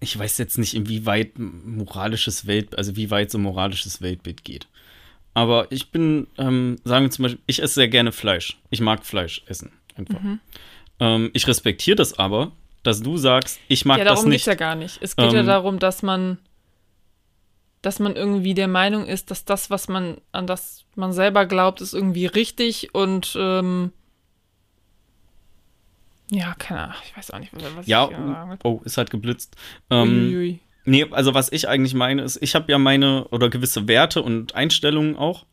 [SPEAKER 1] ich weiß jetzt nicht, inwieweit moralisches Welt, also wie weit so moralisches Weltbild geht. Aber ich bin, ähm, sagen wir zum Beispiel, ich esse sehr gerne Fleisch. Ich mag Fleisch essen, einfach.
[SPEAKER 2] Mhm.
[SPEAKER 1] Ähm, ich respektiere das aber, dass du sagst, ich mag
[SPEAKER 2] ja,
[SPEAKER 1] das
[SPEAKER 2] darum
[SPEAKER 1] nicht.
[SPEAKER 2] geht's ja gar nicht. Es geht ja
[SPEAKER 1] Ähm,
[SPEAKER 2] darum, dass man, dass man irgendwie der Meinung ist, dass das, was man, an das man selber glaubt, ist irgendwie richtig und ähm, ja, keine Ahnung, ich weiß auch nicht, was
[SPEAKER 1] ja,
[SPEAKER 2] ich sagen will.
[SPEAKER 1] oh, ist halt geblitzt. Ähm,
[SPEAKER 2] Uiuiui.
[SPEAKER 1] Nee, also was ich eigentlich meine ist, ich habe ja meine oder gewisse Werte und Einstellungen auch.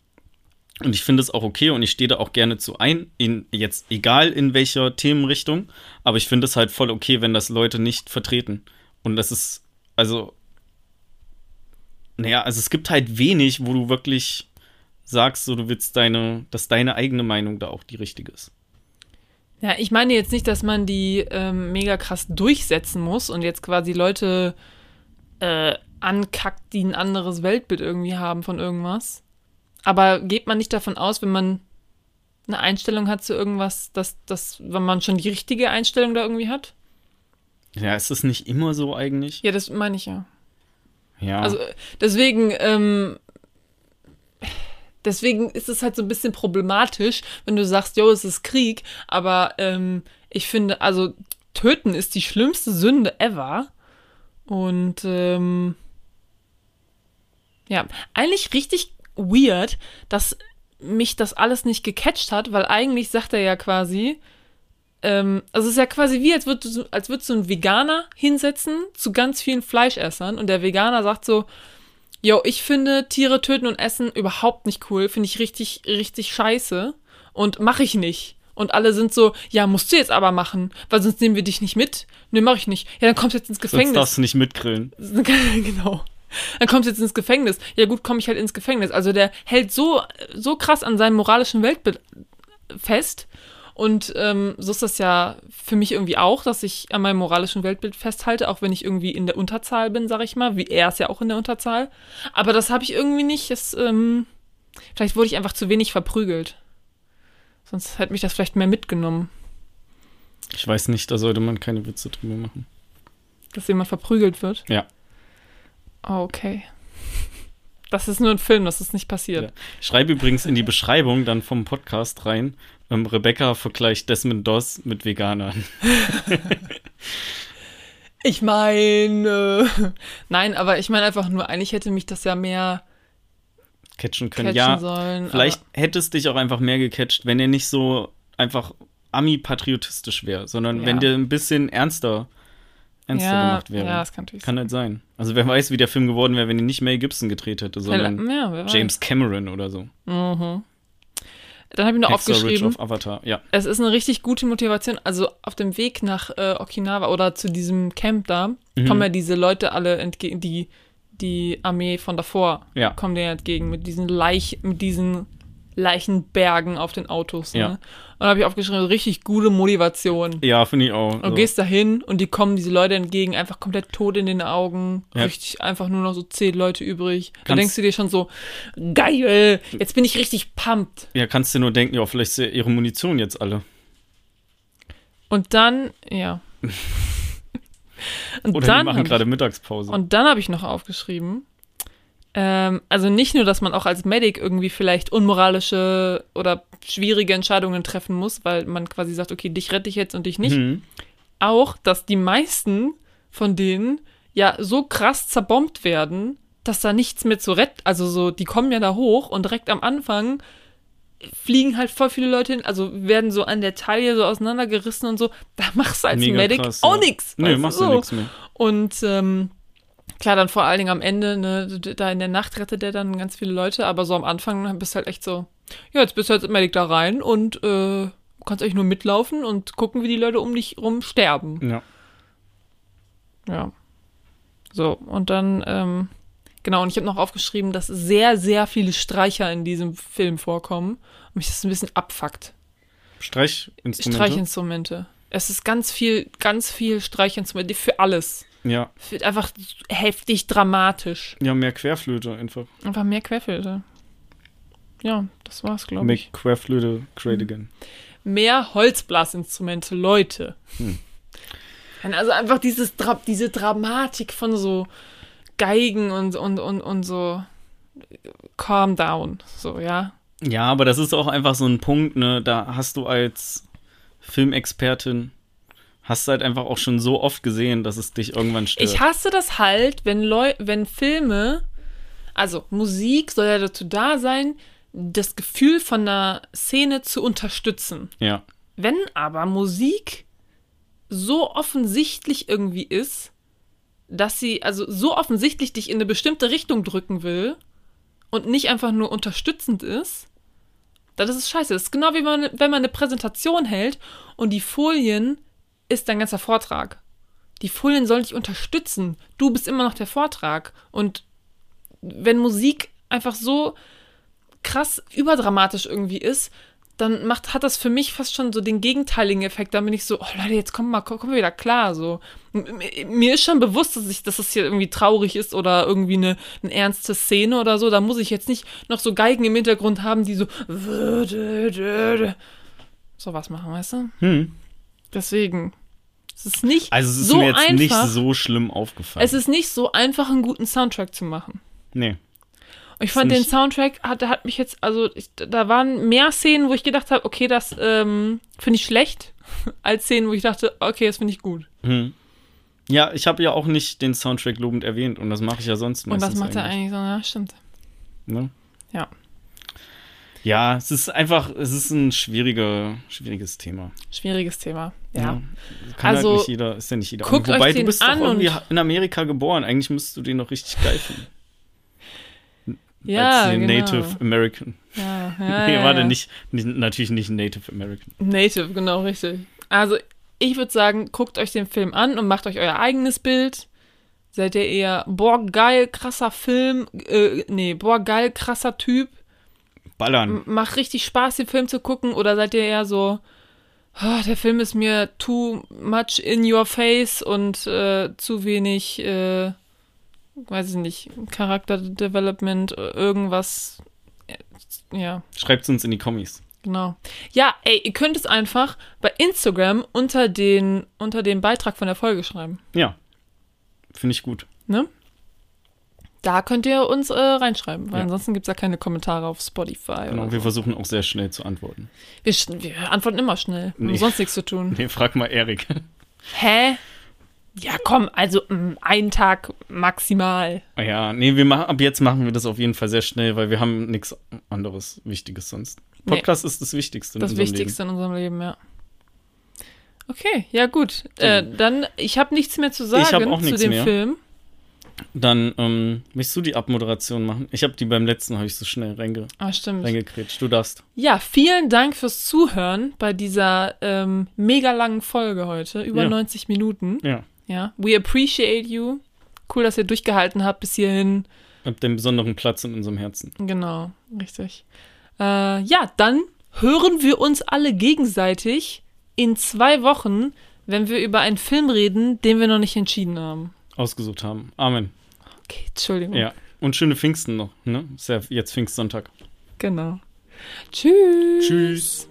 [SPEAKER 1] Und ich finde es auch okay und ich stehe da auch gerne zu ein, in jetzt egal in welcher Themenrichtung, aber ich finde es halt voll okay, wenn das Leute nicht vertreten. Und das ist, also, naja, also es gibt halt wenig, wo du wirklich sagst, so du willst deine, dass deine eigene Meinung da auch die richtige ist.
[SPEAKER 2] Ja, ich meine jetzt nicht, dass man die ähm, mega krass durchsetzen muss und jetzt quasi Leute äh, ankackt, die ein anderes Weltbild irgendwie haben von irgendwas. Aber geht man nicht davon aus, wenn man eine Einstellung hat zu irgendwas, dass, dass wenn man schon die richtige Einstellung da irgendwie hat?
[SPEAKER 1] Ja, ist das nicht immer so eigentlich?
[SPEAKER 2] Ja, das meine ich ja.
[SPEAKER 1] Ja.
[SPEAKER 2] Also äh, deswegen, ähm, deswegen ist es halt so ein bisschen problematisch, wenn du sagst, jo, es ist Krieg, aber ähm, ich finde, also töten ist die schlimmste Sünde ever. Und ähm, ja, eigentlich richtig weird, dass mich das alles nicht gecatcht hat, weil eigentlich sagt er ja quasi, ähm, also es ist ja quasi wie, als würdest du, als würdest du einen Veganer hinsetzen zu ganz vielen Fleischessern und der Veganer sagt so, yo, ich finde Tiere töten und essen überhaupt nicht cool, finde ich richtig, richtig scheiße und mache ich nicht. Und alle sind so, ja, musst du jetzt aber machen, weil sonst nehmen wir dich nicht mit. Nee, mach ich nicht. Ja, dann kommst du jetzt ins
[SPEAKER 1] Sonst
[SPEAKER 2] Gefängnis.
[SPEAKER 1] darfst du nicht mitgrillen.
[SPEAKER 2] genau. Dann kommst du jetzt ins Gefängnis. Ja gut, komme ich halt ins Gefängnis. Also der hält so, so krass an seinem moralischen Weltbild fest. Und ähm, so ist das ja für mich irgendwie auch, dass ich an meinem moralischen Weltbild festhalte, auch wenn ich irgendwie in der Unterzahl bin, sag ich mal, wie er ist ja auch in der Unterzahl. Aber das habe ich irgendwie nicht. Das, ähm, vielleicht wurde ich einfach zu wenig verprügelt. Sonst hätte mich das vielleicht mehr mitgenommen,
[SPEAKER 1] Ich weiß nicht, da sollte man keine Witze drüber machen.
[SPEAKER 2] dass jemand verprügelt wird.
[SPEAKER 1] Ja.
[SPEAKER 2] Oh, okay. Das ist nur ein Film, das ist nicht passiert.
[SPEAKER 1] Ja. Schreib übrigens in die Beschreibung dann vom Podcast rein, ähm, Rebecca vergleicht Desmond Doss mit Veganern.
[SPEAKER 2] Ich meine, nein, aber ich meine einfach nur, eigentlich hätte mich das ja mehr
[SPEAKER 1] Catchen können.
[SPEAKER 2] catchen
[SPEAKER 1] ja,
[SPEAKER 2] sollen.
[SPEAKER 1] vielleicht hätte es dich auch einfach mehr gecatcht, wenn er nicht so einfach Ami-patriotistisch wäre, sondern
[SPEAKER 2] Ja.
[SPEAKER 1] wenn der ein bisschen ernster, ernster
[SPEAKER 2] ja,
[SPEAKER 1] gemacht wäre.
[SPEAKER 2] Ja, das kann natürlich
[SPEAKER 1] Kann halt sein. Also wer weiß, wie der Film geworden wäre, wenn ihn nicht Mel Gibson gedreht hätte,
[SPEAKER 2] sein.
[SPEAKER 1] sondern
[SPEAKER 2] Ja.
[SPEAKER 1] James Cameron oder so.
[SPEAKER 2] Mhm. Dann habe ich noch
[SPEAKER 1] Hexer
[SPEAKER 2] aufgeschrieben,
[SPEAKER 1] auf Avatar. Ja.
[SPEAKER 2] es ist eine richtig gute Motivation. Also auf dem Weg nach äh, Okinawa oder zu diesem Camp da
[SPEAKER 1] Mhm.
[SPEAKER 2] kommen ja diese Leute alle entgegen, die die Armee von davor
[SPEAKER 1] Ja.
[SPEAKER 2] kommen denen entgegen mit diesen Leich, mit diesen Leichenbergen auf den Autos. Ne?
[SPEAKER 1] Ja.
[SPEAKER 2] Und da habe ich aufgeschrieben, richtig gute Motivation.
[SPEAKER 1] Ja, finde ich auch.
[SPEAKER 2] Und
[SPEAKER 1] Also,
[SPEAKER 2] gehst da hin und die kommen diese Leute entgegen, einfach komplett tot in den Augen.
[SPEAKER 1] Ja.
[SPEAKER 2] Richtig, einfach nur noch so zehn Leute übrig. Da
[SPEAKER 1] Kannst-
[SPEAKER 2] denkst du dir schon so, geil, jetzt bin ich richtig pumped.
[SPEAKER 1] ja, kannst du nur denken, ja, vielleicht ist ja ihre Munition jetzt alle.
[SPEAKER 2] Und dann, ja. und
[SPEAKER 1] Oder die
[SPEAKER 2] dann
[SPEAKER 1] machen
[SPEAKER 2] hab
[SPEAKER 1] gerade Mittagspause.
[SPEAKER 2] und dann habe ich noch aufgeschrieben, ähm, also nicht nur, dass man auch als Medic irgendwie vielleicht unmoralische oder schwierige Entscheidungen treffen muss, weil man quasi sagt, okay, dich rette ich jetzt und dich nicht,
[SPEAKER 1] Mhm.
[SPEAKER 2] auch, dass die meisten von denen ja so krass zerbombt werden, dass da nichts mehr zu retten, also so, die kommen ja da hoch und direkt am Anfang fliegen halt voll viele Leute hin, also werden so an der Taille so auseinandergerissen und so. Da machst du als
[SPEAKER 1] Mega
[SPEAKER 2] Medic
[SPEAKER 1] krass,
[SPEAKER 2] auch
[SPEAKER 1] ja.
[SPEAKER 2] nix.
[SPEAKER 1] Nee, machst
[SPEAKER 2] so.
[SPEAKER 1] du nichts mehr.
[SPEAKER 2] Und ähm, klar, dann vor allen Dingen am Ende, ne, da in der Nacht rettet der dann ganz viele Leute, aber so am Anfang bist du halt echt so, ja, jetzt bist du als Medic da rein und äh, kannst eigentlich nur mitlaufen und gucken, wie die Leute um dich rum sterben.
[SPEAKER 1] Ja.
[SPEAKER 2] Ja. So, und dann, ähm, genau, und ich habe noch aufgeschrieben, dass sehr, sehr viele Streicher in diesem Film vorkommen und mich das ein bisschen abfuckt.
[SPEAKER 1] Streichinstrumente.
[SPEAKER 2] Streichinstrumente. Es ist ganz viel, ganz viel Streichinstrumente für alles.
[SPEAKER 1] Ja.
[SPEAKER 2] Für einfach heftig dramatisch.
[SPEAKER 1] ja, mehr Querflöte einfach.
[SPEAKER 2] Einfach mehr Querfilter. Ja, das war's, glaube ich.
[SPEAKER 1] Querflöte great again.
[SPEAKER 2] Mehr Holzblasinstrumente, Leute.
[SPEAKER 1] Hm.
[SPEAKER 2] Also einfach dieses Dra diese Dramatik von so Geigen und, und, und, und so calm down. So, ja.
[SPEAKER 1] Ja, aber das ist auch einfach so ein Punkt, ne, da hast du als Filmexpertin hast du halt einfach auch schon so oft gesehen, dass es dich irgendwann stört.
[SPEAKER 2] Ich hasse das halt, wenn Leu wenn Filme, also Musik soll ja dazu da sein, das Gefühl von einer Szene zu unterstützen.
[SPEAKER 1] ja.
[SPEAKER 2] Wenn aber Musik so offensichtlich irgendwie ist, dass sie also so offensichtlich dich in eine bestimmte Richtung drücken will und nicht einfach nur unterstützend ist, dann ist es scheiße. Das ist genau wie man, wenn man eine Präsentation hält und die Folien ist dein ganzer Vortrag. Die Folien sollen dich unterstützen. Du bist immer noch der Vortrag. Und wenn Musik einfach so krass überdramatisch irgendwie ist, dann macht, hat das für mich fast schon so den gegenteiligen Effekt. Dann bin ich so, oh Leute, jetzt kommen mal, komm, komm wieder klar. So. Mir ist schon bewusst, dass, ich, dass das hier irgendwie traurig ist oder irgendwie eine, eine ernste Szene oder so. Da muss ich jetzt nicht noch so Geigen im Hintergrund haben, die so so was machen, weißt du?
[SPEAKER 1] Hm.
[SPEAKER 2] Deswegen. Es ist nicht
[SPEAKER 1] Also es ist
[SPEAKER 2] so
[SPEAKER 1] mir jetzt
[SPEAKER 2] einfach.
[SPEAKER 1] nicht so schlimm aufgefallen.
[SPEAKER 2] es ist nicht so einfach, einen guten Soundtrack zu machen.
[SPEAKER 1] nee.
[SPEAKER 2] Und ich fand den
[SPEAKER 1] nicht-
[SPEAKER 2] Soundtrack, hat, hat mich jetzt, also ich, da waren mehr Szenen, wo ich gedacht habe, okay, das ähm, finde ich schlecht, als Szenen, wo ich dachte, okay, das finde ich gut.
[SPEAKER 1] Hm. Ja, ich habe ja auch nicht den Soundtrack lobend erwähnt und das mache ich ja sonst
[SPEAKER 2] Und
[SPEAKER 1] meistens
[SPEAKER 2] was macht er eigentlich so? Ja, stimmt.
[SPEAKER 1] Ne?
[SPEAKER 2] Ja.
[SPEAKER 1] Ja, es ist einfach, es ist ein schwieriger, schwieriges Thema.
[SPEAKER 2] Schwieriges Thema. Ja.
[SPEAKER 1] Kann
[SPEAKER 2] Also,
[SPEAKER 1] halt nicht jeder, ist ja nicht jeder.
[SPEAKER 2] guckt
[SPEAKER 1] Wobei
[SPEAKER 2] euch
[SPEAKER 1] du bist
[SPEAKER 2] an
[SPEAKER 1] doch irgendwie in Amerika geboren. Eigentlich müsstest du den noch richtig geil finden.
[SPEAKER 2] Ja, genau.
[SPEAKER 1] Native American.
[SPEAKER 2] Ja, ja,
[SPEAKER 1] nee,
[SPEAKER 2] ja,
[SPEAKER 1] warte,
[SPEAKER 2] ja.
[SPEAKER 1] nicht, nicht, natürlich nicht Native American.
[SPEAKER 2] Native, genau, richtig. Also, ich würde sagen, guckt euch den Film an und macht euch euer eigenes Bild. Seid ihr eher, boah, geil, krasser Film, äh, nee, boah, geil, krasser Typ,
[SPEAKER 1] Ballern.
[SPEAKER 2] Macht richtig Spaß, den Film zu gucken, oder seid ihr eher so, oh, der Film ist mir too much in your face und äh, zu wenig, äh, weiß ich nicht, Charakter Development, irgendwas. äh, Ja,
[SPEAKER 1] Schreibt uns in die Kommis.
[SPEAKER 2] genau. Ja, ey, ihr könnt es einfach bei Instagram unter den, unter dem Beitrag von der Folge schreiben.
[SPEAKER 1] Ja. Finde ich gut.
[SPEAKER 2] Ne? Da könnt ihr uns äh, reinschreiben, weil
[SPEAKER 1] Ja.
[SPEAKER 2] ansonsten gibt es ja keine Kommentare auf Spotify.
[SPEAKER 1] Genau, wir
[SPEAKER 2] so.
[SPEAKER 1] versuchen auch sehr schnell zu antworten.
[SPEAKER 2] wir, wir antworten immer schnell.
[SPEAKER 1] Nee.
[SPEAKER 2] haben sonst nichts zu tun.
[SPEAKER 1] Nee, frag mal Erik.
[SPEAKER 2] Hä? Ja, komm, also mm, einen Tag maximal.
[SPEAKER 1] Ja, nee, wir machen, ab jetzt machen wir das auf jeden Fall sehr schnell, weil wir haben nichts anderes Wichtiges sonst.
[SPEAKER 2] Nee.
[SPEAKER 1] Podcast ist das Wichtigste. in
[SPEAKER 2] Das
[SPEAKER 1] unserem
[SPEAKER 2] Wichtigste in unserem Leben, ja. Okay, ja gut. Äh, dann, ich habe nichts mehr zu sagen
[SPEAKER 1] Ich auch
[SPEAKER 2] zu dem
[SPEAKER 1] mehr.
[SPEAKER 2] Film.
[SPEAKER 1] Dann ähm, möchtest du die Abmoderation machen? Ich habe die beim letzten, habe ich so schnell reinge
[SPEAKER 2] Ah, stimmt.
[SPEAKER 1] reingekretscht. Du darfst.
[SPEAKER 2] Ja, vielen Dank fürs Zuhören bei dieser ähm, mega langen Folge heute. Über
[SPEAKER 1] Ja.
[SPEAKER 2] 90 Minuten.
[SPEAKER 1] Ja.
[SPEAKER 2] Ja. We appreciate you. Cool, dass ihr durchgehalten habt bis hierhin.
[SPEAKER 1] Habt den besonderen Platz in unserem Herzen.
[SPEAKER 2] Genau, richtig. Äh, ja, dann hören wir uns alle gegenseitig in zwei Wochen, wenn wir über einen Film reden, den wir noch nicht entschieden haben
[SPEAKER 1] ausgesucht haben. Amen.
[SPEAKER 2] Okay, Entschuldigung.
[SPEAKER 1] Ja. Und schöne Pfingsten noch, ne? Ist ja jetzt Pfingstsonntag.
[SPEAKER 2] Genau. Tschüss.
[SPEAKER 1] Tschüss.